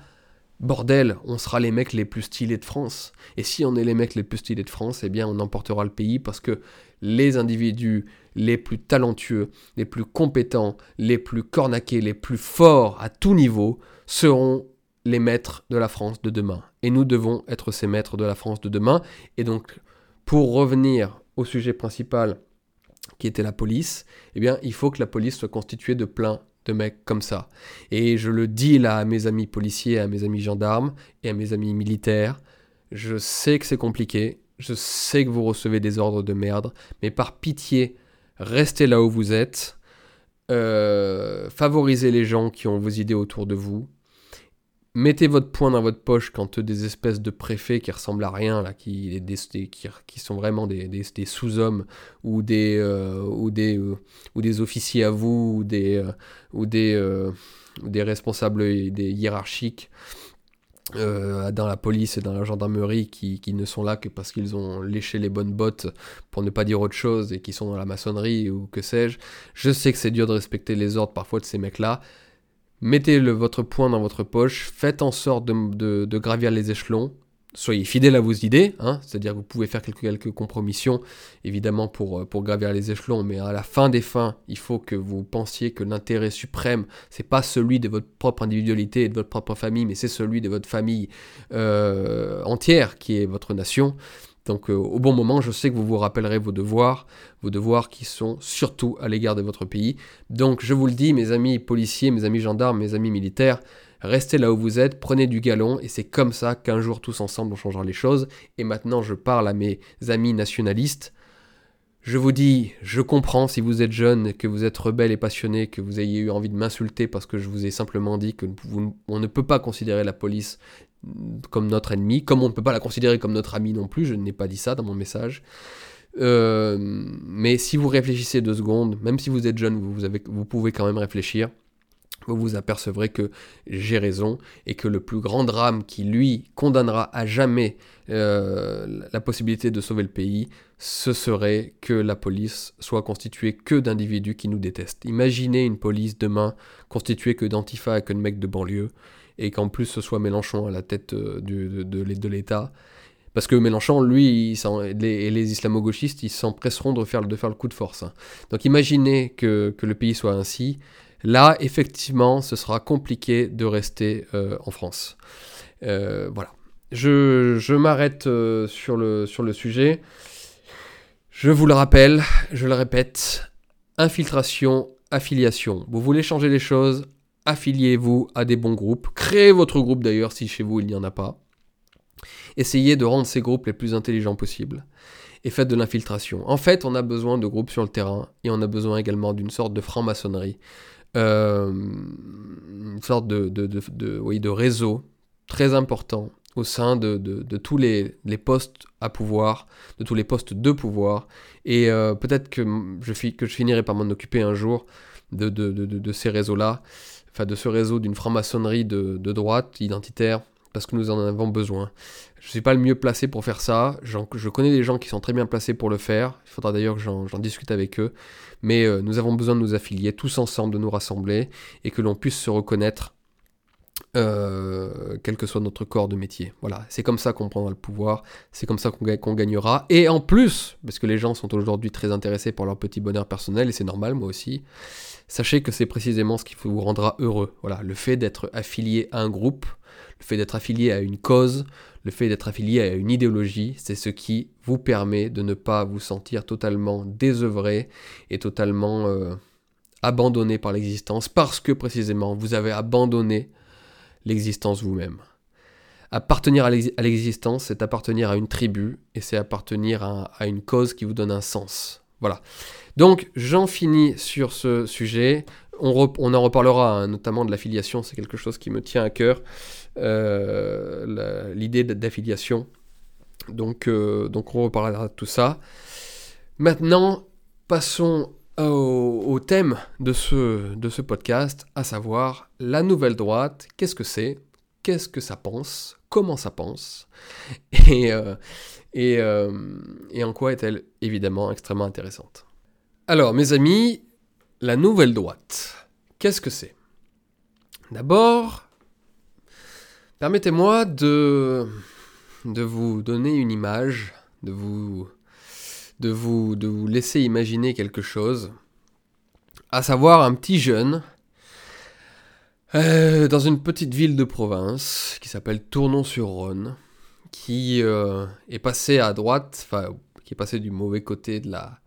Bordel, on sera les mecs les plus stylés de France. Et si on est les mecs les plus stylés de France, eh bien on emportera le pays parce que les individus les plus talentueux, les plus compétents, les plus cornaqués, les plus forts à tout niveau seront les maîtres de la France de demain. Et nous devons être ces maîtres de la France de demain. Et donc, pour revenir au sujet principal qui était la police, eh bien, il faut que la police soit constituée de plein de mecs comme ça. Et je le dis là à mes amis policiers, à mes amis gendarmes et à mes amis militaires, je sais que c'est compliqué, je sais que vous recevez des ordres de merde, mais par pitié, restez là où vous êtes, euh, favorisez les gens qui ont vos idées autour de vous, mettez votre poing dans votre poche quand des espèces de préfets qui ressemblent à rien, là, qui, sont vraiment des, sous-hommes ou des, euh, euh, ou des officiers à vous ou des, ou des, responsables hiérarchiques euh, dans la police et dans la gendarmerie qui, ne sont là que parce qu'ils ont léché les bonnes bottes pour ne pas dire autre chose et qui sont dans la maçonnerie ou que sais-je. Je sais que c'est dur de respecter les ordres parfois de ces mecs-là. Mettez le, votre poing dans votre poche, faites en sorte de gravir les échelons, soyez fidèle à vos idées, hein, c'est-à-dire que vous pouvez faire quelques, compromissions, évidemment, pour, euh, pour gravir les échelons, mais à la fin des fins, il faut que vous pensiez que l'intérêt suprême, c'est pas celui de votre propre individualité et de votre propre famille, mais c'est celui de votre famille euh, entière, qui est votre nation. Donc euh, au bon moment, je sais que vous vous rappellerez vos devoirs, vos devoirs qui sont surtout à l'égard de votre pays. Donc je vous le dis, mes amis policiers, mes amis gendarmes, mes amis militaires, Restez là où vous êtes, prenez du galon, et c'est comme ça qu'un jour tous ensemble on changera les choses. Et maintenant je parle à mes amis nationalistes. Je vous dis, je comprends si vous êtes jeune, que vous êtes rebelle et passionné, que vous ayez eu envie de m'insulter parce que je vous ai simplement dit que on ne peut pas considérer la police comme notre ennemi, comme on ne peut pas la considérer comme notre ami non plus, je n'ai pas dit ça dans mon message. Euh, mais si vous réfléchissez deux secondes, même si vous êtes jeune, vous, vous pouvez quand même réfléchir vous vous apercevrez que j'ai raison et que le plus grand drame qui, lui, condamnera à jamais euh, la possibilité de sauver le pays, ce serait que la police soit constituée que d'individus qui nous détestent. Imaginez une police demain constituée que d'antifa et que de mecs de banlieue, et qu'en plus ce soit Mélenchon à la tête euh, de, de, l'État. Parce que Mélenchon, lui, et les, islamo-gauchistes, ils s'empresseront de faire, de faire le coup de force. Hein. Donc imaginez que, que le pays soit ainsi. Là, effectivement, ce sera compliqué de rester euh, en France. Euh, voilà. Je, m'arrête euh, sur, le, sur le sujet. Je vous le rappelle, je le répète, infiltration, affiliation. Vous voulez changer les choses, affiliez-vous à des bons groupes. Créez votre groupe d'ailleurs si chez vous il n'y en a pas. Essayez de rendre ces groupes les plus intelligents possibles. Et faites de l'infiltration. En fait, on a besoin de groupes sur le terrain et on a besoin également d'une sorte de franc-maçonnerie euh, une sorte de, de, de, oui, de réseau très important au sein de, tous les, les, postes à pouvoir, de tous les postes de pouvoir. Et euh, peut-être que je, que je finirai par m'en occuper un jour de, de, ces réseaux-là, enfin de ce réseau d'une franc-maçonnerie de, droite, identitaire, parce que nous en avons besoin. Je ne suis pas le mieux placé pour faire ça. Je connais des gens qui sont très bien placés pour le faire. Il faudra d'ailleurs que j'en discute avec eux. Mais euh, nous avons besoin de nous affilier tous ensemble, de nous rassembler et que l'on puisse se reconnaître euh, quel que soit notre corps de métier. Voilà, c'est comme ça qu'on prendra le pouvoir, c'est comme ça qu'on gagnera. Et en plus, parce que les gens sont aujourd'hui très intéressés par leur petit bonheur personnel, et c'est normal, moi aussi, sachez que c'est précisément ce qui vous rendra heureux. Voilà, le fait d'être affilié à un groupe, le fait d'être affilié à une cause, le fait d'être affilié à une idéologie, c'est ce qui vous permet de ne pas vous sentir totalement désœuvré et totalement euh, abandonné par l'existence, parce que précisément vous avez abandonné l'existence vous-même. Appartenir à l'existence, c'est appartenir à une tribu et c'est appartenir à, une cause qui vous donne un sens. Voilà. Donc j'en finis sur ce sujet. On, en reparlera, hein, notamment de l'affiliation, c'est quelque chose qui me tient à cœur, l'idée d'affiliation. Donc, euh, donc on reparlera de tout ça. Maintenant, passons au, thème de ce, de ce podcast, à savoir la nouvelle droite, qu'est-ce que c'est, qu'est-ce que ça pense, comment ça pense, euh, et, euh, et en quoi est-elle évidemment extrêmement intéressante? Alors mes amis, la nouvelle droite, qu'est-ce que c'est? D'abord, permettez-moi de, de vous donner une image, de vous de vous, de vous laisser imaginer quelque chose, à savoir un petit jeune euh, dans une petite ville de province qui s'appelle Tournon-sur-Rhône, qui euh, est passé à droite, enfin, qui est passé du mauvais côté de la,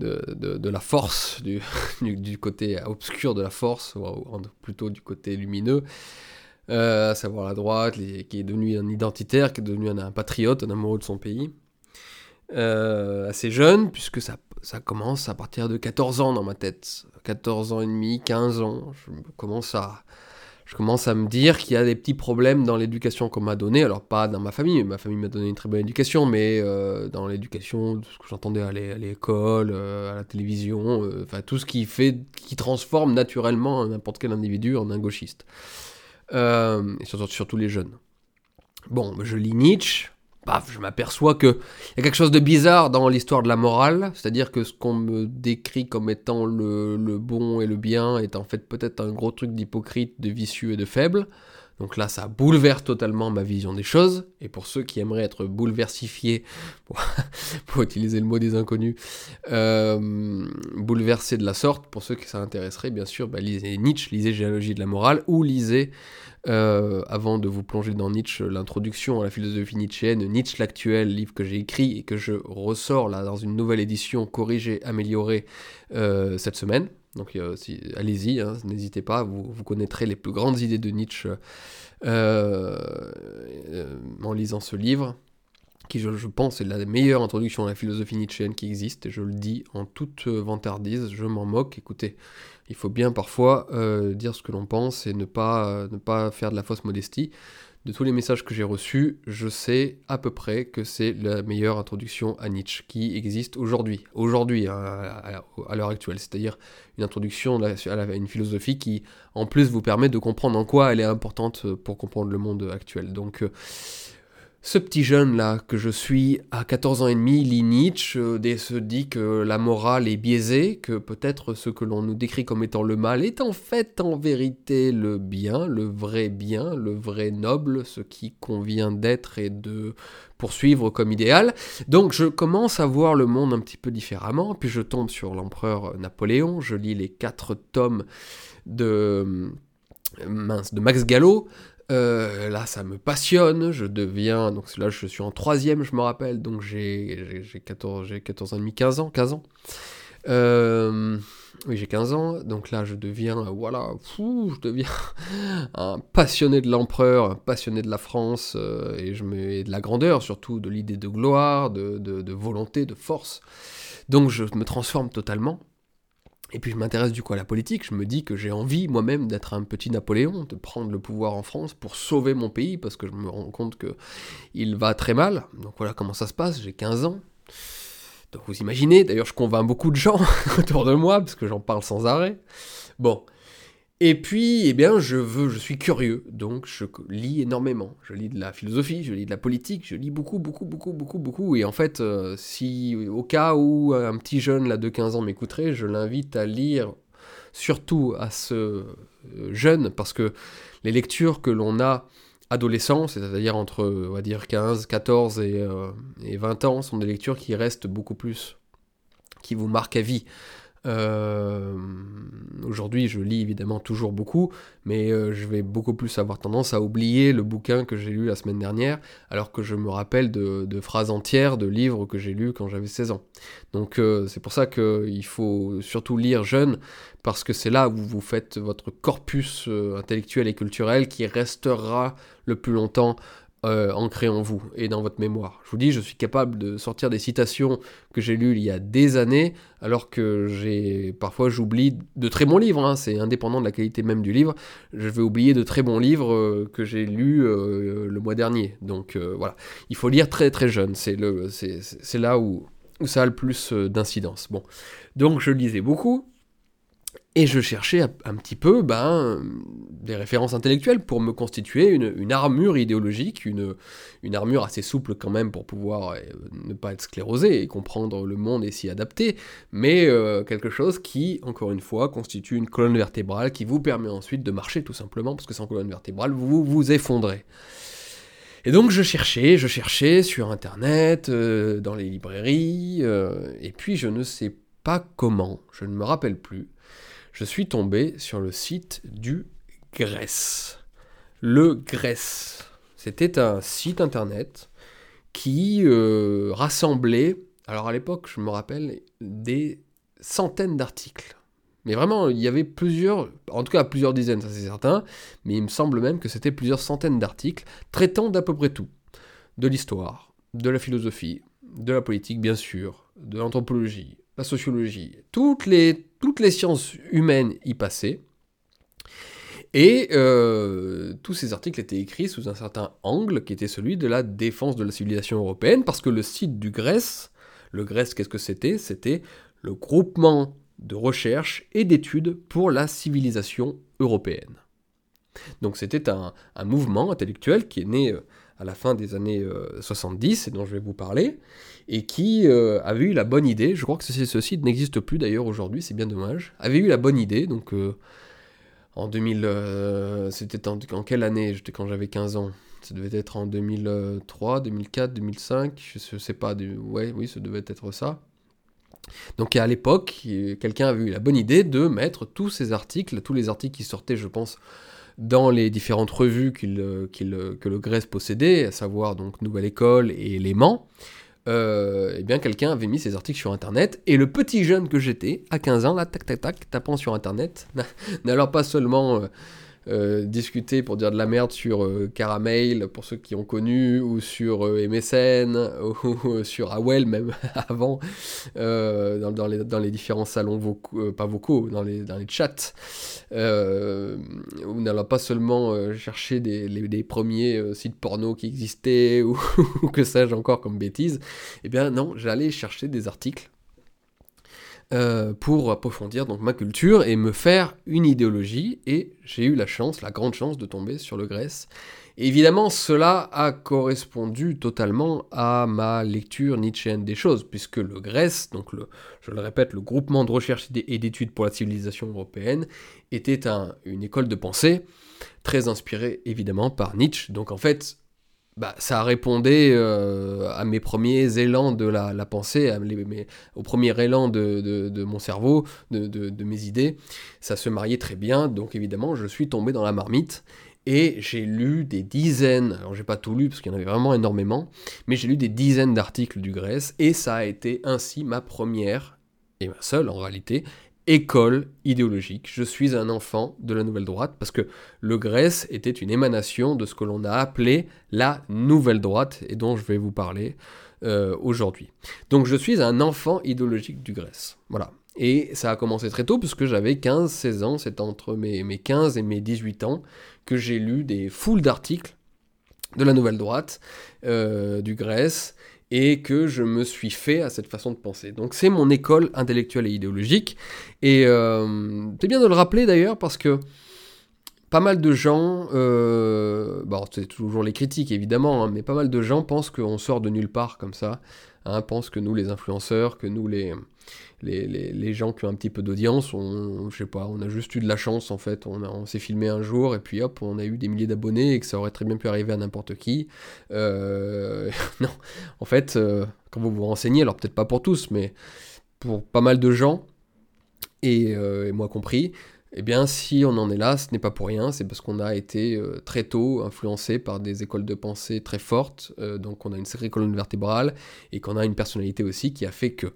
de, la force, du, du, côté obscur de la force, ou plutôt du côté lumineux, euh, à savoir la droite, qui est devenu un identitaire, qui est devenu un patriote, un amoureux de son pays. Euh, assez jeune, puisque ça, commence à partir de 14 ans dans ma tête. 14 ans et demi, 15 ans. Je commence à, je commence à me dire qu'il y a des petits problèmes dans l'éducation qu'on m'a donnée. Alors, pas dans ma famille, ma famille m'a donné une très bonne éducation, mais euh, dans l'éducation, ce que j'entendais à l'école, à la télévision, enfin, tout ce qui fait, qui transforme naturellement n'importe quel individu en un gauchiste. Et surtout, surtout les jeunes. Bon, je lis Nietzsche, paf, je m'aperçois qu'il y a quelque chose de bizarre dans l'histoire de la morale, c'est-à-dire que ce qu'on me décrit comme étant le, bon et le bien est en fait peut-être un gros truc d'hypocrite, de vicieux et de faible. Donc là, ça bouleverse totalement ma vision des choses. Et pour ceux qui aimeraient être bouleversifiés, pour, utiliser le mot des inconnus, euh, bouleversés de la sorte, pour ceux qui ça intéresserait, bien sûr, bah, lisez Nietzsche, lisez Géologie de la morale, ou lisez euh, avant de vous plonger dans Nietzsche, l'introduction à la philosophie nietzschéenne, Nietzsche l'actuel, livre que j'ai écrit et que je ressors là dans une nouvelle édition corrigée, améliorée euh, cette semaine. Donc euh, allez-y, hein, n'hésitez pas, vous, vous, connaîtrez les plus grandes idées de Nietzsche en lisant ce livre qui je, pense est la meilleure introduction à la philosophie nietzschéenne qui existe, et je le dis en toute vantardise, je m'en moque, écoutez, il faut bien parfois euh, dire ce que l'on pense et ne pas, euh, ne pas faire de la fausse modestie. De tous les messages que j'ai reçus, je sais à peu près que c'est la meilleure introduction à Nietzsche qui existe aujourd'hui, aujourd'hui, hein, à, l'heure actuelle. C'est-à-dire une introduction à, une philosophie qui, en plus, vous permet de comprendre en quoi elle est importante pour comprendre le monde actuel. Donc, euh, ce petit jeune là que je suis à 14 ans et demi lit Nietzsche et se dit que la morale est biaisée, que peut-être ce que l'on nous décrit comme étant le mal est en fait en vérité le bien, le vrai bien, le vrai noble, ce qui convient d'être et de poursuivre comme idéal. Donc je commence à voir le monde un petit peu différemment, puis je tombe sur l'empereur Napoléon, je lis les quatre tomes de de Max Gallo, euh, là, ça me passionne, je deviens, donc là je suis en troisième, je me rappelle, donc j'ai 14, 14 ans et demi, 15 ans, 15 ans. Euh, oui, j'ai 15 ans, donc là je deviens, voilà, fou, je deviens un passionné de l'empereur, un passionné de la France, euh, et, je me, de la grandeur surtout, de l'idée de gloire, de, de volonté, de force. Donc je me transforme totalement. Et puis je m'intéresse du coup à la politique, je me dis que j'ai envie moi-même d'être un petit Napoléon, de prendre le pouvoir en France pour sauver mon pays, parce que je me rends compte que il va très mal. Donc voilà comment ça se passe, j'ai 15 ans. Donc vous imaginez, d'ailleurs je convainc beaucoup de gens autour de moi, parce que j'en parle sans arrêt. Bon. Et puis, eh bien, je veux, je suis curieux, donc je lis énormément. Je lis de la philosophie, je lis de la politique, je lis beaucoup, beaucoup, beaucoup, beaucoup, beaucoup. Et en fait, euh, si au cas où un petit jeune là de 15 ans m'écouterait, je l'invite à lire surtout à ce euh, jeune, parce que les lectures que l'on a adolescents, c'est-à-dire entre, on va dire, 15, 14 et, et 20 ans, sont des lectures qui restent beaucoup plus, qui vous marquent à vie. Euh, aujourd'hui, je lis évidemment toujours beaucoup, mais euh, je vais beaucoup plus avoir tendance à oublier le bouquin que j'ai lu la semaine dernière, alors que je me rappelle de, phrases entières de livres que j'ai lus quand j'avais 16 ans. Donc euh, c'est pour ça qu'il faut surtout lire jeune, parce que c'est là où vous faites votre corpus intellectuel et culturel qui restera le plus longtemps euh, en vous et dans votre mémoire. Je vous dis, je suis capable de sortir des citations que j'ai lues il y a des années, alors que j'ai parfois j'oublie de très bons livres, hein, c'est indépendant de la qualité même du livre, je vais oublier de très bons livres euh, que j'ai lus euh, le mois dernier. Donc voilà, il faut lire très très jeune, c'est là où, où ça a le plus d'incidence. Bon, donc je lisais beaucoup, et je cherchais un petit peu ben, des références intellectuelles pour me constituer une, armure idéologique, une, armure assez souple quand même pour pouvoir euh, ne pas être sclérosé et comprendre le monde et s'y adapter, mais euh, quelque chose qui, encore une fois, constitue une colonne vertébrale qui vous permet ensuite de marcher tout simplement, parce que sans colonne vertébrale, vous vous effondrez. Et donc je cherchais, je cherchais sur Internet, euh, dans les librairies, et puis je ne sais pas comment, je ne me rappelle plus, je suis tombé sur le site du Grèce. Le Grèce, c'était un site internet qui euh, rassemblait, alors à l'époque, je me rappelle, des centaines d'articles. Mais vraiment, il y avait plusieurs, en tout cas plusieurs dizaines, ça c'est certain, mais il me semble même que c'était plusieurs centaines d'articles traitant d'à peu près tout. De l'histoire, de la philosophie, de la politique bien sûr, de l'anthropologie, la sociologie, toutes les, sciences humaines y passaient. Et euh, tous ces articles étaient écrits sous un certain angle qui était celui de la défense de la civilisation européenne, parce que le site du Grèce, le Grèce, qu'est-ce que c'était? C'était le groupement de recherche et d'études pour la civilisation européenne. Donc c'était un, un, mouvement intellectuel qui est né euh, à la fin des années 70, euh, et dont je vais vous parler, et qui euh, avait eu la bonne idée, je crois que ce, site n'existe plus d'ailleurs aujourd'hui, c'est bien dommage, avait eu la bonne idée, donc euh, en 2000, c'était en, quelle année? Quand j'avais 15 ans. Ça devait être en 2003, 2004, 2005, je, sais pas, ouais, oui, ça devait être ça. Donc à l'époque, quelqu'un avait eu la bonne idée de mettre tous ces articles, tous les articles qui sortaient, je pense, dans les différentes revues euh, que le Grèce possédait, à savoir donc Nouvelle École et Léman, euh, eh bien quelqu'un avait mis ces articles sur internet. Et le petit jeune que j'étais à 15 ans là tac tac tac tapant sur internet n'alors pas seulement euh, euh, discuter pour dire de la merde sur euh, Caramel, pour ceux qui ont connu, ou sur euh, MSN, ou sur AOL même avant, dans, les, différents salons vocaux, pas vocaux, dans les, chats, où n'allant pas seulement chercher des, les, premiers sites porno qui existaient, ou, ou que sais-je encore comme bêtises, eh bien non, j'allais chercher des articles euh, pour approfondir donc ma culture et me faire une idéologie. Et j'ai eu la chance, la grande chance de tomber sur le Grèce. évidemment, cela a correspondu totalement à ma lecture nietzschéenne des choses, puisque le Grèce, donc je le répète, le groupement de recherche et d'études pour la civilisation européenne, était un, une école de pensée très inspirée évidemment par Nietzsche. Donc en fait, bah, ça répondait euh, à mes premiers élans de la, pensée, au premier élan de, mon cerveau, de, mes idées. Ça se mariait très bien, donc évidemment, je suis tombé dans la marmite. Et j'ai lu des dizaines, alors j'ai pas tout lu parce qu'il y en avait vraiment énormément, mais j'ai lu des dizaines d'articles du Grèce, et ça a été ainsi ma première, et ma seule en réalité, école idéologique. Je suis un enfant de la nouvelle droite parce que le Grèce était une émanation de ce que l'on a appelé la nouvelle droite et dont je vais vous parler euh, aujourd'hui. Donc je suis un enfant idéologique du Grèce. Voilà. Et ça a commencé très tôt puisque j'avais 15-16 ans, c'est entre mes, mes 15 et mes 18 ans que j'ai lu des foules d'articles de la nouvelle droite euh, du Grèce et que je me suis fait à cette façon de penser. Donc c'est mon école intellectuelle et idéologique, et euh, c'est bien de le rappeler d'ailleurs parce que pas mal de gens, euh, bon, c'est toujours les critiques évidemment, hein, mais pas mal de gens pensent qu'on sort de nulle part comme ça, hein, pensent que nous les influenceurs, que nous les, les, les, gens qui ont un petit peu d'audience, on, je sais pas, on a juste eu de la chance en fait, on, on s'est filmé un jour et puis hop, on a eu des milliers d'abonnés et que ça aurait très bien pu arriver à n'importe qui. Euh, non, en fait, euh, quand vous vous renseignez, alors peut-être pas pour tous, mais pour pas mal de gens, et, et moi compris, eh bien, si on en est là, ce n'est pas pour rien, c'est parce qu'on a été euh, très tôt influencé par des écoles de pensée très fortes, euh, donc on a une sacrée colonne vertébrale, et qu'on a une personnalité aussi qui a fait que.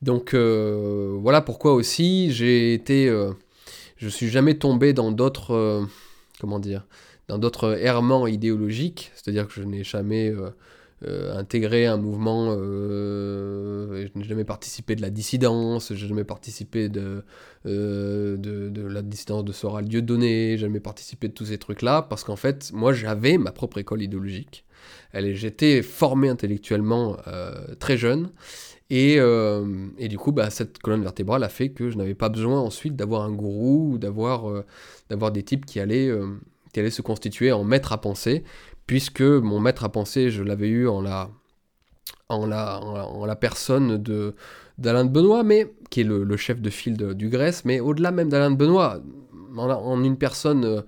Donc euh, voilà pourquoi aussi j'ai été... je suis jamais tombé dans d'autres... comment dire Dans d'autres errements idéologiques, c'est-à-dire que je n'ai jamais euh, intégrer un mouvement. Euh, je n'ai jamais participé de la dissidence, je n'ai jamais participé de, euh, de, de, la dissidence de Sora Dieudonné, jamais participé de tous ces trucs-là, parce qu'en fait, moi j'avais ma propre école idéologique. J'étais formé intellectuellement très jeune. Et, et, du coup, bah, cette colonne vertébrale a fait que je n'avais pas besoin ensuite d'avoir un gourou ou d'avoir d'avoir des types qui allaient, qui allaient se constituer en maître à penser, puisque mon maître à penser, je l'avais eu en la, en la, en la personne de d'Alain de Benoît, mais qui est le, chef de file du Grèce, mais au-delà même d'Alain de Benoît, en, une personne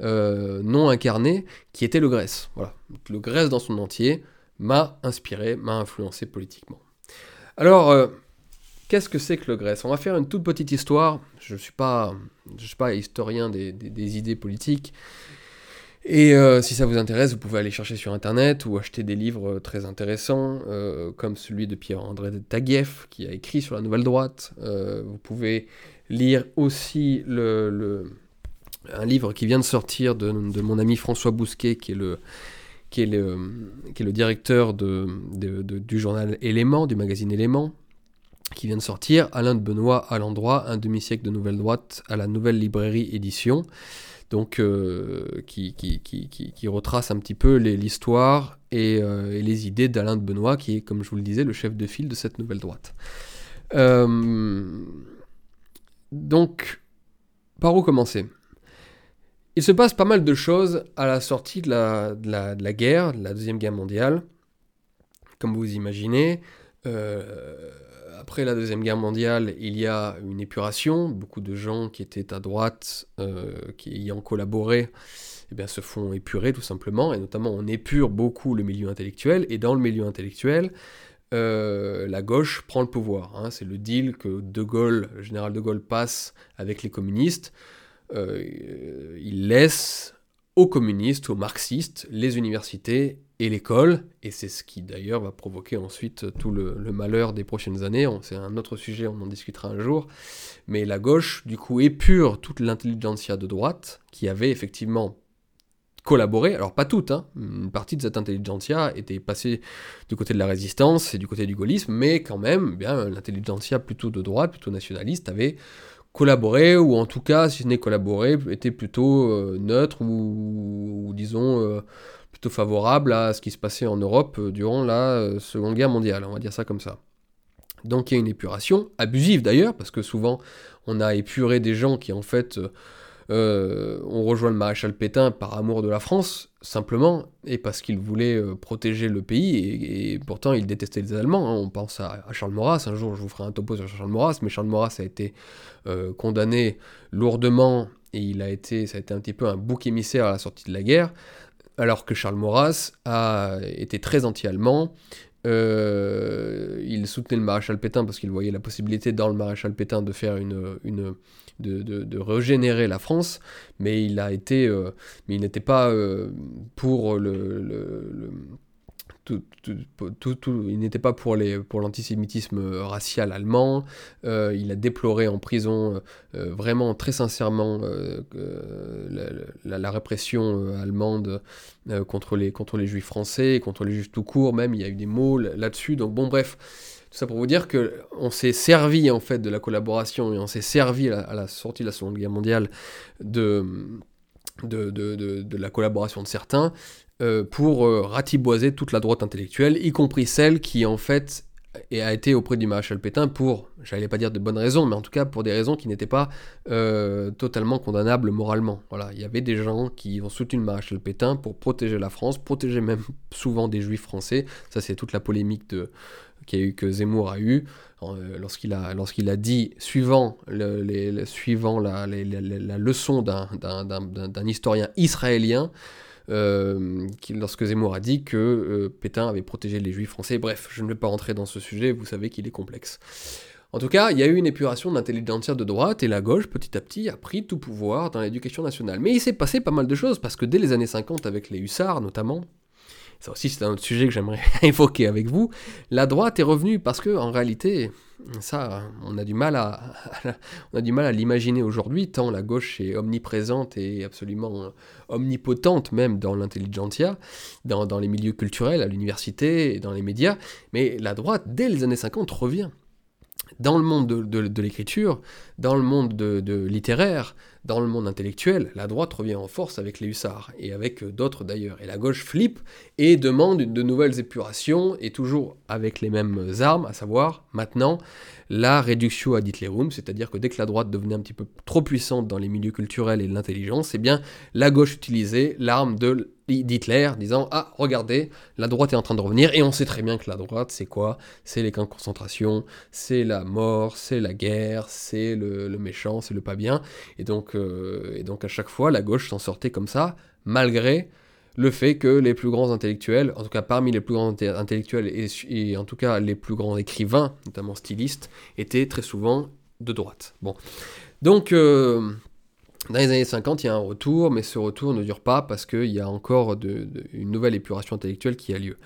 euh, non incarnée, qui était le Grèce. Voilà, le Grèce dans son entier m'a inspiré, m'a influencé politiquement. Alors, euh, qu'est-ce que c'est que le Grèce? On va faire une toute petite histoire. Je ne suis, pas, suis pas historien des, des idées politiques. Et euh, si ça vous intéresse, vous pouvez aller chercher sur internet ou acheter des livres euh, très intéressants, euh, comme celui de Pierre-André Taguieff, qui a écrit sur la Nouvelle Droite. vous pouvez lire aussi un livre qui vient de sortir de, mon ami François Bousquet, qui est le, qui est le, qui est le directeur du journal Élément, du magazine Élément, qui vient de sortir, Alain de Benoît à l'endroit, un demi-siècle de Nouvelle Droite à la Nouvelle Librairie Édition. Donc euh, qui, retrace un petit peu l'histoire euh, et, les idées d'Alain de Benoît, qui est, comme je vous le disais, le chef de file de cette nouvelle droite. Euh, donc, par où commencer? Il se passe pas mal de choses à la sortie de la, guerre, de la Deuxième Guerre mondiale, comme vous imaginez après la Deuxième Guerre mondiale, il y a une épuration. Beaucoup de gens qui étaient à droite, euh, qui ayant collaboré, eh bien, se font épurer tout simplement. Et notamment, on épure beaucoup le milieu intellectuel. Et dans le milieu intellectuel, euh, la gauche prend le pouvoir. Hein. C'est le deal que De Gaulle, le général De Gaulle, passe avec les communistes. Euh, il laisse aux communistes, aux marxistes, les universités et l'école, et c'est ce qui d'ailleurs va provoquer ensuite tout le, malheur des prochaines années, c'est un autre sujet, on en discutera un jour, mais la gauche, du coup, épure toute l'intelligentsia de droite, qui avait effectivement collaboré, alors pas toute, hein, une partie de cette intelligentsia était passée du côté de la résistance et du côté du gaullisme, mais quand même, eh bien l'intelligentsia plutôt de droite, plutôt nationaliste, avait collaboré, ou en tout cas, si ce n'est collaboré, était plutôt euh, neutre, ou, disons... Euh, favorable à ce qui se passait en Europe euh, durant la euh, Seconde Guerre mondiale, on va dire ça comme ça. Donc il y a une épuration, abusive d'ailleurs, parce que souvent on a épuré des gens qui en fait euh, ont rejoint le maréchal Pétain par amour de la France, simplement, et parce qu'ils voulaient protéger le pays, et, pourtant ils détestaient les Allemands. Hein. On pense à, Charles Maurras, un jour je vous ferai un topo sur Charles Maurras, mais Charles Maurras a été condamné lourdement, et il a été, ça a été un petit peu un bouc émissaire à la sortie de la guerre alors que Charles Maurras a été très anti-allemand. Euh, il soutenait le maréchal Pétain parce qu'il voyait la possibilité dans le maréchal Pétain de faire une, une de, régénérer la France, mais il a été, euh, mais il n'était pas euh, pour le, il n'était pas pour, l'antisémitisme racial allemand. Euh, il a déploré en prison euh, vraiment très sincèrement euh, la, répression allemande contre, les, juifs français, contre les juifs tout court même. Il y a eu des mots là-dessus. Donc bon bref, tout ça pour vous dire que on s'est servi en fait de la collaboration et on s'est servi à la, sortie de la Seconde Guerre mondiale de, de, de, de la collaboration de certains euh, pour euh, ratiboiser toute la droite intellectuelle, y compris celle qui en fait et a été auprès du maréchal Pétain pour, j'allais pas dire de bonnes raisons, mais en tout cas pour des raisons qui n'étaient pas euh, totalement condamnables moralement. Voilà, il y avait des gens qui ont soutenu le maréchal Pétain pour protéger la France, protéger même souvent des juifs français. Ça, c'est toute la polémique a eu, que Zemmour a eu lorsqu'il a, a dit, suivant, les, suivant la, leçon d'un historien israélien, euh, lorsque Zemmour a dit que euh, Pétain avait protégé les juifs français. Bref, je ne vais pas rentrer dans ce sujet, vous savez qu'il est complexe. En tout cas, il y a eu une épuration de l'intelligentsia de droite et la gauche, petit à petit, a pris tout pouvoir dans l'éducation nationale. Mais il s'est passé pas mal de choses, parce que dès les années 50, avec les hussards notamment, ça aussi c'est un autre sujet que j'aimerais évoquer avec vous, la droite est revenue parce que en réalité, ça, on a du mal à, on a du mal à l'imaginer aujourd'hui, tant la gauche est omniprésente et absolument omnipotente même dans l'intelligentsia, dans, dans les milieux culturels, à l'université dans les médias, mais la droite, dès les années 50, revient dans le monde de, l'écriture, dans le monde de, littéraire, dans le monde intellectuel, la droite revient en force avec les hussards, et avec euh, d'autres d'ailleurs. Et la gauche flippe et demande de nouvelles épurations, et toujours avec les mêmes armes, à savoir maintenant la réduction ad Hitlerum, c'est-à-dire que dès que la droite devenait un petit peu trop puissante dans les milieux culturels et l'intelligence, eh bien la gauche utilisait l'arme de d'Hitler, disant Ah, regardez, la droite est en train de revenir, et on sait très bien que la droite, c'est quoi? C'est les camps de concentration, c'est la mort, c'est la guerre, c'est le, méchant, c'est le pas bien. Et donc, euh, et donc, à chaque fois, la gauche s'en sortait comme ça, malgré le fait que les plus grands intellectuels, en tout cas parmi les plus grands intellectuels et, en tout cas les plus grands écrivains, notamment stylistes, étaient très souvent de droite. Bon. Donc, euh, dans les années 50, il y a un retour, mais ce retour ne dure pas parce qu'il y a encore une nouvelle épuration intellectuelle qui a lieu.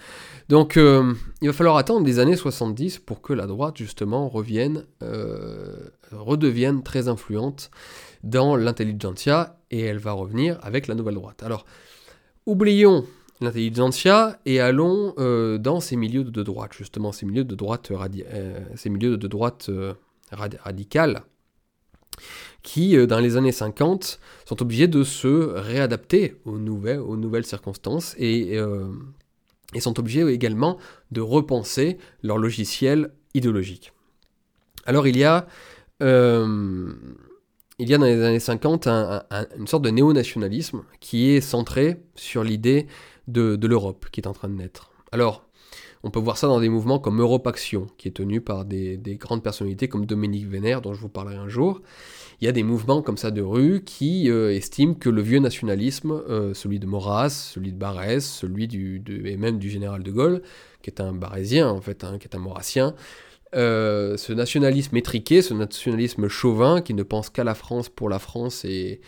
Donc euh, il va falloir attendre les années 70 pour que la droite, justement, revienne, euh, redevienne très influente dans l'intelligentsia, et elle va revenir avec la nouvelle droite. Alors, oublions l'intelligentsia et allons euh, dans ces milieux de droite, justement, ces milieux de droite, ces milieux de droite radicale qui, euh, dans les années 50, sont obligés de se réadapter aux nouvelles, aux nouvelles circonstances et, euh, sont obligés également de repenser leur logiciel idéologique. Alors il y a, euh, il y a dans les années 50 une sorte de néo-nationalisme qui est centré sur l'idée de, l'Europe qui est en train de naître. Alors, on peut voir ça dans des mouvements comme Europe Action, qui est tenu par des, des grandes personnalités comme Dominique Vénère, dont je vous parlerai un jour, il y a des mouvements comme ça de rue qui euh, estiment que le vieux nationalisme, euh, celui de Maurras, celui de Barès, celui du, et même du général de Gaulle, qui est un barésien en fait, hein, qui est un maurassien, euh, ce nationalisme étriqué, ce nationalisme chauvin qui ne pense qu'à la France pour la France et,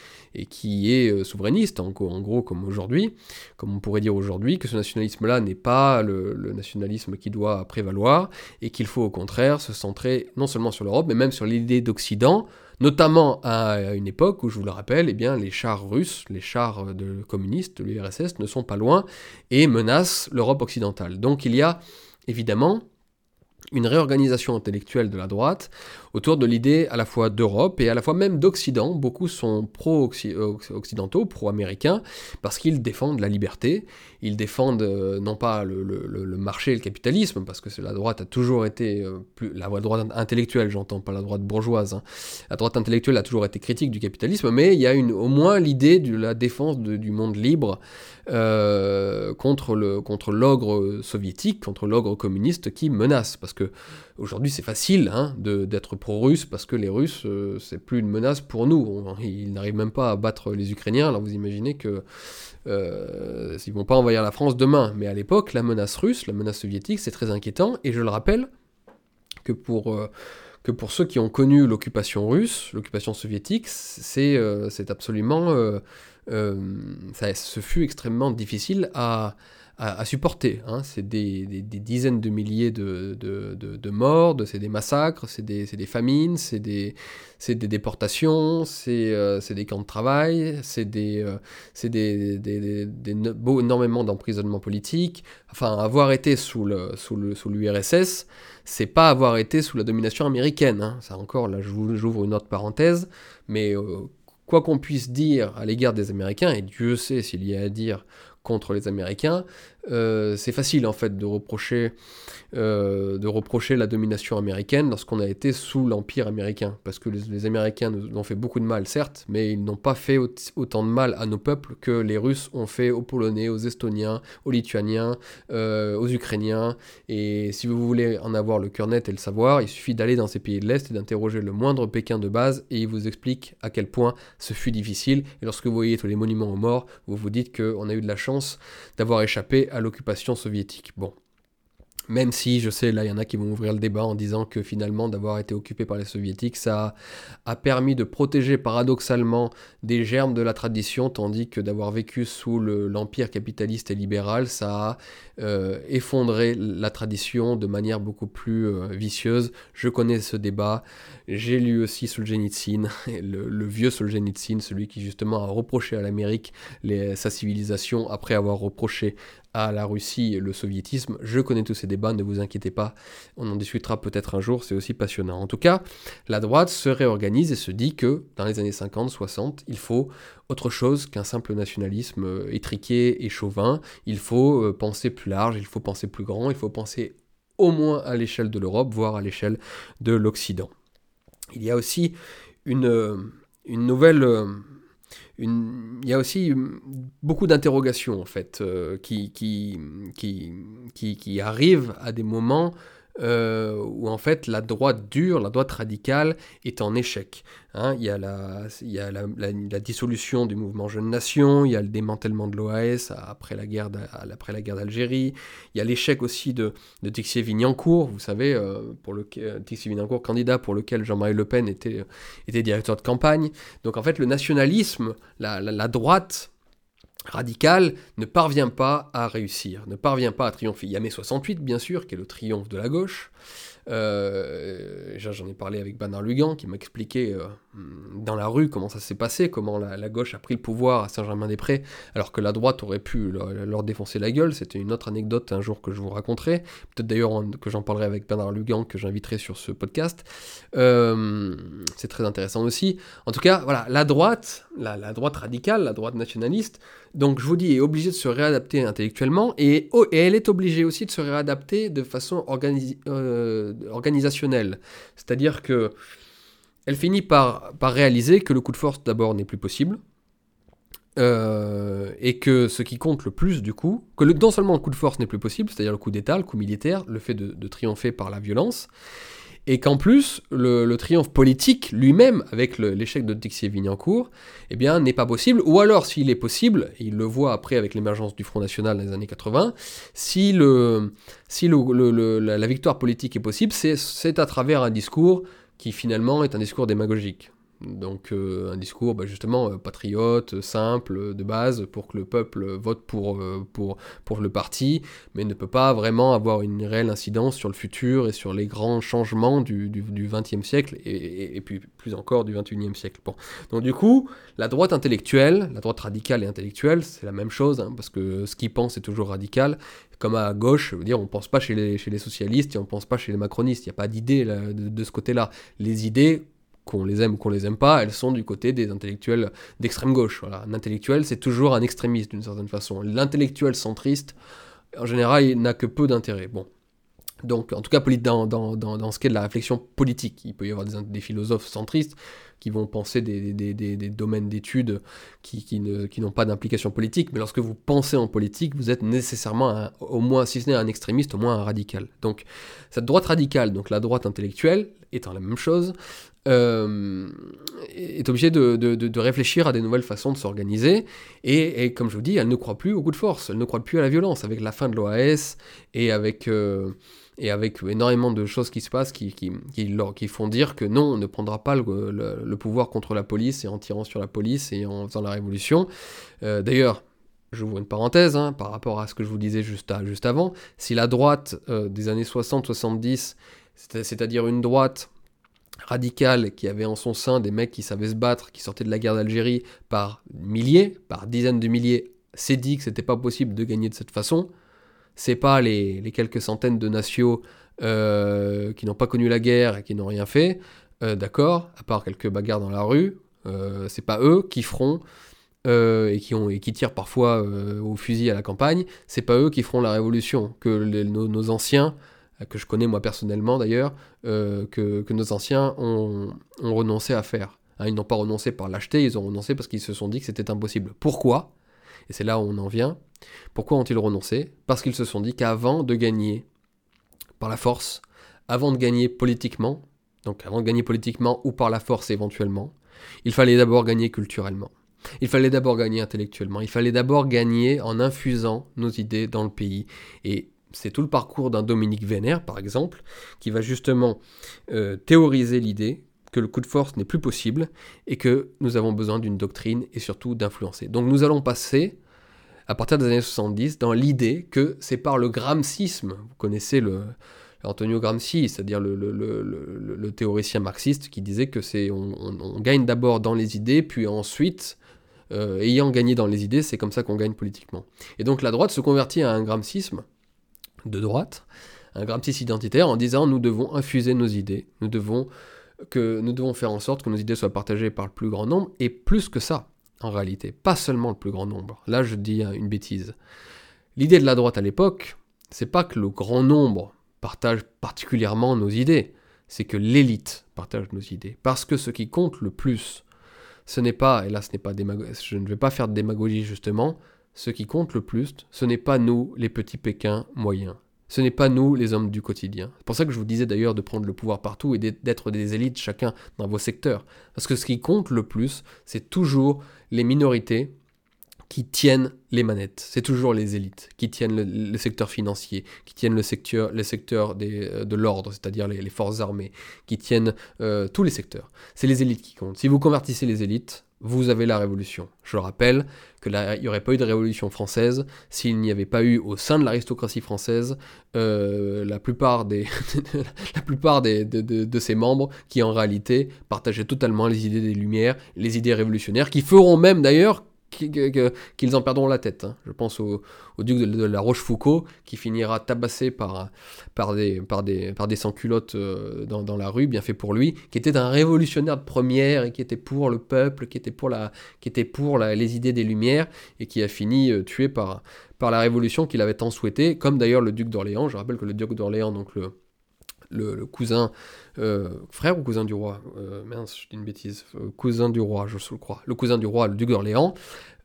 qui est souverainiste, en, gros comme aujourd'hui, comme on pourrait dire aujourd'hui, que ce nationalisme-là n'est pas le, le, nationalisme qui doit prévaloir et qu'il faut au contraire se centrer non seulement sur l'Europe, mais même sur l'idée d'Occident, notamment à une époque où, je vous le rappelle, eh bien, les chars russes, les chars de communistes, l'URSS, ne sont pas loin et menacent l'Europe occidentale. Donc il y a évidemment une réorganisation intellectuelle de la droite autour de l'idée à la fois d'Europe et à la fois même d'Occident. Beaucoup sont pro-occidentaux, pro-américains, parce qu'ils défendent la liberté, ils défendent euh, non pas le, marché et le capitalisme, parce que la droite a toujours été, euh, la droite intellectuelle j'entends, pas la droite bourgeoise, hein. la droite intellectuelle a toujours été critique du capitalisme, mais il y a au moins l'idée de la défense du monde libre euh, contre l'ogre soviétique, contre l'ogre communiste qui menace, parce que aujourd'hui c'est facile hein, d'être pro-russe parce que les Russes, euh, c'est plus une menace pour nous. ils n'arrivent même pas à battre les Ukrainiens. Alors vous imaginez que euh, ils vont pas envahir la France demain. Mais à l'époque, la menace russe, la menace soviétique, c'est très inquiétant. Et je le rappelle que pour euh, que pour ceux qui ont connu l'occupation russe, l'occupation soviétique, c'est euh, absolument, ça, ce fut extrêmement difficile à à, supporter. Hein. C'est des, dizaines de milliers de, de, morts, c'est des massacres, c'est des, famines, c'est des, déportations, euh, c'est des camps de travail, c'est des, euh, énormément d'emprisonnement politique. Enfin, avoir été sous l'URSS, sous sous c'est pas avoir été sous la domination américaine. Hein. Ça encore, là, j'ouvre une autre parenthèse, mais... Euh, quoi qu'on puisse dire à l'égard des Américains, et Dieu sait s'il y a à dire contre les Américains, euh, c'est facile en fait de reprocher, euh, de reprocher la domination américaine lorsqu'on a été sous l'empire américain, parce que les, Américains nous ont fait beaucoup de mal, certes, mais ils n'ont pas fait autant de mal à nos peuples que les Russes ont fait aux Polonais, aux Estoniens, aux Lituaniens, euh, aux Ukrainiens. Et si vous voulez en avoir le cœur net et le savoir, il suffit d'aller dans ces pays de l'Est et d'interroger le moindre Pékin de base, et il vous explique à quel point ce fut difficile. Et lorsque vous voyez tous les monuments aux morts, vous vous dites qu'on a eu de la chance d'avoir échappé à l'occupation soviétique. Bon. Même si, je sais, là, il y en a qui vont ouvrir le débat en disant que finalement, d'avoir été occupé par les soviétiques, ça a permis de protéger paradoxalement des germes de la tradition, tandis que d'avoir vécu sous l'empire capitaliste et libéral, ça a euh, effondré la tradition de manière beaucoup plus euh, vicieuse. Je connais ce débat. J'ai lu aussi Solzhenitsyn, le, le, vieux Solzhenitsyn, celui qui justement a reproché à l'Amérique sa civilisation après avoir reproché à la Russie le soviétisme. Je connais tous ces débats, ne vous inquiétez pas, on en discutera peut-être un jour, c'est aussi passionnant. En tout cas, la droite se réorganise et se dit que dans les années 50-60, il faut autre chose qu'un simple nationalisme euh, étriqué et chauvin, il faut euh, penser plus large, il faut penser plus grand, il faut penser au moins à l'échelle de l'Europe, voire à l'échelle de l'Occident. Il y a aussi une, euh, une nouvelle il y a aussi beaucoup d'interrogations en fait euh, qui, qui, qui, arrivent à des moments euh, où en fait la droite dure, la droite radicale est en échec. Hein. il y a, la, dissolution du mouvement Jeune Nation, il y a le démantèlement de l'OAS après la guerre d'Algérie, il y a l'échec aussi de, de Tixier Vignancourt, vous savez, euh, pour le, Tixier Vignancourt, candidat pour lequel Jean-Marie Le Pen était, était directeur de campagne. Donc en fait le nationalisme, la droite radical ne parvient pas à réussir, ne parvient pas à triompher. Il y a mai 68, bien sûr, qui est le triomphe de la gauche, euh, j'en ai parlé avec Bernard Lugan qui m'a expliqué euh, dans la rue comment ça s'est passé, comment la, gauche a pris le pouvoir à Saint-Germain-des-Prés, alors que la droite aurait pu leur, défoncer la gueule. C'était une autre anecdote un jour que je vous raconterai. Peut-être d'ailleurs que j'en parlerai avec Bernard Lugan que j'inviterai sur ce podcast. Euh, c'est très intéressant aussi. En tout cas, voilà, la droite, la, droite radicale, la droite nationaliste, donc je vous dis, est obligée de se réadapter intellectuellement et, oh, elle est obligée aussi de se réadapter de façon organisée organisationnelle. C'est-à-dire que elle finit par, par réaliser que le coup de force d'abord n'est plus possible, euh, et que ce qui compte le plus du coup, que le, non seulement le coup de force n'est plus possible, c'est-à-dire le coup d'État, le coup militaire, le fait de triompher par la violence, et qu'en plus, le, triomphe politique lui-même, avec l'échec de Tixier-Vignancourt, eh bien, n'est pas possible, ou alors, s'il est possible, il le voit après avec l'émergence du Front National dans les années 80, si, le, si le, la victoire politique est possible, c'est à travers un discours qui finalement est un discours démagogique. Donc euh, un discours bah, justement euh, patriote, simple, de base, pour que le peuple vote pour, euh, pour, pour le parti, mais ne peut pas vraiment avoir une réelle incidence sur le futur et sur les grands changements du, du, siècle, et, et, puis plus encore du XXIe siècle. Bon. Donc du coup, la droite intellectuelle, la droite radicale et intellectuelle, c'est la même chose, hein, parce que ce qu'ils pensent est toujours radical, comme à gauche, je veux dire, on pense pas chez les, chez les socialistes et on pense pas chez les macronistes, il n'y a pas d'idée de ce côté-là. Les idées qu'on les aime ou qu'on les aime pas, elles sont du côté des intellectuels d'extrême gauche. Voilà. Un intellectuel, c'est toujours un extrémiste d'une certaine façon. L'intellectuel centriste, en général, il n'a que peu d'intérêt. Bon. Donc, en tout cas, dans, dans, dans, dans ce qui est de la réflexion politique, il peut y avoir des, des philosophes centristes qui vont penser des, domaines d'études qui, n'ont pas d'implication politique, mais lorsque vous pensez en politique, vous êtes nécessairement, au moins, si ce n'est un extrémiste, au moins un radical. Donc, cette droite radicale, donc la droite intellectuelle, étant la même chose, euh, est obligée de, réfléchir à des nouvelles façons de s'organiser. Et, et, comme je vous dis, elle ne croit plus au coup de force, elle ne croit plus à la violence. Avec la fin de l'OAS et avec, euh, et avec énormément de choses qui se passent qui, qui, qui, qui, font dire que non, on ne prendra pas le, pouvoir contre la police et en tirant sur la police et en faisant la révolution. Euh, D'ailleurs, j'ouvre une parenthèse hein, par rapport à ce que je vous disais juste, juste avant, si la droite euh, des années 60-70, c'est-à-dire une droite radical qui avait en son sein des mecs qui savaient se battre, qui sortaient de la guerre d'Algérie par milliers, par dizaines de milliers, s'est dit que c'était pas possible de gagner de cette façon. C'est pas les, quelques centaines de nations euh, qui n'ont pas connu la guerre et qui n'ont rien fait, euh, d'accord, à part quelques bagarres dans la rue, euh, c'est pas eux qui feront et, qui ont, et qui tirent parfois au fusil à la campagne, c'est pas eux qui feront la révolution. Que nos, anciens, que je connais moi personnellement d'ailleurs, que, nos anciens ont, renoncé à faire. Hein, ils n'ont pas renoncé par l'acheter, ils ont renoncé parce qu'ils se sont dit que c'était impossible. Pourquoi? Et c'est là où on en vient. Pourquoi ont-ils renoncé? Parce qu'ils se sont dit qu'avant de gagner par la force, avant de gagner politiquement, donc avant de gagner politiquement ou par la force éventuellement, il fallait d'abord gagner culturellement. Il fallait d'abord gagner intellectuellement. Il fallait d'abord gagner en infusant nos idées dans le pays. Et c'est tout le parcours d'un Dominique Vénère, par exemple, qui va justement euh, théoriser l'idée que le coup de force n'est plus possible et que nous avons besoin d'une doctrine et surtout d'influencer. Donc nous allons passer, à partir des années 70, dans l'idée que c'est par le gramscisme, vous connaissez le, Antonio Gramsci, c'est-à-dire le, théoricien marxiste qui disait que c'est on, gagne d'abord dans les idées, puis ensuite, euh, ayant gagné dans les idées, c'est comme ça qu'on gagne politiquement. Et donc la droite se convertit à un gramscisme de droite, un gramscisme identitaire, en disant nous devons infuser nos idées, nous devons que nous devons faire en sorte que nos idées soient partagées par le plus grand nombre, et plus que ça, en réalité, pas seulement le plus grand nombre. Là, je dis une bêtise. L'idée de la droite à l'époque, c'est pas que le grand nombre partage particulièrement nos idées, c'est que l'élite partage nos idées. Parce que ce qui compte le plus, ce n'est pas, et là ce n'est pas je ne vais pas faire de démagogie justement, ce qui compte le plus, ce n'est pas nous, les petits Pékins moyens. Ce n'est pas nous, les hommes du quotidien. C'est pour ça que je vous disais d'ailleurs de prendre le pouvoir partout et d'être des élites chacun dans vos secteurs. Parce que ce qui compte le plus, c'est toujours les minorités qui tiennent les manettes. C'est toujours les élites qui tiennent le, secteur financier, qui tiennent le secteur, euh, de l'ordre, c'est-à-dire les, forces armées, qui tiennent euh, tous les secteurs. C'est les élites qui comptent. Si vous convertissez les élites, vous avez la révolution. Je rappelle qu'il n'y aurait pas eu de révolution française s'il n'y avait pas eu au sein de l'aristocratie française euh, la plupart, des la plupart des, de, de, ses membres qui en réalité partageaient totalement les idées des Lumières, les idées révolutionnaires, qui feront même d'ailleurs qu'ils en perdront la tête. Hein. Je pense au, duc de, la Rochefoucauld qui finira tabassé par, par, des, par, des, par des sans-culottes euh, dans, la rue, bien fait pour lui, qui était un révolutionnaire de première et qui était pour le peuple, qui était pour, la, qui était pour les idées des Lumières et qui a fini euh, tué par, par la révolution qu'il avait tant souhaité, comme d'ailleurs le duc d'Orléans. Je rappelle que le duc d'Orléans, donc le, le, cousin, frère ou cousin du roi euh, Mince, je dis une bêtise. Euh, cousin du roi, je le crois. Le cousin du roi, le duc d'Orléans,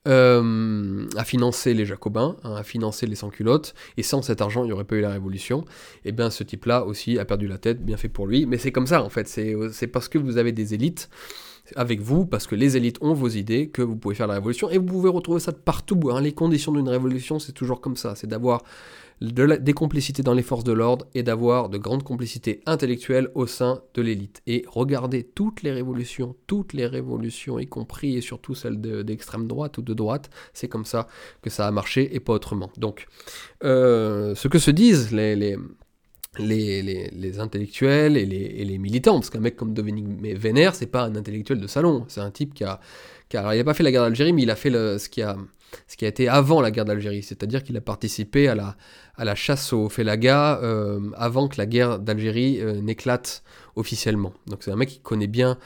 a financé les Jacobins, hein, a financé les sans-culottes, et sans cet argent, il n'y aurait pas eu la Révolution. Et eh bien ce type-là aussi a perdu la tête, bien fait pour lui. Mais c'est comme ça, en fait. C'est parce que vous avez des élites avec vous, parce que les élites ont vos idées, que vous pouvez faire la révolution, et vous pouvez retrouver ça de partout. Hein. Les conditions d'une révolution, c'est toujours comme ça, c'est d'avoir des complicités dans les forces de l'ordre et d'avoir de grandes complicités intellectuelles au sein de l'élite. Et regardez toutes les révolutions, toutes les révolutions, y compris et surtout celles d'extrême droite ou de droite, c'est comme ça que ça a marché et pas autrement. Donc, euh, ce que se disent les, les les, les, intellectuels et les, et les, militants, parce qu'un mec comme Dominique Vénère, c'est pas un intellectuel de salon, c'est un type qui a, qui a, il a pas fait la guerre d'Algérie, mais il a fait le, ce qui a, ce qui a été avant la guerre d'Algérie, c'est-à-dire qu'il a participé à la, à la chasse aux Félaga euh, avant que la guerre d'Algérie euh, n'éclate officiellement. Donc c'est un mec qui connaît bien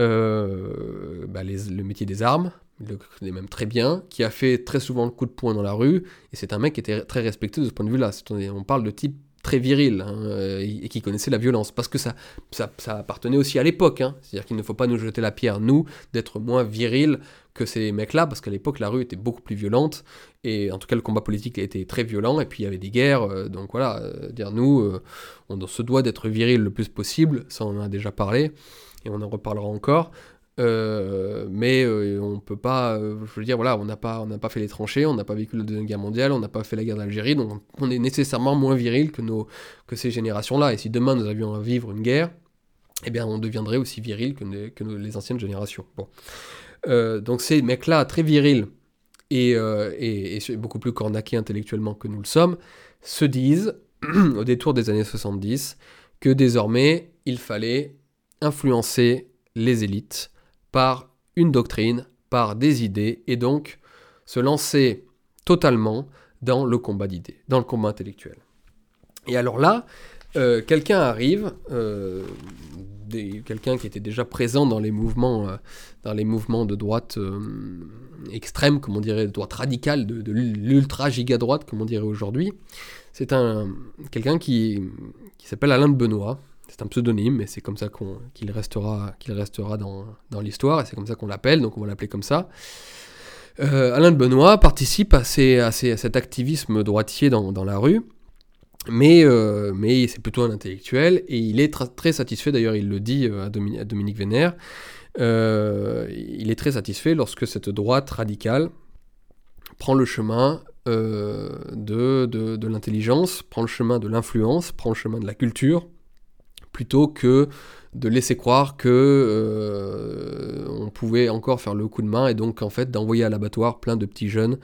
euh, bah, le métier des armes, il le connaît même très bien, qui a fait très souvent le coup de poing dans la rue, et c'est un mec qui était très respecté de ce point de vue-là. On parle de type très viril hein, et qui connaissait la violence parce que ça, ça, appartenait aussi à l'époque. Hein. C'est-à-dire qu'il ne faut pas nous jeter la pierre, nous, d'être moins viril que ces mecs-là, parce qu'à l'époque, la rue était beaucoup plus violente, et en tout cas, le combat politique était très violent, et puis il y avait des guerres, euh, donc voilà, euh, dire nous, euh, on se doit d'être viril le plus possible, ça on en a déjà parlé, et on en reparlera encore, mais on peut pas, je veux dire, voilà, on n'a pas, pas fait les tranchées, on n'a pas vécu la Deuxième Guerre mondiale, on n'a pas fait la guerre d'Algérie, donc on est nécessairement moins viril que, nos, que ces générations-là, et si demain nous avions à vivre une guerre, eh bien on deviendrait aussi viril que, les anciennes générations. Bon. Euh, donc ces mecs-là, très virils euh, et, beaucoup plus cornaqués intellectuellement que nous le sommes, se disent, au détour des années 70, que désormais, il fallait influencer les élites par une doctrine, par des idées, et donc se lancer totalement dans le combat d'idées, dans le combat intellectuel. Et alors là, euh, quelqu'un arrive quelqu'un qui était déjà présent dans les mouvements, dans les mouvements de droite extrême, comme on dirait, de droite radicale, de, de l'ultra giga droite, comme on dirait aujourd'hui. C'est un quelqu'un qui, qui s'appelle Alain de Benoît. C'est un pseudonyme, mais c'est comme ça qu'il restera, dans, l'histoire, et c'est comme ça qu'on l'appelle, donc on va l'appeler comme ça. Euh, Alain de Benoît participe à, à, à, cet activisme droitier dans, la rue, mais, euh, mais c'est plutôt un intellectuel, et il est très satisfait, d'ailleurs il le dit euh, à, à Dominique Vénère, il est très satisfait lorsque cette droite radicale prend le chemin de, de l'intelligence, prend le chemin de l'influence, prend le chemin de la culture, plutôt que de laisser croire que euh, on pouvait encore faire le coup de main et donc en fait d'envoyer à l'abattoir plein de petits jeunes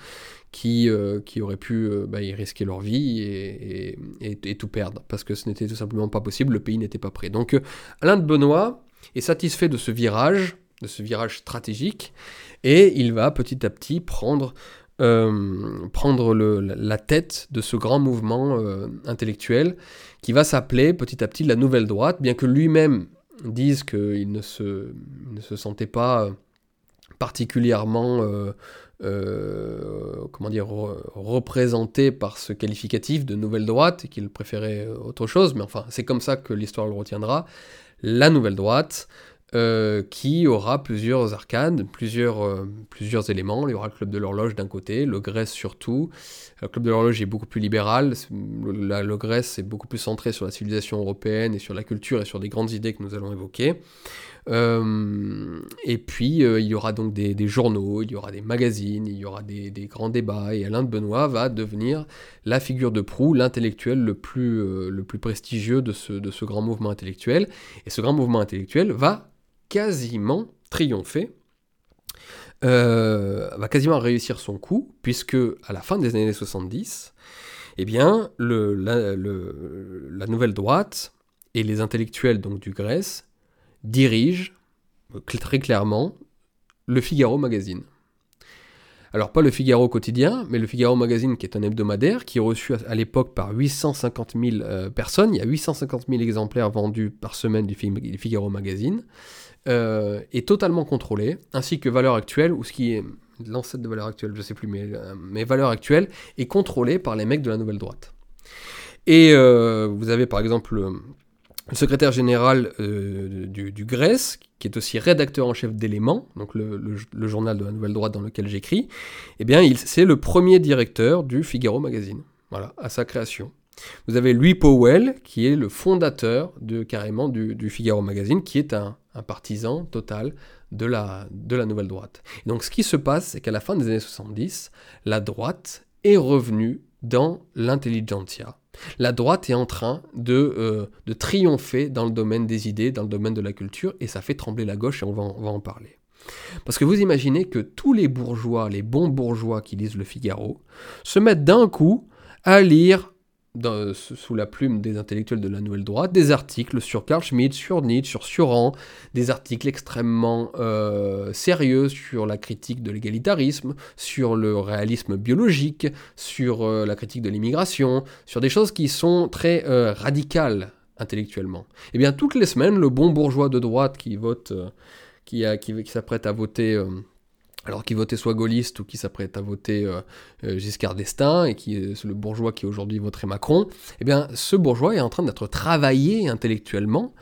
qui, euh, auraient pu euh, bah, y risquer leur vie et, tout perdre parce que ce n'était tout simplement pas possible, le pays n'était pas prêt. Donc Alain de Benoît est satisfait de ce virage, de ce virage stratégique et il va petit à petit prendre la tête de ce grand mouvement intellectuel qui va s'appeler petit à petit la nouvelle droite, bien que lui-même dise qu'il ne se, sentait pas euh, particulièrement euh, euh, comment représenté par ce qualificatif de nouvelle droite et qu'il préférait autre chose, mais enfin c'est comme ça que l'histoire le retiendra. La nouvelle droite, euh, qui aura plusieurs arcades, plusieurs, euh, plusieurs éléments. Il y aura le club de l'horloge d'un côté, le Grèce surtout. Le club de l'horloge est beaucoup plus libéral. Le, le Grèce est beaucoup plus centré sur la civilisation européenne et sur la culture et sur des grandes idées que nous allons évoquer. Euh, et puis il y aura donc des, journaux, il y aura des magazines, il y aura des, des, grands débats. Et Alain de Benoît va devenir la figure de proue, l'intellectuel le, plus le plus prestigieux de ce, de ce grand mouvement intellectuel. Et ce grand mouvement intellectuel va quasiment triompher, euh, va quasiment réussir son coup, puisque à la fin des années 70, eh bien, la, nouvelle droite et les intellectuels donc du Grèce dirigent très clairement le Figaro Magazine. Alors pas le Figaro quotidien, mais le Figaro Magazine qui est un hebdomadaire qui est reçu à, l'époque par 850 000 euh, personnes. Il y a 850 000 exemplaires vendus par semaine du Figaro Magazine. Euh, est totalement contrôlé, ainsi que Valeur Actuelle, ou ce qui est l'ancêtre de Valeur Actuelle, je sais plus, mais, euh, mais Valeur Actuelle est contrôlé par les mecs de la Nouvelle Droite. Et euh, vous avez par exemple le, secrétaire général du, du, Grèce, qui est aussi rédacteur en chef d'Éléments, donc le, le, journal de la Nouvelle Droite dans lequel j'écris, eh bien c'est le premier directeur du Figaro Magazine, voilà, à sa création. Vous avez Louis Powell, qui est le fondateur de carrément du, du Figaro Magazine, qui est un, un partisan total de la, nouvelle droite. donc ce qui se passe, c'est qu'à la fin des années 70, la droite est revenue dans l'intelligentsia. La droite est en train de, euh, de, triompher dans le domaine des idées, dans le domaine de la culture, et ça fait trembler la gauche, et on va en parler. Parce que vous imaginez que tous les bourgeois, les bons bourgeois qui lisent le Figaro, se mettent d'un coup à lire sous la plume des intellectuels de la nouvelle droite, des articles sur Carl Schmitt, sur Nietzsche, sur Sioran, des articles extrêmement euh, sérieux sur la critique de l'égalitarisme, sur le réalisme biologique, sur euh, la critique de l'immigration, sur des choses qui sont très euh, radicales intellectuellement. Et eh bien toutes les semaines, le bon bourgeois de droite qui vote, qui s'apprête à voter alors qui votait soit gaulliste ou qui s'apprête à voter euh, euh, Giscard d'Estaing et qui est le bourgeois qui aujourd'hui voterait Macron, eh bien ce bourgeois est en train d'être travaillé intellectuellement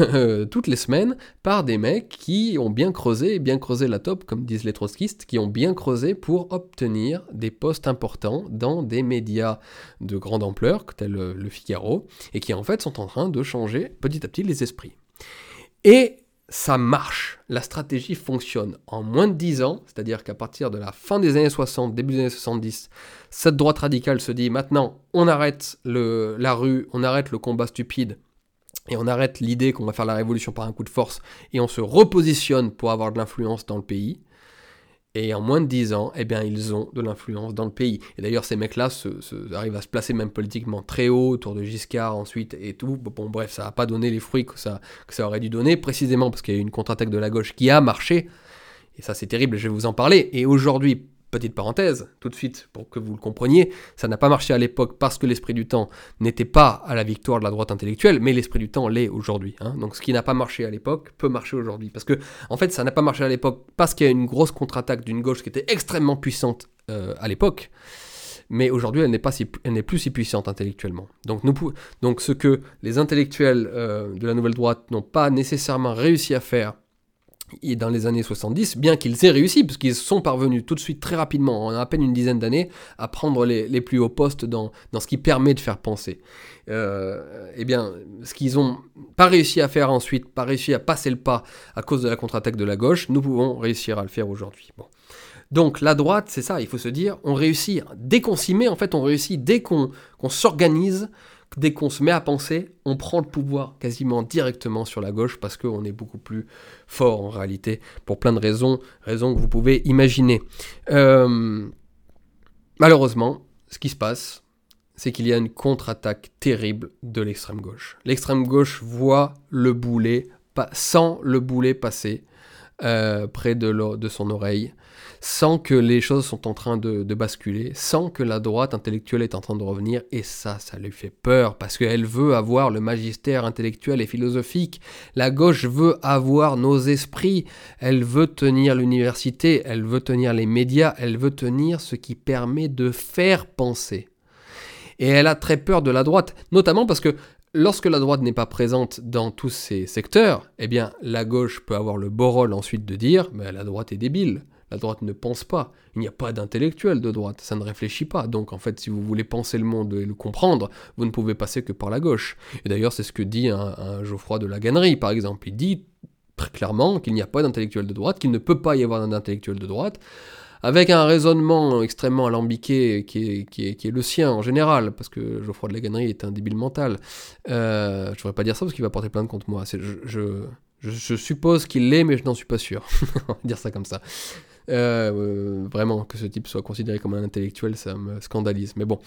euh, toutes les semaines par des mecs qui ont bien creusé, bien creusé la top, comme disent les trotskistes, qui ont bien creusé pour obtenir des postes importants dans des médias de grande ampleur, tels le Figaro, et qui en fait sont en train de changer petit à petit les esprits. Et ça marche. La stratégie fonctionne. En moins de 10 ans, c'est-à-dire qu'à partir de la fin des années 60, début des années 70, cette droite radicale se dit maintenant, on arrête la rue, on arrête le combat stupide, et on arrête l'idée qu'on va faire la révolution par un coup de force, et on se repositionne pour avoir de l'influence dans le pays. Et en moins de 10 ans, eh bien, ils ont de l'influence dans le pays. Et d'ailleurs, ces mecs-là arrivent à se placer même politiquement très haut, autour de Giscard ensuite et tout. Bon, bref, ça n'a pas donné les fruits que ça, que ça aurait dû donner, précisément parce qu'il y a eu une contre-attaque de la gauche qui a marché. Et ça, c'est terrible, je vais vous en parler. Et aujourd'hui, petite parenthèse, tout de suite, pour que vous le compreniez, ça n'a pas marché à l'époque parce que l'esprit du temps n'était pas à la victoire de la droite intellectuelle, mais l'esprit du temps l'est aujourd'hui. Hein. Donc ce qui n'a pas marché à l'époque peut marcher aujourd'hui. Parce que, en fait, ça n'a pas marché à l'époque parce qu'il y a une grosse contre-attaque d'une gauche qui était extrêmement puissante euh, à l'époque mais aujourd'hui elle n'est pas si, elle n'est plus si puissante intellectuellement. Donc, nous, donc ce que les intellectuels euh, de la nouvelle droite n'ont pas nécessairement réussi à faire dans les années 70, bien qu'ils aient réussi, parce qu'ils sont parvenus tout de suite très rapidement, en à peine une dizaine d'années, à prendre les, plus hauts postes dans, dans, ce qui permet de faire penser. Euh, eh bien, ce qu'ils n'ont pas réussi à faire ensuite, pas réussi à passer le pas à cause de la contre-attaque de la gauche, nous pouvons réussir à le faire aujourd'hui. Bon. Donc la droite, c'est ça, il faut se dire, on réussit, dès qu'on s'y met, en fait, on réussit, dès qu'on s'organise, dès qu'on se met à penser, on prend le pouvoir quasiment directement sur la gauche parce qu'on est beaucoup plus fort en réalité, pour plein de raisons, raisons que vous pouvez imaginer. Euh, malheureusement, ce qui se passe, c'est qu'il y a une contre-attaque terrible de l'extrême gauche. L'extrême gauche voit le boulet, sans le boulet passer euh, près de, de son oreille sans que les choses sont en train de, basculer, sans que la droite intellectuelle est en train de revenir, et ça, ça lui fait peur, parce qu'elle veut avoir le magistère intellectuel et philosophique, la gauche veut avoir nos esprits, elle veut tenir l'université, elle veut tenir les médias, elle veut tenir ce qui permet de faire penser. Et elle a très peur de la droite, notamment parce que lorsque la droite n'est pas présente dans tous ces secteurs, eh bien la gauche peut avoir le beau rôle ensuite de dire mais la droite est débile. La droite ne pense pas. Il n'y a pas d'intellectuel de droite. Ça ne réfléchit pas. Donc, en fait, si vous voulez penser le monde et le comprendre, vous ne pouvez passer que par la gauche. Et d'ailleurs, c'est ce que dit un, Geoffroy de la Gannerie, par exemple. Il dit très clairement qu'il n'y a pas d'intellectuel de droite, qu'il ne peut pas y avoir d'intellectuel de droite, avec un raisonnement extrêmement alambiqué qui est, le sien en général, parce que Geoffroy de la Gannerie est un débile mental. Euh, je ne voudrais pas dire ça parce qu'il va porter plainte contre moi. Je, suppose qu'il l'est, mais je n'en suis pas sûr. Dire ça comme ça. Euh, vraiment, que ce type soit considéré comme un intellectuel, ça me scandalise. Mais bon,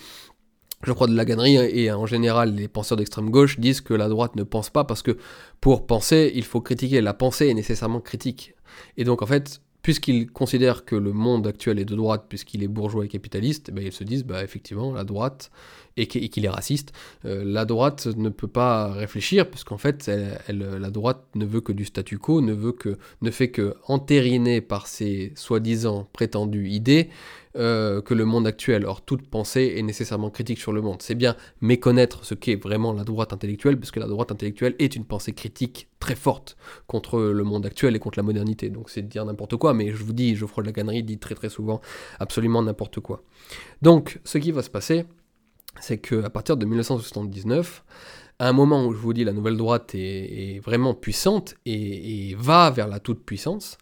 je crois de la gannerie et en général les penseurs d'extrême gauche disent que la droite ne pense pas parce que pour penser il faut critiquer. La pensée est nécessairement critique. Et donc en fait puisqu'ils considèrent que le monde actuel est de droite, puisqu'il est bourgeois et capitaliste, ben ils se disent, bah, effectivement, la droite, et qu'il est raciste, euh, la droite ne peut pas réfléchir, puisqu'en fait, elle, la droite ne veut que du statu quo, ne, veut que, ne fait que entériner par ses soi-disant prétendues idées euh, que le monde actuel. Or, toute pensée est nécessairement critique sur le monde. C'est bien méconnaître ce qu'est vraiment la droite intellectuelle, parce que la droite intellectuelle est une pensée critique très forte contre le monde actuel et contre la modernité. Donc c'est dire n'importe quoi, mais je vous dis, Geoffroy de la Gannerie dit très très souvent absolument n'importe quoi. Donc, ce qui va se passer, c'est qu'à partir de 1979, à un moment où je vous dis la nouvelle droite est, vraiment puissante et, va vers la toute-puissance,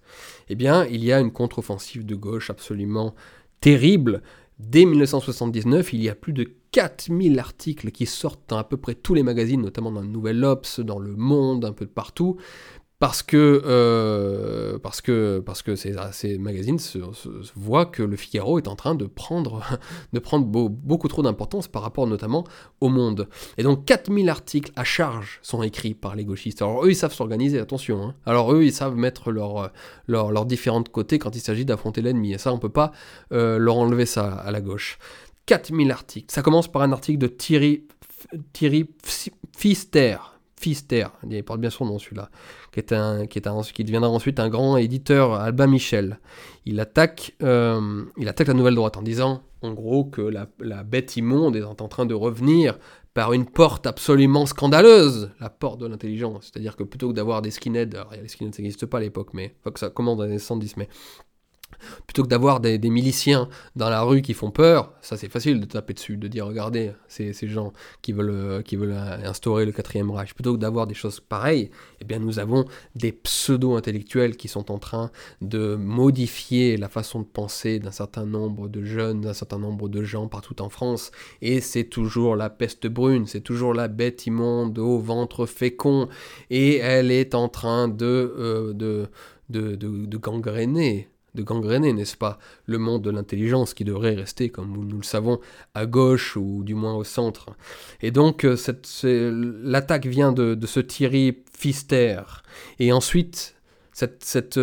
eh bien, il y a une contre-offensive de gauche absolument terrible. Dès 1979, il y a plus de 4000 articles qui sortent dans à peu près tous les magazines, notamment dans le Nouvel Ops, dans Le Monde, un peu de partout, parce que, euh, parce que, parce que ces, magazines voient que le Figaro est en train de prendre, de prendre beaucoup trop d'importance par rapport notamment au monde. Et donc 4000 articles à charge sont écrits par les gauchistes. Alors eux, ils savent s'organiser, attention. Hein. Alors eux, ils savent mettre leurs leur, leur différentes côtés quand il s'agit d'affronter l'ennemi. Et ça, on peut pas euh, leur enlever ça à la gauche. 4000 articles. Ça commence par un article de Thierry, Thierry Pfister. Pfister, il porte bien son nom celui-là, qui, est un, qui, est un, qui deviendra ensuite un grand éditeur, Albin Michel. Il attaque, euh, il attaque la nouvelle droite en disant, en gros, que la, la, bête immonde est en train de revenir par une porte absolument scandaleuse, la porte de l'intelligence. C'est-à-dire que plutôt que d'avoir des skinheads, alors les skinheads n'existent pas à l'époque, mais faut que ça commence dans les 110, mais Plutôt que d'avoir des, miliciens dans la rue qui font peur, ça c'est facile de taper dessus, de dire regardez, c'est ces gens qui veulent, euh, qui veulent euh, instaurer le quatrième Reich. Plutôt que d'avoir des choses pareilles, eh bien nous avons des pseudo-intellectuels qui sont en train de modifier la façon de penser d'un certain nombre de jeunes, d'un certain nombre de gens partout en France. Et c'est toujours la peste brune, c'est toujours la bête immonde au ventre fécond. Et elle est en train de, euh, de, de, de gangréner de gangréner, n'est-ce pas, le monde de l'intelligence qui devrait rester, comme nous, le savons, à gauche ou du moins au centre. Et donc euh, l'attaque vient de, ce Thierry Pfister. Et ensuite, cette,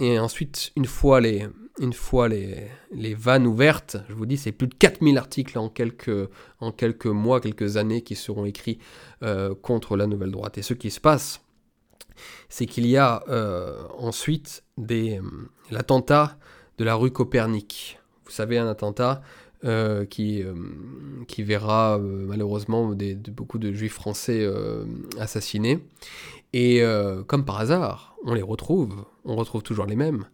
et ensuite, une fois les, une fois les, les vannes ouvertes, je vous dis, c'est plus de 4000 articles en quelques, en quelques mois, quelques années qui seront écrits contre la nouvelle droite. Et ce qui se passe, c'est qu'il y a ensuite l'attentat de la rue Copernic. Vous savez, un attentat euh, qui, euh, qui verra euh, malheureusement beaucoup de juifs français assassinés. Et comme par hasard, on les retrouve, on retrouve toujours les mêmes.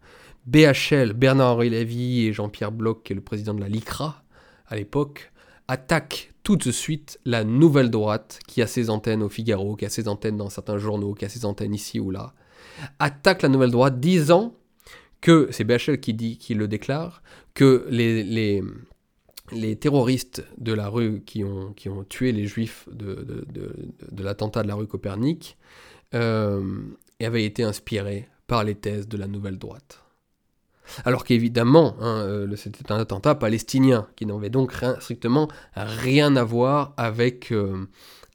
BHL, Bernard-Henri Lévy et Jean-Pierre Bloch, qui est le président de la LICRA à l'époque, attaquent tout de suite la nouvelle droite qui a ses antennes au Figaro, qui a ses antennes dans certains journaux, qui a ses antennes ici ou là, attaque la nouvelle droite disant que, c'est BHL qui, dit, qui le déclare, que les, terroristes de la rue qui ont, tué les juifs de, de, l'attentat de la rue Copernic euh, avaient été inspirés par les thèses de la nouvelle droite. Alors qu'évidemment, hein, euh, c'était un attentat palestinien qui n'avait donc strictement rien à voir avec, euh,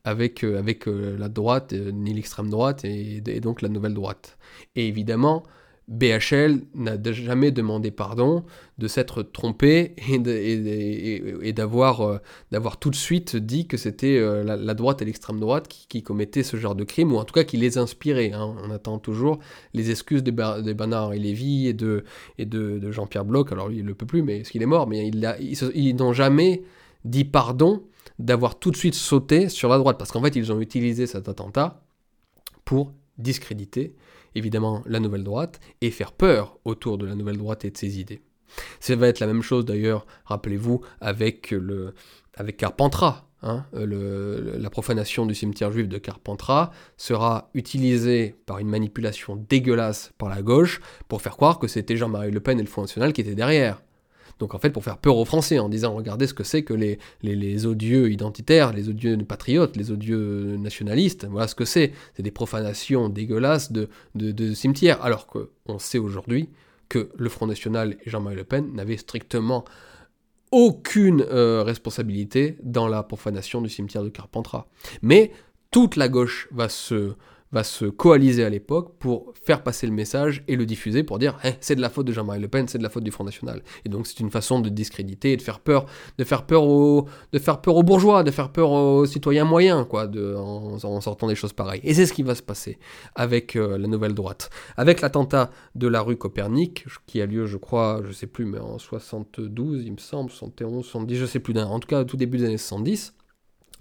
avec, avec la droite, ni l'extrême droite, et, donc la nouvelle droite. Et évidemment, BHL n'a jamais demandé pardon de s'être trompé et, d'avoir euh, d'avoir tout de suite dit que c'était euh, la, droite et l'extrême droite qui, commettaient ce genre de crime, ou en tout cas qui les inspiraient. Hein. On attend toujours les excuses de, Bernard et Lévy et de, et de, Jean-Pierre Bloch. Alors lui, il ne le peut plus, mais est-ce qu'il est mort? Mais ils n'ont jamais dit pardon d'avoir tout de suite sauté sur la droite, parce qu'en fait, ils ont utilisé cet attentat pour discréditer évidemment la nouvelle droite et faire peur autour de la nouvelle droite et de ses idées. Ça va être la même chose d'ailleurs, rappelez-vous, avec, le, avec Carpentras. Hein, le, la profanation du cimetière juif de Carpentras sera utilisée par une manipulation dégueulasse par la gauche pour faire croire que c'était Jean-Marie Le Pen et le Front National qui étaient derrière. Donc en fait, pour faire peur aux Français, en disant regardez ce que c'est que les, les, odieux identitaires, les odieux patriotes, les odieux nationalistes, voilà ce que c'est. C'est des profanations dégueulasses de, de, cimetières. Alors qu'on sait aujourd'hui que le Front National et Jean-Marie Le Pen n'avaient strictement aucune euh, responsabilité dans la profanation du cimetière de Carpentras. Mais toute la gauche va se, va se coaliser à l'époque pour faire passer le message et le diffuser pour dire eh, c'est de la faute de Jean-Marie Le Pen, c'est de la faute du Front National. Et donc c'est une façon de discréditer et de faire peur, de faire peur aux, de faire peur aux bourgeois, de faire peur aux citoyens moyens, quoi, en, sortant des choses pareilles. Et c'est ce qui va se passer avec euh, la nouvelle droite. Avec l'attentat de la rue Copernic, qui a lieu, je crois, je sais plus, mais en 72, il me semble, 71, 70, je sais plus en tout cas au tout début des années 70,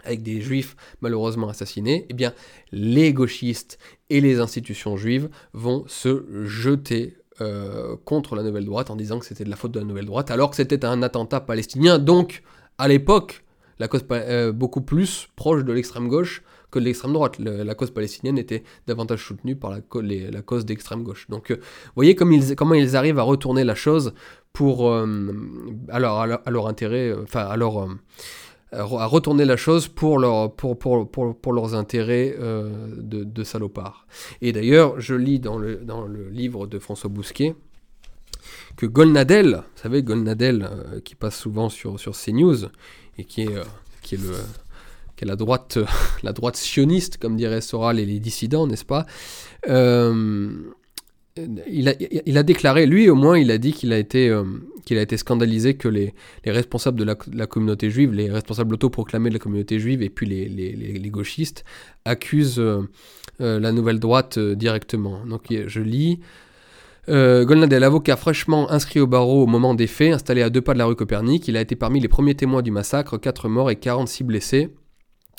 avec des juifs malheureusement assassinés, eh bien, les gauchistes et les institutions juives vont se jeter euh, contre la nouvelle droite en disant que c'était de la faute de la nouvelle droite, alors que c'était un attentat palestinien, donc à l'époque, la cause euh, beaucoup plus proche de l'extrême gauche que de l'extrême droite. la cause palestinienne était davantage soutenue par la, cause d'extrême gauche. Donc, euh, vous voyez comment ils arrivent à retourner la chose pour, à, leur, intérêt, enfin, à leur à retourner la chose pour, leur, pour, pour, pour, pour leurs intérêts euh, de, salopards. Et d'ailleurs, je lis dans le, livre de François Bousquet que Golnadel, vous savez, Golnadel, euh, qui passe souvent sur, CNews, et qui est, euh, la, droite, la droite sioniste, comme dirait Soral et les dissidents, n'est-ce pas il a, déclaré, lui au moins, il a dit qu'il a été, euh, qu'il a été scandalisé que les, les responsables de la, communauté juive, les responsables autoproclamés de la communauté juive et puis les, gauchistes accusent euh, euh, la nouvelle droite directement. Donc je lis. Euh, Golnadel, avocat fraîchement inscrit au barreau au moment des faits, installé à deux pas de la rue Copernic, il a été parmi les premiers témoins du massacre, 4 morts et 46 blessés.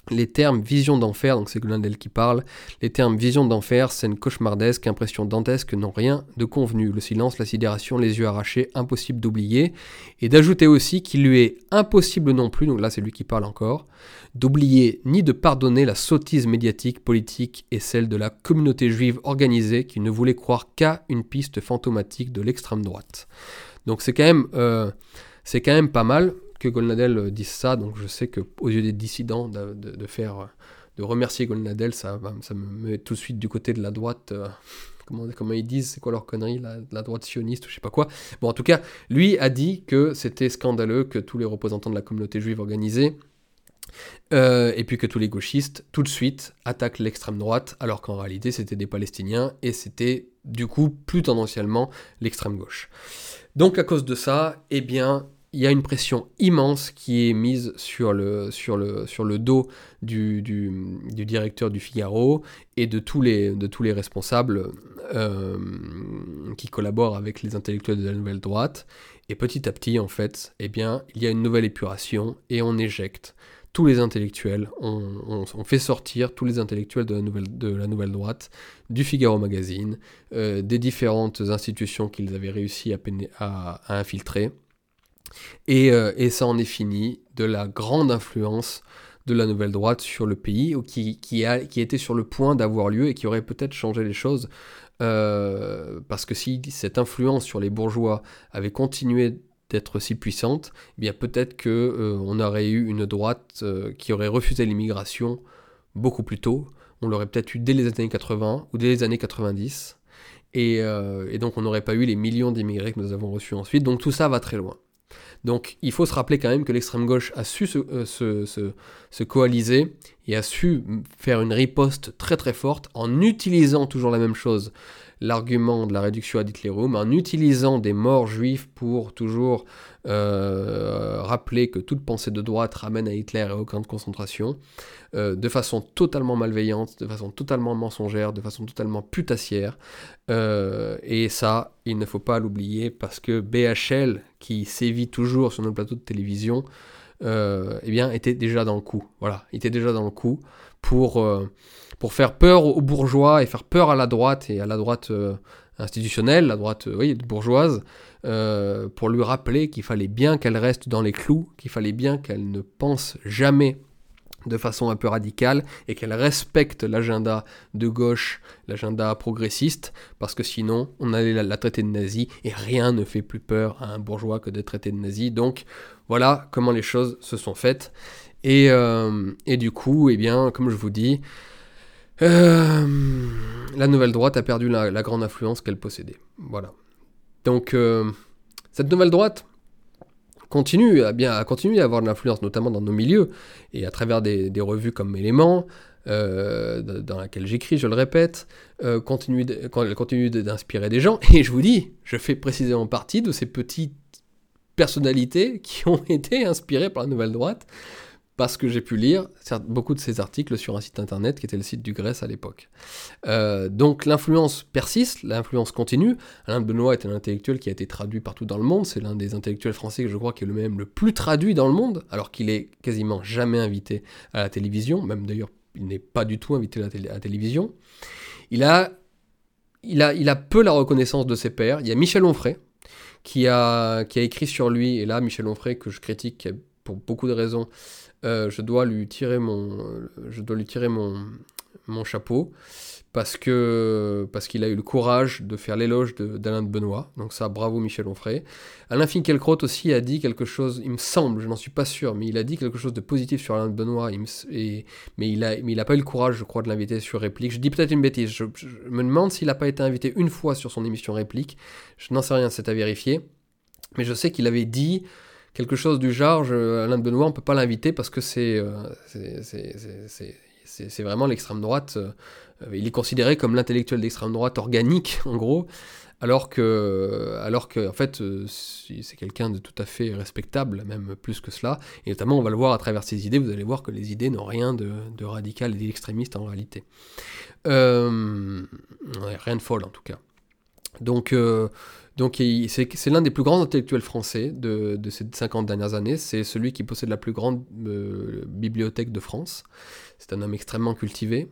Les termes vision d'enfer, donc c'est Glendale qui parle, les termes vision d'enfer, scène cauchemardesque, impression dantesque n'ont rien de convenu. Le silence, la sidération, les yeux arrachés, impossible d'oublier. Et d'ajouter aussi qu'il lui est impossible non plus, donc là c'est lui qui parle encore, d'oublier ni de pardonner la sottise médiatique, politique et celle de la communauté juive organisée qui ne voulait croire qu'à une piste fantomatique de l'extrême droite. Donc c'est quand même... Euh, c'est quand même pas mal que Golnadel euh, dise ça, donc je sais que aux yeux des dissidents de, faire, euh, de remercier Golnadel, ça, ça me met tout de suite du côté de la droite. Euh, comment, ils disent, c'est quoi leur connerie, la, droite sioniste ou je sais pas quoi. Bon, en tout cas, lui a dit que c'était scandaleux que tous les représentants de la communauté juive organisée et puis que tous les gauchistes, tout de suite, attaquent l'extrême droite, alors qu'en réalité c'était des Palestiniens, et c'était du coup plus tendanciellement l'extrême gauche. Donc à cause de ça, eh bien, il y a une pression immense qui est mise sur le, sur le, sur le dos du, directeur du Figaro et de tous les, de tous les responsables euh, qui collaborent avec les intellectuels de la nouvelle droite. Et petit à petit, en fait, eh bien, il y a une nouvelle épuration et on éjecte tous les intellectuels, on, fait sortir tous les intellectuels de la nouvelle, de la nouvelle droite, du Figaro Magazine, euh, des différentes institutions qu'ils avaient réussi à, infiltrer. Euh, et, ça en est fini de la grande influence de la nouvelle droite sur le pays, qui, était sur le point d'avoir lieu et qui aurait peut-être changé les choses. Euh, parce que si cette influence sur les bourgeois avait continué d'être si puissante, eh bien peut-être que euh, on aurait eu une droite euh, qui aurait refusé l'immigration beaucoup plus tôt. On l'aurait peut-être eu dès les années 80 ou dès les années 90. Et, et donc on n'aurait pas eu les millions d'immigrés que nous avons reçus ensuite. Donc tout ça va très loin. Donc il faut se rappeler quand même que l'extrême gauche a su se, se, se, coaliser et a su faire une riposte très très forte en utilisant toujours la même chose, l'argument de la réduction ad Hitlerum en utilisant des morts juifs pour toujours euh, rappeler que toute pensée de droite ramène à Hitler et au camp de concentration, euh, de façon totalement malveillante, de façon totalement mensongère, de façon totalement putassière. Euh, et ça, il ne faut pas l'oublier parce que BHL, qui sévit toujours sur nos plateaux de télévision, eh bien, était déjà dans le coup. Voilà, il était déjà dans le coup pour pour faire peur aux bourgeois et faire peur à la droite et à la droite euh, institutionnelle, la droite euh, oui, bourgeoise, euh, pour lui rappeler qu'il fallait bien qu'elle reste dans les clous, qu'il fallait bien qu'elle ne pense jamais de façon un peu radicale et qu'elle respecte l'agenda de gauche, l'agenda progressiste, parce que sinon on allait la, traiter de nazi et rien ne fait plus peur à un bourgeois que de traiter de nazi. Donc voilà comment les choses se sont faites. Et, et du coup, eh bien, comme je vous dis, euh, la nouvelle droite a perdu la, grande influence qu'elle possédait. Voilà. Donc, euh, cette nouvelle droite continue à, bien, continuer à avoir de l'influence, notamment dans nos milieux, et à travers des, revues comme Éléments, euh, dans laquelle j'écris, je le répète, continue, elle continue d'inspirer des gens. Et je vous dis, je fais précisément partie de ces petites personnalités qui ont été inspirées par la nouvelle droite parce que j'ai pu lire beaucoup de ces articles sur un site internet qui était le site du Grèce à l'époque. Euh, donc l'influence persiste, l'influence continue. Alain Benoît est un intellectuel qui a été traduit partout dans le monde. C'est l'un des intellectuels français que je crois qui est le même le plus traduit dans le monde, alors qu'il est quasiment jamais invité à la télévision. Même d'ailleurs, il n'est pas du tout invité à la, télévision. Il a, il, a, il a peu la reconnaissance de ses pairs. Il y a Michel Onfray qui a, qui a écrit sur lui, et là Michel Onfray que je critique pour beaucoup de raisons, euh, je dois lui tirer mon, je dois lui tirer mon, chapeau parce qu'il a eu le courage de faire l'éloge d'Alain de, Benoît. Donc ça, bravo Michel Onfray. Alain Finkielkraut aussi a dit quelque chose, il me semble, je n'en suis pas sûr, mais il a dit quelque chose de positif sur Alain de Benoît. mais il a pas eu le courage, je crois, de l'inviter sur réplique. Je dis peut-être une bêtise. Je, me demande s'il n'a pas été invité une fois sur son émission réplique. Je n'en sais rien, c'est à vérifier. Mais je sais qu'il avait dit quelque chose du genre, Alain de Benoît, on peut pas l'inviter parce que c'est euh, vraiment l'extrême droite. Euh, il est considéré comme l'intellectuel d'extrême droite organique, en gros, alors que, alors que en fait, euh, c'est quelqu'un de tout à fait respectable, même plus que cela. Et notamment, on va le voir à travers ses idées, vous allez voir que les idées n'ont rien de, de radical et d'extrémiste en réalité. rien de folle, en tout cas. Donc, donc c'est l'un des plus grands intellectuels français de, ces 50 dernières années. C'est celui qui possède la plus grande euh, bibliothèque de France. C'est un homme extrêmement cultivé.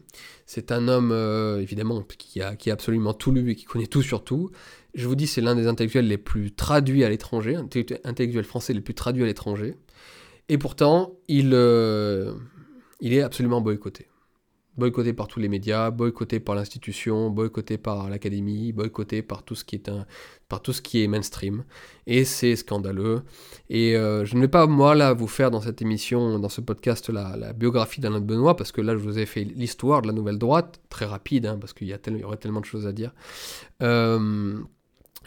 C'est un homme, euh, évidemment, qui a, absolument tout lu et qui connaît tout sur tout. Je vous dis, c'est l'un des intellectuels les plus traduits à l'étranger, intellectuel français les plus traduits à l'étranger. Et pourtant, euh, il est absolument boycotté boycotté par tous les médias, boycotté par l'institution, boycotté par l'académie, boycotté par tout ce qui est un, par tout ce qui est mainstream. Et c'est scandaleux. Et euh, je ne vais pas, moi, là, vous faire dans cette émission, dans ce podcast, la, la biographie d'Alain de Benoît, parce que là, je vous ai fait l'histoire de la nouvelle droite, très rapide, hein, parce qu'il y, y, aurait tellement de choses à dire. Euh,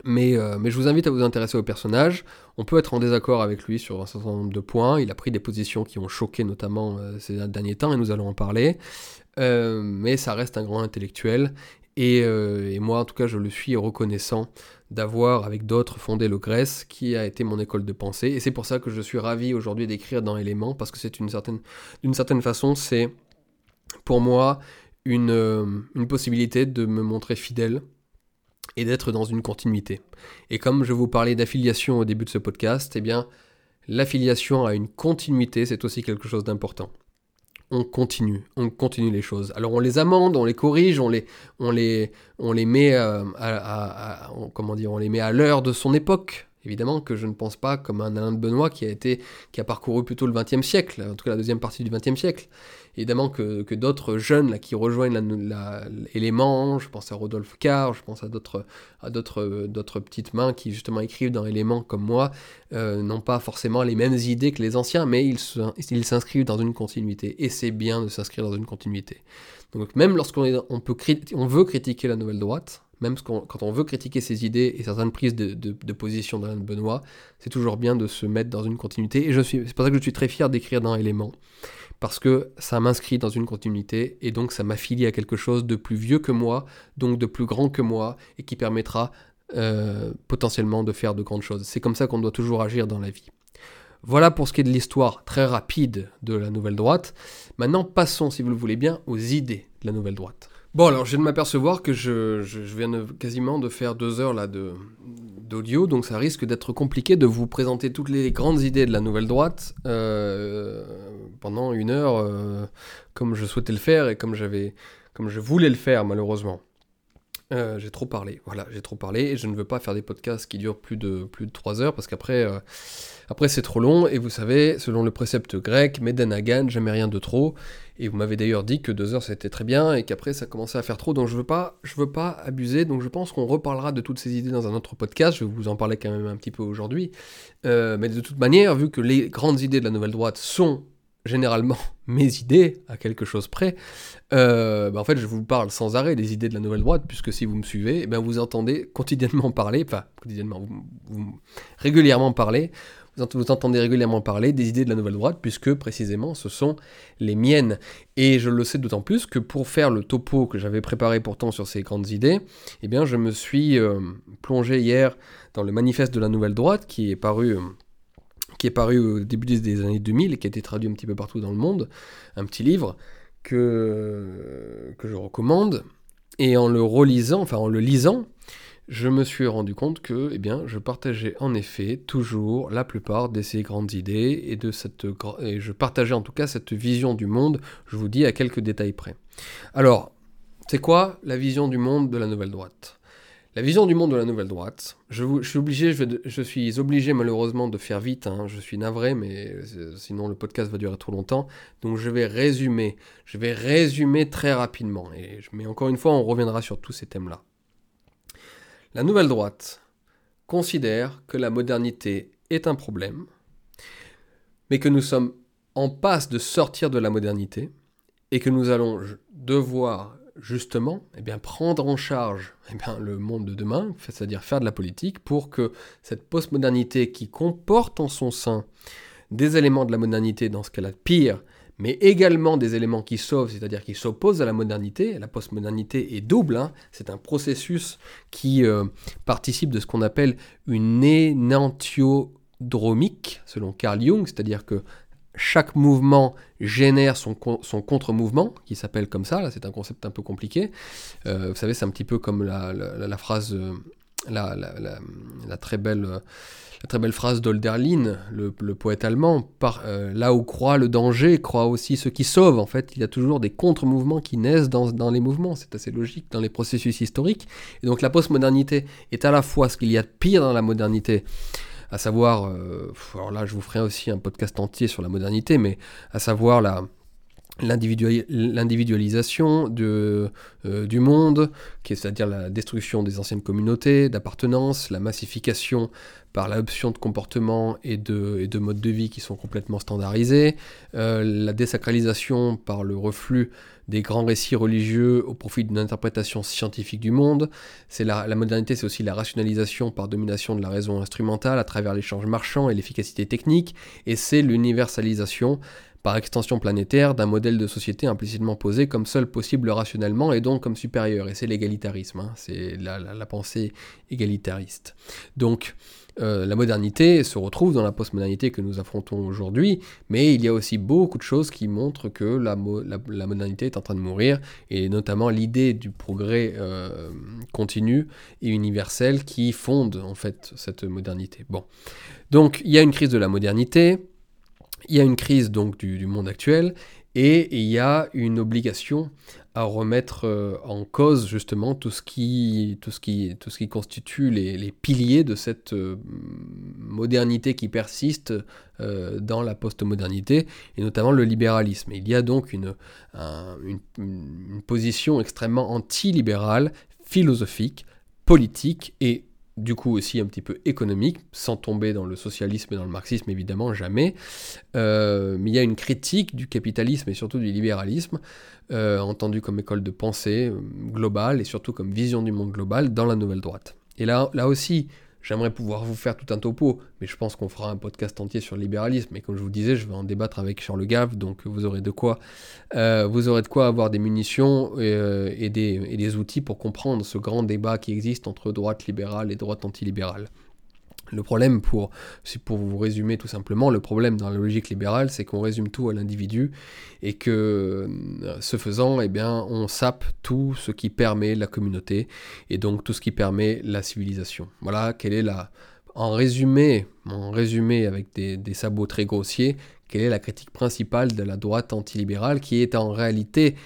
Mais, euh, mais je vous invite à vous intéresser au personnage. On peut être en désaccord avec lui sur un certain nombre de points. Il a pris des positions qui ont choqué notamment ces derniers temps et nous allons en parler. Mais ça reste un grand intellectuel. Et, et, moi, en tout cas, je le suis reconnaissant d'avoir, avec d'autres, fondé le Grèce, qui a été mon école de pensée. Et c'est pour ça que je suis ravi aujourd'hui d'écrire dans Éléments, parce que c'est une certaine, d'une certaine façon, c'est pour moi une, une possibilité de me montrer fidèle et d'être dans une continuité. Et comme je vous parlais d'affiliation au début de ce podcast, eh bien, l'affiliation à une continuité, c'est aussi quelque chose d'important. On continue, on continue les choses. Alors on les amende, on les corrige, on les, on les, on les met euh, à, comment dire, on les met à l'heure de son époque. Évidemment que je ne pense pas comme un Alain de Benoît qui a été, qui a parcouru plutôt le XXe siècle, en tout cas la deuxième partie du XXe siècle évidemment que, que d'autres jeunes là, qui rejoignent l'élément, je pense à Rodolphe Carr, je pense à d'autres petites mains qui justement écrivent dans l'élément comme moi, euh, n'ont pas forcément les mêmes idées que les anciens, mais ils, ils s'inscrivent dans une continuité. Et c'est bien de s'inscrire dans une continuité. Donc même lorsqu'on on on veut critiquer la nouvelle droite, même quand on veut critiquer ses idées et certaines prises de, de, de position d'Alain Benoît, c'est toujours bien de se mettre dans une continuité. Et c'est pour ça que je suis très fier d'écrire dans Éléments parce que ça m'inscrit dans une continuité et donc ça m'affilie à quelque chose de plus vieux que moi, donc de plus grand que moi et qui permettra euh, potentiellement de faire de grandes choses. C'est comme ça qu'on doit toujours agir dans la vie. Voilà pour ce qui est de l'histoire très rapide de la nouvelle droite. Maintenant, passons, si vous le voulez bien, aux idées de la nouvelle droite. Bon, alors je viens de m'apercevoir que je, viens quasiment de faire deux heures là de, d'audio, donc ça risque d'être compliqué de vous présenter toutes les grandes idées de la nouvelle droite euh, pendant une heure, euh, comme je souhaitais le faire et comme j'avais, comme je voulais le faire malheureusement. Euh, j'ai trop parlé, voilà, j'ai trop parlé et je ne veux pas faire des podcasts qui durent plus de plus de trois heures parce qu'après après, c'est trop long, et vous savez, selon le précepte grec, Medenagan, jamais rien de trop. Et vous m'avez d'ailleurs dit que deux heures c'était très bien, et qu'après ça commençait à faire trop, donc je veux pas, je veux pas abuser, donc je pense qu'on reparlera de toutes ces idées dans un autre podcast, je vais vous en parler quand même un petit peu aujourd'hui. Euh, mais de toute manière, vu que les grandes idées de la nouvelle droite sont généralement mes idées, à quelque chose près, euh, bah, en fait je vous parle sans arrêt des idées de la nouvelle droite, puisque si vous me suivez, eh ben vous entendez quotidiennement parler, enfin quotidiennement, vous régulièrement parler vous entendez régulièrement parler des idées de la nouvelle droite, puisque précisément ce sont les miennes. Et je le sais d'autant plus que pour faire le topo que j'avais préparé pourtant sur ces grandes idées, eh bien je me suis euh, plongé hier dans le manifeste de la nouvelle droite qui est paru... Euh, qui est paru au début des années 2000 et qui a été traduit un petit peu partout dans le monde, un petit livre que, je recommande. Et en le relisant, enfin en le lisant, je me suis rendu compte que eh bien, je partageais en effet toujours la plupart de ces grandes idées et, de cette, et je partageais en tout cas cette vision du monde, je vous dis à quelques détails près. Alors, c'est quoi la vision du monde de la nouvelle droite? La vision du monde de la nouvelle droite, je, suis, obligé, je, suis obligé malheureusement de faire vite, hein, je suis navré, mais euh, sinon le podcast va durer trop longtemps, donc je vais résumer, je vais résumer très rapidement, et, mais encore une fois on reviendra sur tous ces thèmes-là. La nouvelle droite considère que la modernité est un problème, mais que nous sommes en passe de sortir de la modernité et que nous allons devoir justement eh bien, prendre en charge eh bien, le monde de demain, c'est-à-dire faire de la politique, pour que cette postmodernité qui comporte en son sein des éléments de la modernité dans ce qu'elle a de pire, mais également des éléments qui sauvent, c'est-à-dire qui s'opposent à la modernité. La postmodernité est double, hein. c'est un processus qui euh, participe de ce qu'on appelle une énantiodromique, selon Carl Jung, c'est-à-dire que chaque mouvement génère son, son contre-mouvement, qui s'appelle comme ça, là c'est un concept un peu compliqué. Euh, vous savez, c'est un petit peu comme la, la, phrase, euh, la, la, très belle la très belle phrase d'Olderlin, le, poète allemand, euh, là où croit le danger, croit aussi ce qui sauve. En fait, il y a toujours des contre-mouvements qui naissent dans, les mouvements. C'est assez logique dans les processus historiques. Et donc la postmodernité est à la fois ce qu'il y a de pire dans la modernité, à savoir, euh, alors là je vous ferai aussi un podcast entier sur la modernité, mais à savoir la, l'individualisation euh, du monde, c'est-à-dire la destruction des anciennes communautés d'appartenance, la massification par l'adoption de comportements et de, modes de vie qui sont complètement standardisés, euh, la désacralisation par le reflux des grands récits religieux au profit d'une interprétation scientifique du monde. C'est la, la modernité, c'est aussi la rationalisation par domination de la raison instrumentale à travers l'échange marchand et l'efficacité technique, et c'est l'universalisation par extension planétaire d'un modèle de société implicitement posé comme seul possible rationnellement et donc comme supérieur. Et c'est l'égalitarisme, hein. c'est la, pensée égalitariste. Donc euh, la modernité se retrouve dans la postmodernité que nous affrontons aujourd'hui, mais il y a aussi beaucoup de choses qui montrent que la, modernité est en train de mourir, et notamment l'idée du progrès euh, continu et universel qui fonde en fait cette modernité. Bon, donc il y a une crise de la modernité, il y a une crise donc du, monde actuel et il y a une obligation à remettre euh, en cause justement tout ce qui, tout ce qui, tout ce qui constitue les, piliers de cette euh, modernité qui persiste euh, dans la postmodernité et notamment le libéralisme. il y a donc une, une position extrêmement anti-libérale, philosophique, politique et du coup aussi un petit peu économique, sans tomber dans le socialisme et dans le marxisme évidemment, jamais. Euh, mais il y a une critique du capitalisme et surtout du libéralisme, euh, entendu comme école de pensée euh, globale et surtout comme vision du monde global dans la nouvelle droite. Et là, là aussi, J'aimerais pouvoir vous faire tout un topo, mais je pense qu'on fera un podcast entier sur le libéralisme. Et comme je vous disais, je vais en débattre avec Charles Gave, donc vous aurez de quoi, euh, vous aurez de quoi avoir des munitions euh, des, et des outils pour comprendre ce grand débat qui existe entre droite libérale et droite antilibérale. Le problème, pour, pour vous résumer tout simplement, le problème dans la logique libérale, c'est qu'on résume tout à l'individu et que euh, ce faisant, eh bien, on sape tout ce qui permet la communauté et donc tout ce qui permet la civilisation. Voilà quelle est la, en résumé, en résumé avec des, des sabots très grossiers, quelle est la critique principale de la droite antilibérale qui est en réalité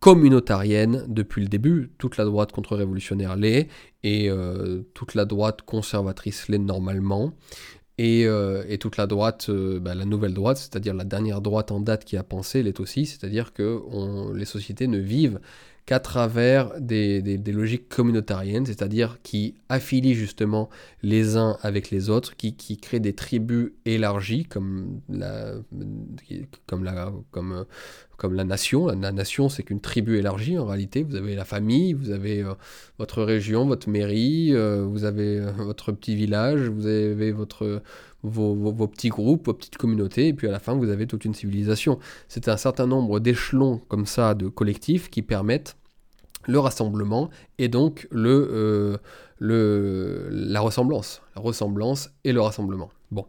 communautarienne depuis le début. Toute la droite contre-révolutionnaire l'est, et euh, toute la droite conservatrice l'est normalement. Et, euh, toute la droite, euh, bah, la nouvelle droite, c'est-à-dire la dernière droite en date qui a pensé, l'est aussi, c'est-à-dire que les sociétés ne vivent qu'à travers des, des, logiques communautariennes, c'est-à-dire qui affilient justement les uns avec les autres, qui, qui créent des tribus élargies comme la, comme la, comme, comme la nation. La nation, c'est qu'une tribu élargie en réalité. Vous avez la famille, vous avez euh, votre région, votre mairie, euh, vous avez euh, votre petit village, vous avez votre, vos, vos, petits groupes, vos petites communautés, et puis à la fin, vous avez toute une civilisation. C'est un certain nombre d'échelons comme ça de collectifs qui permettent le rassemblement et donc le, euh, le, la ressemblance. La ressemblance et le rassemblement. Bon.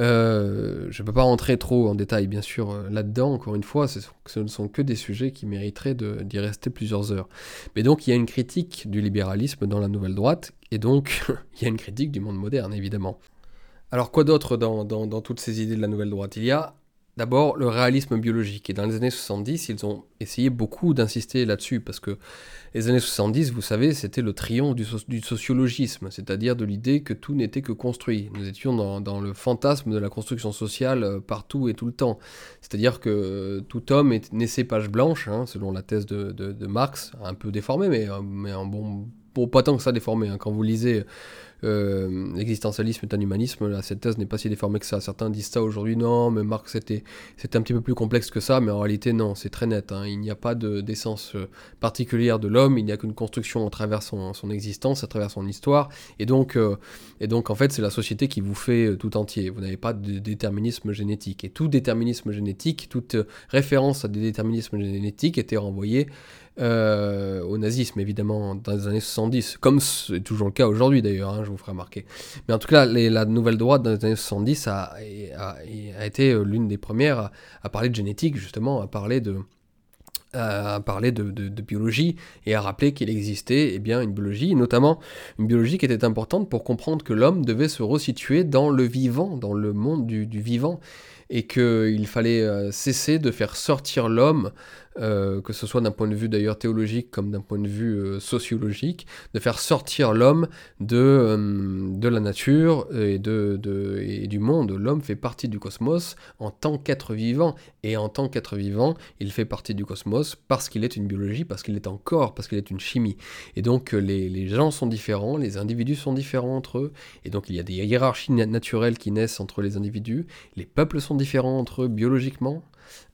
Euh, je ne peux pas rentrer trop en détail, bien sûr, euh, là-dedans. Encore une fois, ce, ne sont que des sujets qui mériteraient d'y rester plusieurs heures. Mais donc, il y a une critique du libéralisme dans la nouvelle droite, et donc, il y a une critique du monde moderne, évidemment. Alors, quoi d'autre dans, dans, dans toutes ces idées de la nouvelle droite? Il y a D'abord, le réalisme biologique. Et dans les années 70, ils ont essayé beaucoup d'insister là-dessus, parce que les années 70, vous savez, c'était le triomphe du, sociologisme, c'est-à-dire de l'idée que tout n'était que construit. Nous étions dans, le fantasme de la construction sociale euh, partout et tout le temps. C'est-à-dire que euh, tout homme est naissé page blanche, hein, selon la thèse de, Marx, un peu déformée, mais, euh, mais bon, pas tant que ça déformé. Hein. Quand vous lisez euh, l'existentialisme est un humanisme, là, cette thèse n'est pas si déformée que ça. Certains disent ça aujourd'hui, non, mais Marx c'était, un petit peu plus complexe que ça, mais en réalité non, c'est très net. Hein. Il n'y a pas de, d'essence euh, particulière de l'homme, il n'y a qu'une construction à travers son, existence, à travers son histoire, et donc, euh, et donc en fait c'est la société qui vous fait tout entier. Vous n'avez pas de déterminisme génétique. Et tout déterminisme génétique, toute référence à des déterminismes génétiques était renvoyée euh, au nazisme, évidemment, dans les années 70, comme c'est toujours le cas aujourd'hui d'ailleurs, hein, je vous ferai remarquer. Mais en tout cas, la nouvelle droite dans les années 70 a, a, été euh, l'une des premières à, parler de génétique, justement, à parler de, à parler de, biologie et à rappeler qu'il existait eh bien, une biologie, notamment une biologie qui était importante pour comprendre que l'homme devait se resituer dans le vivant, dans le monde du, du vivant, et qu'il fallait cesser de faire sortir l'homme euh, que ce soit d'un point de vue d'ailleurs théologique comme d'un point de vue euh, sociologique, de faire sortir l'homme de, euh, de la nature et, de, de, et du monde. L'homme fait partie du cosmos en tant qu'être vivant, et en tant qu'être vivant, il fait partie du cosmos parce qu'il est une biologie, parce qu'il est un corps, parce qu'il est une chimie. Et donc les, les, gens sont différents, les individus sont différents entre eux, et donc il y a des hiérarchies naturelles qui naissent entre les individus, les peuples sont différents entre eux biologiquement,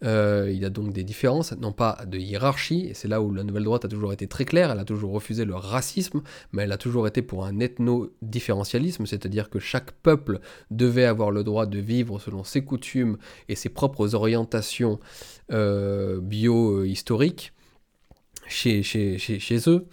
euh, il y a donc des différences, non pas de hiérarchie, et c'est là où la nouvelle droite a toujours été très claire, elle a toujours refusé le racisme, mais elle a toujours été pour un ethno-différentialisme, c'est-à-dire que chaque peuple devait avoir le droit de vivre selon ses coutumes et ses propres orientations euh, bio-historiques chez, chez, chez, eux.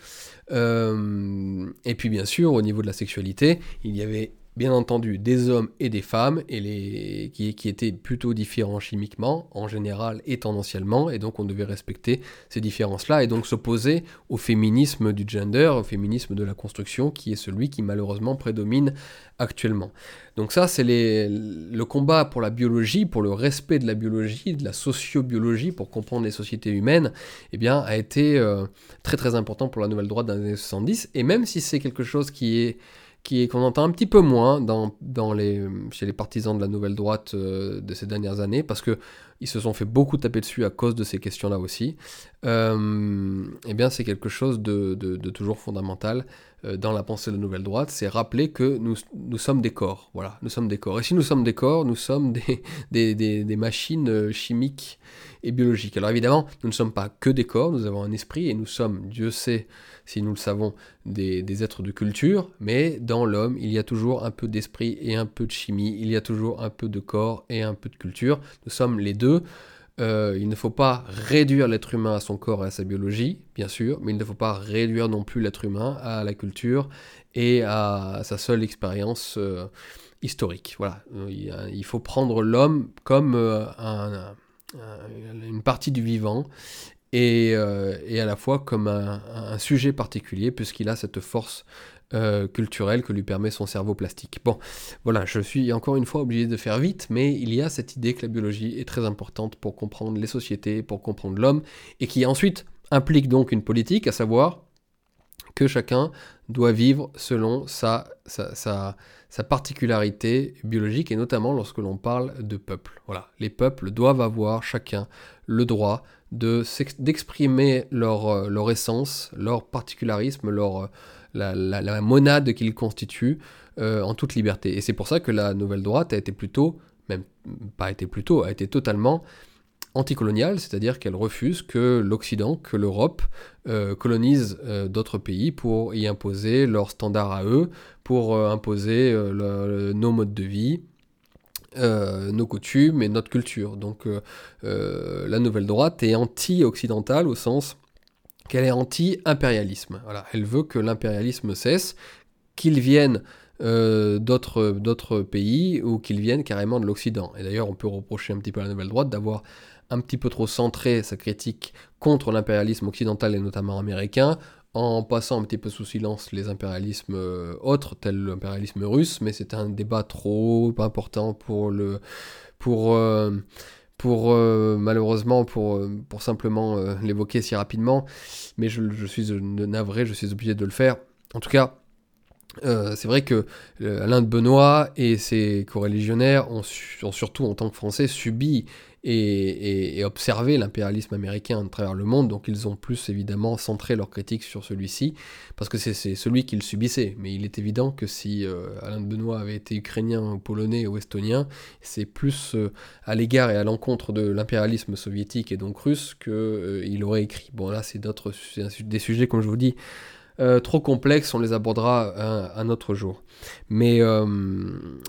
Euh, et puis bien sûr, au niveau de la sexualité, il y avait bien entendu des hommes et des femmes, et les, qui, étaient plutôt différents chimiquement, en général et tendanciellement, et donc on devait respecter ces différences-là, et donc s'opposer au féminisme du gender, au féminisme de la construction, qui est celui qui malheureusement prédomine actuellement. Donc ça, c'est le combat pour la biologie, pour le respect de la biologie, de la sociobiologie, pour comprendre les sociétés humaines, eh bien, a été euh, très très important pour la nouvelle droite dans les années 70, et même si c'est quelque chose qui est qui qu'on entend un petit peu moins dans, dans les, chez les partisans de la nouvelle droite euh, de ces dernières années, parce que ils se sont fait beaucoup taper dessus à cause de ces questions-là aussi. Euh, eh bien, c'est quelque chose de, de, toujours fondamental euh, dans la pensée de la nouvelle droite, c'est rappeler que nous, nous sommes des corps. Voilà, nous sommes des corps. Et si nous sommes des corps, nous sommes des, des, des, des machines chimiques et biologiques. Alors évidemment, nous ne sommes pas que des corps, nous avons un esprit et nous sommes, Dieu sait, si nous le savons, des, êtres de culture, mais dans l'homme, il y a toujours un peu d'esprit et un peu de chimie, il y a toujours un peu de corps et un peu de culture. Nous sommes les deux. Euh, il ne faut pas réduire l'être humain à son corps et à sa biologie, bien sûr, mais il ne faut pas réduire non plus l'être humain à la culture et à sa seule expérience euh, historique. Voilà, il faut prendre l'homme comme euh, une partie du vivant euh, et, à la fois comme un, sujet particulier, puisqu'il a cette force euh, culturelle que lui permet son cerveau plastique. Bon, voilà, je suis encore une fois obligé de faire vite, mais il y a cette idée que la biologie est très importante pour comprendre les sociétés, pour comprendre l'homme, et qui ensuite implique donc une politique, à savoir que chacun doit vivre selon sa, sa, sa, particularité biologique, et notamment lorsque l'on parle de peuple. Voilà, les peuples doivent avoir chacun le droit d'exprimer leur, euh, leur essence, leur particularisme, leur, euh, la, la, monade qu'ils constituent euh, en toute liberté. Et c'est pour ça que la nouvelle droite a été plutôt, même pas été plutôt, a été totalement anticoloniale, c'est-à-dire qu'elle refuse que l'Occident, que l'Europe colonise d'autres pays pour y imposer leurs standards à eux, pour imposer nos modes de vie, euh, nos coutumes et notre culture. Donc euh, euh, la nouvelle droite est anti-occidentale au sens qu'elle est anti-impérialisme. Elle veut que l'impérialisme cesse, qu'il vienne d'autres pays ou qu'il vienne carrément de l'Occident. Et d'ailleurs, on peut reprocher un petit peu à la nouvelle droite d'avoir un petit peu trop centré sa critique contre l'impérialisme occidental et notamment américain en passant un petit peu sous silence les impérialismes euh, autres, tels l'impérialisme russe, mais c'est un débat trop important pour le pour euh, pour euh, malheureusement pour, pour simplement l'évoquer si rapidement, mais je, suis navré, je suis obligé de le faire. En tout cas, c'est vrai que Alain de Benoît et ses coreligionnaires ont, ont, surtout en tant que Français subi et, observer l'impérialisme américain à travers le monde, donc ils ont plus évidemment centré leur critique sur celui-ci, parce que c'est celui qu'ils subissaient. Mais il est évident que si euh, Alain de Benoît avait été ukrainien, polonais ou estonien, c'est plus euh, à l'égard et à l'encontre de l'impérialisme soviétique et donc russe qu'il euh, aurait écrit. Bon là c'est d'autres des sujets, comme je vous dis, trop complexes, on les abordera un, un autre jour. Mais,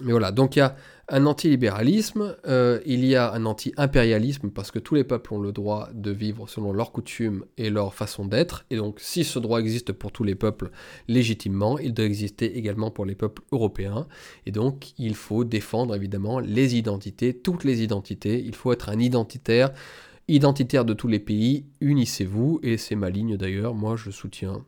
mais voilà, donc il y a un antilibéralisme, euh, il y a un anti-impérialisme parce que tous les peuples ont le droit de vivre selon leurs coutumes et leur façon d'être. Et donc si ce droit existe pour tous les peuples légitimement, il doit exister également pour les peuples européens. Et donc il faut défendre évidemment les identités, toutes les identités. Il faut être un identitaire, identitaire de tous les pays. Unissez-vous. Et c'est ma ligne d'ailleurs. Moi je soutiens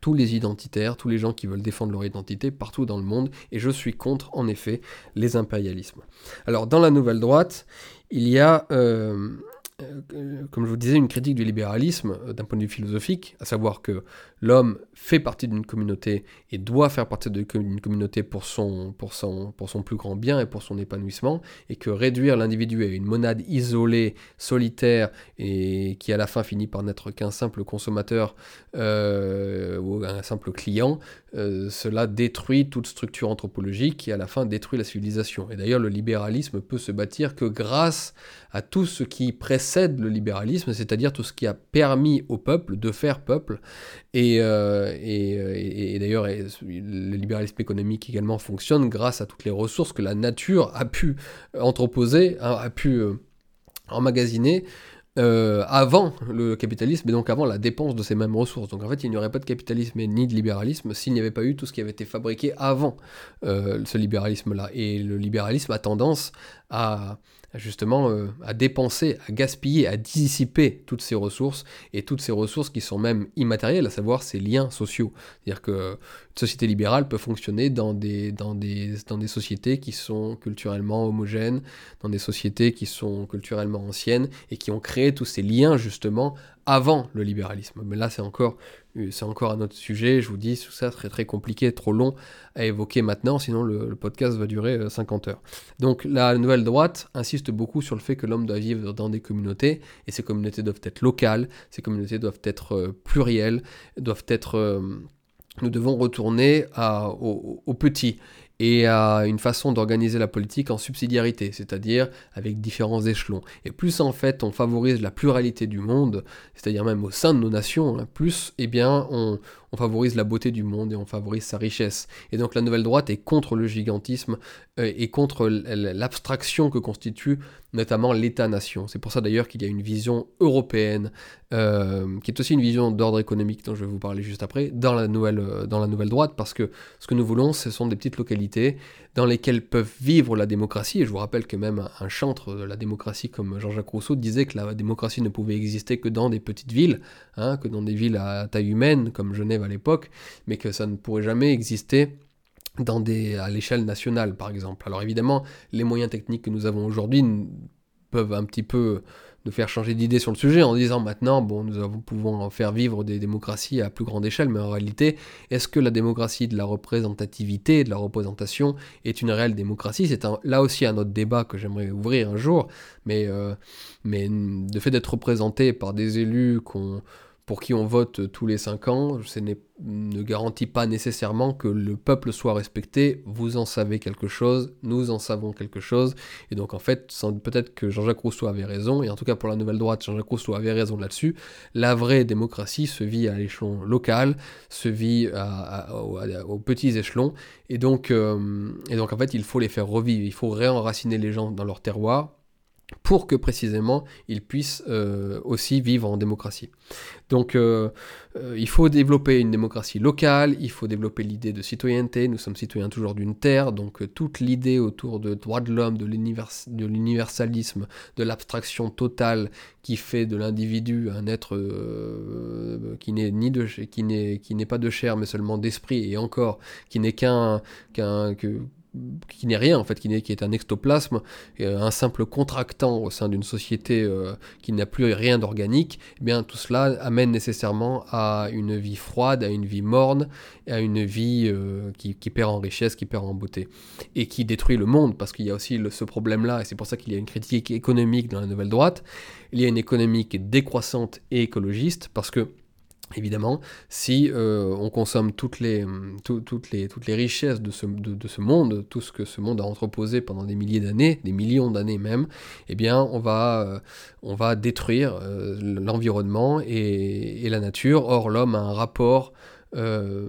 tous les identitaires, tous les gens qui veulent défendre leur identité partout dans le monde, et je suis contre, en effet, les impérialismes. Alors, dans la nouvelle droite, il y a euh, euh, comme je vous disais, une critique du libéralisme euh, d'un point de vue philosophique, à savoir que l'homme fait partie d'une communauté et doit faire partie d'une communauté pour son, pour, son, pour son plus grand bien et pour son épanouissement, et que réduire l'individu à une monade isolée, solitaire, et qui à la fin finit par n'être qu'un simple consommateur euh, ou un simple client, cela détruit toute structure anthropologique et à la fin détruit la civilisation. Et d'ailleurs, le libéralisme peut se bâtir que grâce à tout ce qui précède le libéralisme, c'est-à-dire tout ce qui a permis au peuple de faire peuple. Et, euh, et, d'ailleurs, le libéralisme économique également fonctionne grâce à toutes les ressources que la nature a pu entreposer, hein, a pu euh, emmagasiner. Euh, avant le capitalisme et donc avant la dépense de ces mêmes ressources. Donc en fait, il n'y aurait pas de capitalisme ni de libéralisme s'il n'y avait pas eu tout ce qui avait été fabriqué avant ce libéralisme-là. Et le libéralisme a tendance à, justement euh, à dépenser, à gaspiller, à dissiper toutes ces ressources, et toutes ces ressources qui sont même immatérielles, à savoir ces liens sociaux. C'est-à-dire que société libérale peut fonctionner dans des, dans, des, dans des sociétés qui sont culturellement homogènes, dans des sociétés qui sont culturellement anciennes, et qui ont créé tous ces liens justement avant le libéralisme. Mais là, c'est encore, c'est encore un autre sujet. Je vous dis, tout ça serait très compliqué, trop long à évoquer maintenant, sinon le, podcast va durer 50 euh, heures. Donc la nouvelle droite insiste beaucoup sur le fait que l'homme doit vivre dans des communautés, et ces communautés doivent être locales, ces communautés doivent être euh, plurielles, doivent être... Euh, nous devons retourner à, aux petits et à une façon d'organiser la politique en subsidiarité, c'est-à-dire avec différents échelons. Et plus en fait on favorise la pluralité du monde, c'est-à-dire même au sein de nos nations, hein, plus eh bien on, on favorise la beauté du monde et on favorise sa richesse. Et donc la nouvelle droite est contre le gigantisme euh, et contre l'abstraction que constitue notamment l'État-nation. C'est pour ça d'ailleurs qu'il y a une vision européenne, euh, qui est aussi une vision d'ordre économique dont je vais vous parler juste après, dans la, nouvelle, euh, dans la nouvelle droite, parce que ce que nous voulons, ce sont des petites localités dans lesquelles peuvent vivre la démocratie. Et je vous rappelle que même un chantre de la démocratie comme Jean-Jacques Rousseau disait que la démocratie ne pouvait exister que dans des petites villes, hein, que dans des villes à taille humaine, comme Genève à l'époque, mais que ça ne pourrait jamais exister dans des, à l'échelle nationale, par exemple. Alors évidemment, les moyens techniques que nous avons aujourd'hui peuvent un petit peu nous faire changer d'idée sur le sujet en disant maintenant, bon, nous pouvons faire vivre des démocraties à plus grande échelle, mais en réalité, est-ce que la démocratie de la représentativité, de la représentation, est une réelle démocratie? C'est là aussi un autre débat que j'aimerais ouvrir un jour, mais, euh, mais le fait d'être représenté par des élus qu'on pour qui on vote tous les 5 ans, ce ne garantit pas nécessairement que le peuple soit respecté. Vous en savez quelque chose, nous en savons quelque chose. Et donc en fait, peut-être que Jean-Jacques Rousseau avait raison, et en tout cas pour la nouvelle droite, Jean-Jacques Rousseau avait raison là-dessus. La vraie démocratie se vit à l'échelon local, se vit aux petits échelons. Et donc, euh, et donc en fait, il faut les faire revivre, il faut réenraciner les gens dans leur terroir pour que précisément ils puissent euh, aussi vivre en démocratie. Donc euh, euh, il faut développer une démocratie locale, il faut développer l'idée de citoyenneté, nous sommes citoyens toujours d'une terre, donc toute l'idée autour de droits de l'homme, de l'universalisme, de l'abstraction totale qui fait de l'individu un être qui n'est qui n'est pas de chair mais seulement d'esprit et encore qui n'est qu'un qu'un qui n'est rien en fait, qui, est, qui est un ectoplasme, euh, un simple contractant au sein d'une société euh, qui n'a plus rien d'organique, eh bien tout cela amène nécessairement à une vie froide, à une vie morne, à une vie euh, qui, perd en richesse, qui perd en beauté, et qui détruit le monde, parce qu'il y a aussi ce problème-là, et c'est pour ça qu'il y a une critique économique dans la nouvelle droite, il y a une économie qui décroissante et écologiste, parce que Évidemment, si euh, on consomme toutes les, les richesses de ce, de, ce, monde, tout ce que ce monde a entreposé pendant des milliers d'années, des millions d'années même, eh bien, on va, euh, on va détruire euh, l'environnement et, et, la nature. Or, l'homme a un rapport euh,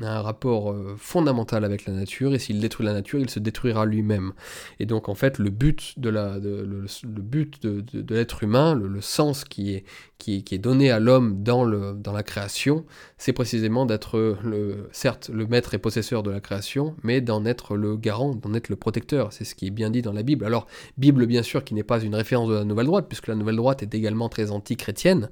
un rapport euh, fondamental avec la nature, et s'il détruit la nature, il se détruira lui-même. Et donc en fait, le but de la, le, but de, de, l'être humain, le, sens qui est, qui, qui est donné à l'homme dans, dans la création, c'est précisément d'être, le, certes, le maître et possesseur de la création, mais d'en être le garant, d'en être le protecteur. C'est ce qui est bien dit dans la Bible. Alors, Bible bien sûr qui n'est pas une référence de la Nouvelle Droite, puisque la Nouvelle Droite est également très anti-chrétienne.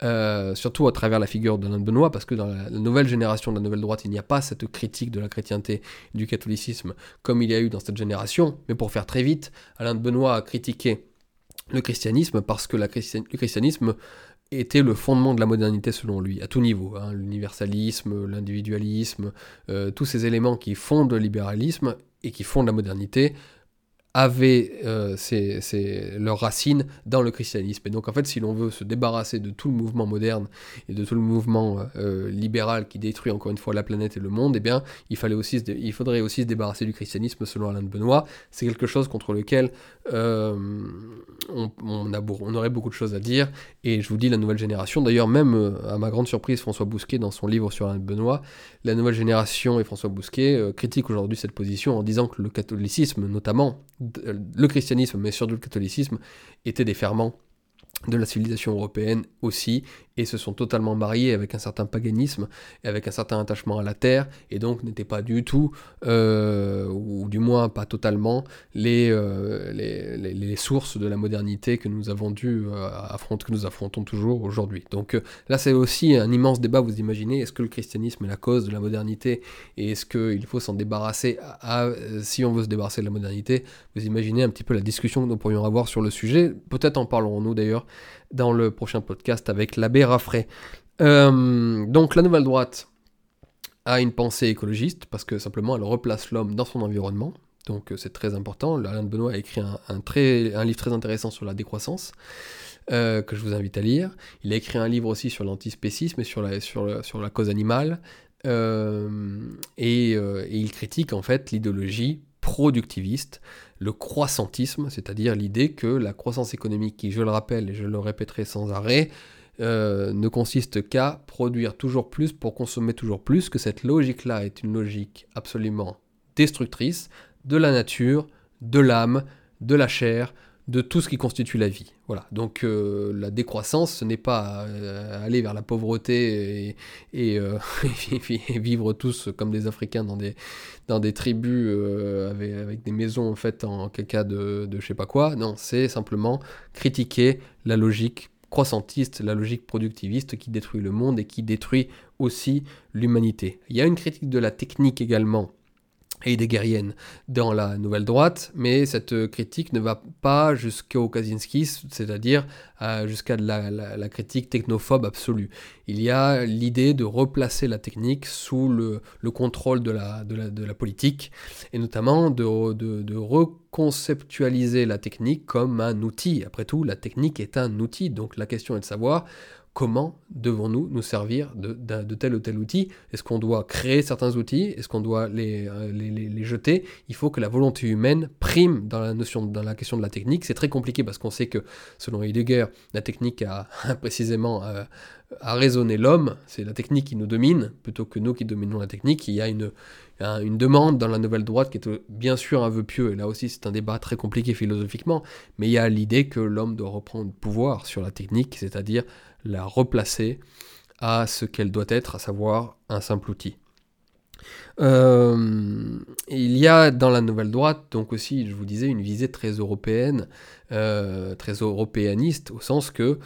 Surtout à travers la figure d'Alain de Benoît, parce que dans la, nouvelle génération de la nouvelle droite, il n'y a pas cette critique de la chrétienté du catholicisme comme il y a eu dans cette génération. Mais pour faire très vite, Alain de Benoît a critiqué le christianisme parce que le christianisme était le fondement de la modernité selon lui, à tout niveau. Hein, l'universalisme, l'individualisme, euh, tous ces éléments qui fondent le libéralisme et qui fondent la modernité avaient euh, leurs racines dans le christianisme. Et donc en fait, si l'on veut se débarrasser de tout le mouvement moderne et de tout le mouvement euh, libéral qui détruit encore une fois la planète et le monde, eh bien, il, fallait aussi il faudrait aussi se débarrasser du christianisme selon Alain de Benoît. C'est quelque chose contre lequel euh, on, a, on, aurait beaucoup de choses à dire. Et je vous dis, la nouvelle génération, d'ailleurs même à ma grande surprise, François Bousquet, dans son livre sur Alain de Benoît, la nouvelle génération et François Bousquet critiquent aujourd'hui cette position en disant que le catholicisme, notamment, le christianisme, mais surtout le catholicisme, étaient des ferments de la civilisation européenne aussi, et se sont totalement mariés avec un certain paganisme et avec un certain attachement à la terre, et donc n'étaient pas du tout, euh, ou du moins pas totalement, euh, les, les, les, sources de la modernité que nous avons dû euh, affronter, que nous affrontons toujours aujourd'hui. Donc là c'est aussi un immense débat, vous imaginez, est-ce que le christianisme est la cause de la modernité, et est-ce qu'il faut s'en débarrasser, à, si on veut se débarrasser de la modernité, vous imaginez un petit peu la discussion que nous pourrions avoir sur le sujet, peut-être en parlerons-nous d'ailleurs dans le prochain podcast avec l'abbé Raffray. Euh, donc la nouvelle droite a une pensée écologiste parce que simplement elle replace l'homme dans son environnement. Donc euh, c'est très important. Alain de Benoît a écrit un, très, un livre très intéressant sur la décroissance. Euh, que je vous invite à lire. Il a écrit un livre aussi sur l'antispécisme et sur la, sur la cause animale. et, il critique en fait l'idéologie productiviste, le croissantisme, c'est-à-dire l'idée que la croissance économique, qui je le rappelle et je le répéterai sans arrêt, euh, ne consiste qu'à produire toujours plus pour consommer toujours plus, que cette logique-là est une logique absolument destructrice de la nature, de l'âme, de la chair, de tout ce qui constitue la vie. Voilà. Donc euh, la décroissance, ce n'est pas euh, aller vers la pauvreté et, vivre tous comme des Africains dans des, tribus avec, des maisons faites en caca de, de je sais pas quoi. Non, c'est simplement critiquer la logique croissantiste, la logique productiviste qui détruit le monde et qui détruit aussi l'humanité. Il y a une critique de la technique également et dans la nouvelle droite, mais cette critique ne va pas jusqu'au Kaczynski, c'est-à-dire euh, jusqu'à la, critique technophobe absolue. Il y a l'idée de replacer la technique sous le, contrôle de la, la, politique, et notamment de, reconceptualiser la technique comme un outil. Après tout, la technique est un outil, donc la question est de savoir comment devons-nous nous servir de, tel ou tel outil? Est-ce qu'on doit créer certains outils? Est-ce qu'on doit euh, les, les, jeter? Il faut que la volonté humaine prime dans la notion, dans la question de la technique. C'est très compliqué parce qu'on sait que, selon Heidegger, la technique a précisément euh, a raisonné l'homme. C'est la technique qui nous domine plutôt que nous qui dominons la technique. Il y a une, une demande dans la nouvelle droite qui est bien sûr un vœu pieux, et là aussi c'est un débat très compliqué philosophiquement, mais il y a l'idée que l'homme doit reprendre pouvoir sur la technique, c'est-à-dire la replacer à ce qu'elle doit être, à savoir un simple outil. Euh, il y a dans la nouvelle droite, donc aussi, je vous disais, une visée très européenne, euh, très européaniste, au sens que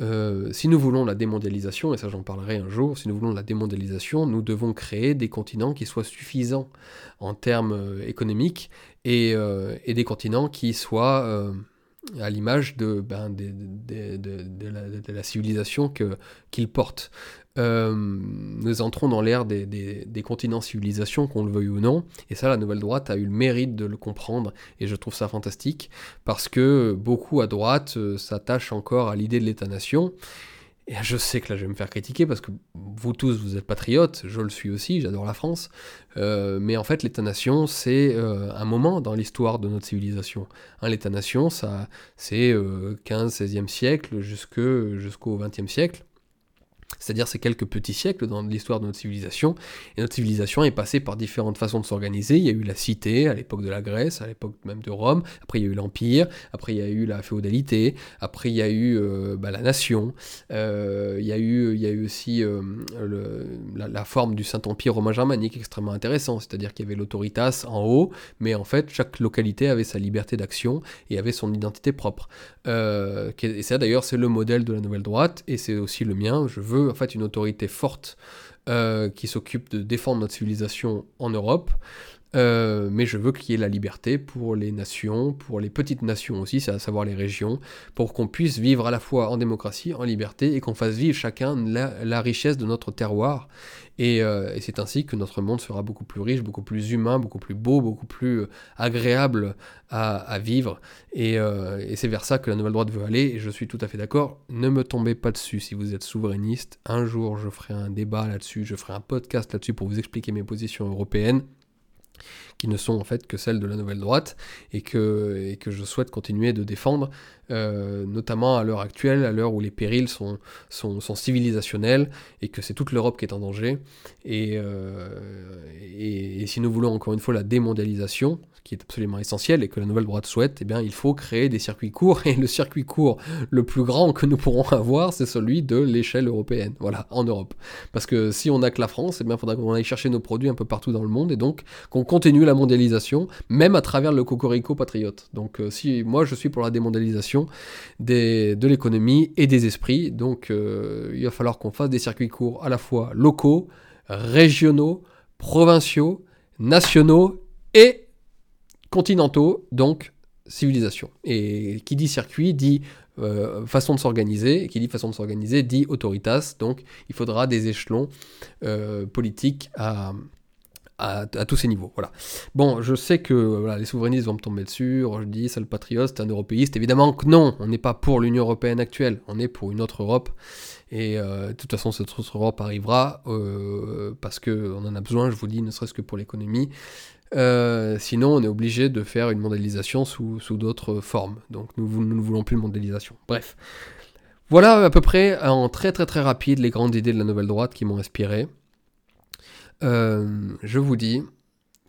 euh, si nous voulons la démondialisation, et ça j'en parlerai un jour, si nous voulons la démondialisation, nous devons créer des continents qui soient suffisants en termes économiques et, et des continents qui soient à l'image de, ben, la, civilisation qu'il porte. Euh, nous entrons dans l'ère des, des, continents civilisations, qu'on le veuille ou non, et ça, la nouvelle droite a eu le mérite de le comprendre, et je trouve ça fantastique, parce que beaucoup à droite euh, s'attachent encore à l'idée de l'État-nation, et je sais que là je vais me faire critiquer parce que vous tous vous êtes patriotes, je le suis aussi, j'adore la France. Euh, mais en fait l'État-nation c'est euh, un moment dans l'histoire de notre civilisation. Hein, L'État-nation ça c'est 15-16e euh, siècle jusqu'au 20e siècle. C'est-à-dire ces quelques petits siècles dans l'histoire de notre civilisation. Et notre civilisation est passée par différentes façons de s'organiser. Il y a eu la cité à l'époque de la Grèce, à l'époque même de Rome. Après, il y a eu l'Empire. Après, il y a eu la féodalité. Après, il y a eu euh, bah, la nation. Euh, il, y a eu, il y a eu aussi euh, la, forme du Saint-Empire romain germanique extrêmement intéressant. C'est-à-dire qu'il y avait l'autoritas en haut, mais en fait, chaque localité avait sa liberté d'action et avait son identité propre. et ça, d'ailleurs, c'est le modèle de la nouvelle droite. Et c'est aussi le mien. Je veux en fait une autorité forte euh, qui s'occupe de défendre notre civilisation en Europe. Euh, mais je veux qu'il y ait la liberté pour les nations, pour les petites nations aussi, à savoir les régions, pour qu'on puisse vivre à la fois en démocratie, en liberté, et qu'on fasse vivre chacun la, richesse de notre terroir. Euh, et, c'est ainsi que notre monde sera beaucoup plus riche, beaucoup plus humain, beaucoup plus beau, beaucoup plus euh, agréable à, vivre. Et, et c'est vers ça que la nouvelle droite veut aller, et je suis tout à fait d'accord. Ne me tombez pas dessus si vous êtes souverainiste. Un jour, je ferai un débat là-dessus, je ferai un podcast là-dessus pour vous expliquer mes positions européennes qui ne sont en fait que celles de la nouvelle droite, et que, que je souhaite continuer de défendre, euh, notamment à l'heure actuelle, à l'heure où les périls sont, sont, civilisationnels, et que c'est toute l'Europe qui est en danger. Euh, et, et, si nous voulons encore une fois la démondialisation, qui est absolument essentiel et que la nouvelle droite souhaite, eh bien, il faut créer des circuits courts. Et le circuit court le plus grand que nous pourrons avoir, c'est celui de l'échelle européenne, voilà, en Europe. Parce que si on n'a que la France, eh il faudra qu'on aille chercher nos produits un peu partout dans le monde et donc qu'on continue la mondialisation, même à travers le cocorico patriote. Donc, euh, si moi, je suis pour la démondialisation des, de l'économie et des esprits, donc euh, il va falloir qu'on fasse des circuits courts à la fois locaux, régionaux, provinciaux, nationaux et continentaux, donc civilisation. Et qui dit circuit dit euh, façon de s'organiser, et qui dit façon de s'organiser dit autoritas, donc il faudra des échelons euh, politiques à, tous ces niveaux. Voilà. Bon, je sais que les souverainistes vont me tomber dessus, je dis c'est le patriote, c'est un européiste. Évidemment que non, on n'est pas pour l'Union européenne actuelle, on est pour une autre Europe. Et euh, de toute façon, cette autre Europe arrivera parce qu'on en a besoin, je vous dis, ne serait-ce que pour l'économie. Euh, sinon, on est obligé de faire une modélisation sous, d'autres formes. Donc, nous, ne voulons plus de modélisation. Bref. Voilà à peu près en très très très rapide les grandes idées de la nouvelle droite qui m'ont inspiré. Euh, je vous dis,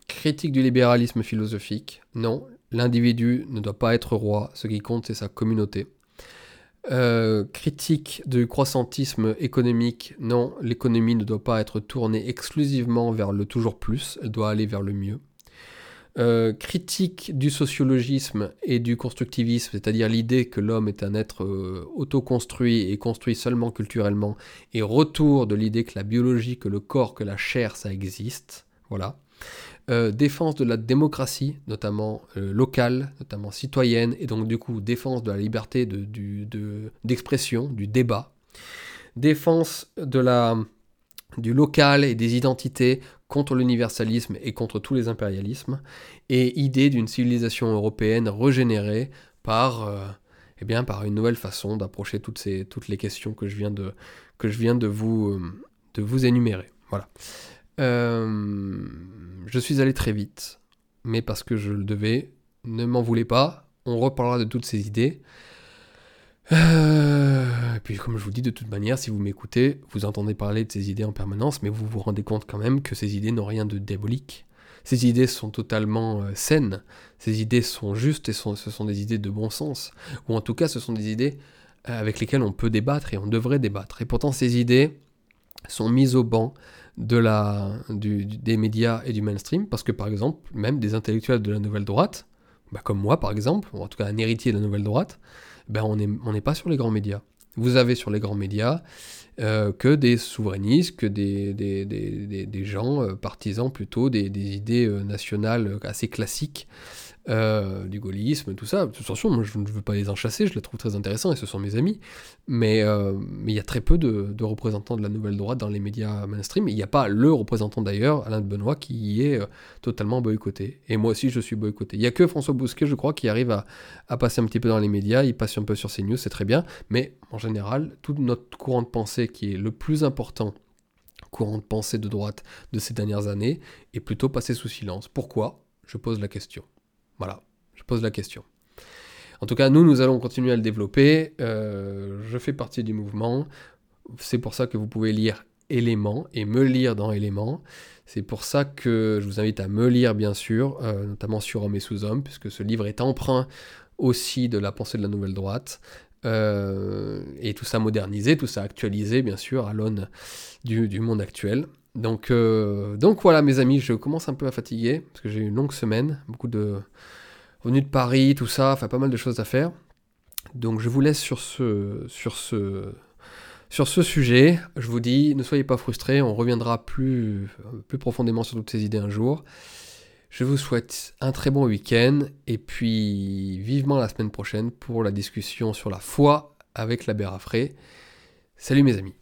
critique du libéralisme philosophique, non, l'individu ne doit pas être roi, ce qui compte c'est sa communauté. Euh, critique du croissantisme économique, non, l'économie ne doit pas être tournée exclusivement vers le toujours plus, elle doit aller vers le mieux. Euh, critique du sociologisme et du constructivisme, c'est-à-dire l'idée que l'homme est un être euh, autoconstruit et construit seulement culturellement, et retour de l'idée que la biologie, que le corps, que la chair, ça existe. Voilà. Euh, défense de la démocratie, notamment locale, notamment citoyenne, et donc du coup défense de la liberté d'expression, de, du débat. Défense de la, du local et des identités contre l'universalisme et contre tous les impérialismes, et idée d'une civilisation européenne régénérée par, euh, eh une nouvelle façon d'approcher toutes, les questions que je viens de, euh, vous énumérer. Voilà. Euh, je suis allé très vite, mais parce que je le devais, ne m'en voulez pas, on reparlera de toutes ces idées. Euh, et puis comme je vous dis, de toute manière, si vous m'écoutez, vous entendez parler de ces idées en permanence, mais vous vous rendez compte quand même que ces idées n'ont rien de diabolique. Ces idées sont totalement euh, saines, ces idées sont justes et ce sont des idées de bon sens. Ou en tout cas, ce sont des idées euh, avec lesquelles on peut débattre et on devrait débattre. Et pourtant, ces idées sont mises au banc des médias et du mainstream, parce que par exemple, même des intellectuels de la nouvelle droite, bah, comme moi par exemple, ou en tout cas un héritier de la nouvelle droite, ben on n'est pas sur les grands médias. Vous avez sur les grands médias euh, que des souverainistes, que des gens euh, partisans plutôt des, idées euh, nationales assez classiques, euh, du gaullisme, tout ça. Attention, moi je ne veux pas les enchasser, je les trouve très intéressants et ce sont mes amis. Mais euh, il y a très peu de, représentants de la nouvelle droite dans les médias mainstream. Il n'y a pas le représentant d'ailleurs, Alain de Benoît, qui y est euh, totalement boycotté. Et moi aussi je suis boycotté. Il n'y a que François Bousquet, je crois, qui arrive à, à, passer un petit peu dans les médias. Il passe un peu sur CNews, c'est très bien. Mais en général, tout notre courant de pensée qui est le plus important courant de pensée de droite de ces dernières années est plutôt passé sous silence. Pourquoi? Je pose la question. Voilà, je pose la question. En tout cas, nous, nous allons continuer à le développer. Euh, je fais partie du mouvement. c'est pour ça que vous pouvez lire Éléments et me lire dans Éléments. C'est pour ça que je vous invite à me lire, bien sûr, euh, notamment sur Homme et sous-homme, puisque ce livre est emprunt aussi de la pensée de la nouvelle droite. Euh, et tout ça modernisé, tout ça actualisé, bien sûr, à l'aune du, monde actuel. Donc, euh, donc voilà, mes amis, je commence un peu à fatiguer, parce que j'ai eu une longue semaine, beaucoup de venus de Paris, tout ça, enfin pas mal de choses à faire. Donc je vous laisse sur ce, sujet, je vous dis, ne soyez pas frustrés, on reviendra plus, plus profondément sur toutes ces idées un jour. Je vous souhaite un très bon week-end et puis vivement la semaine prochaine pour la discussion sur la foi avec l'abbé Raffray. Salut mes amis.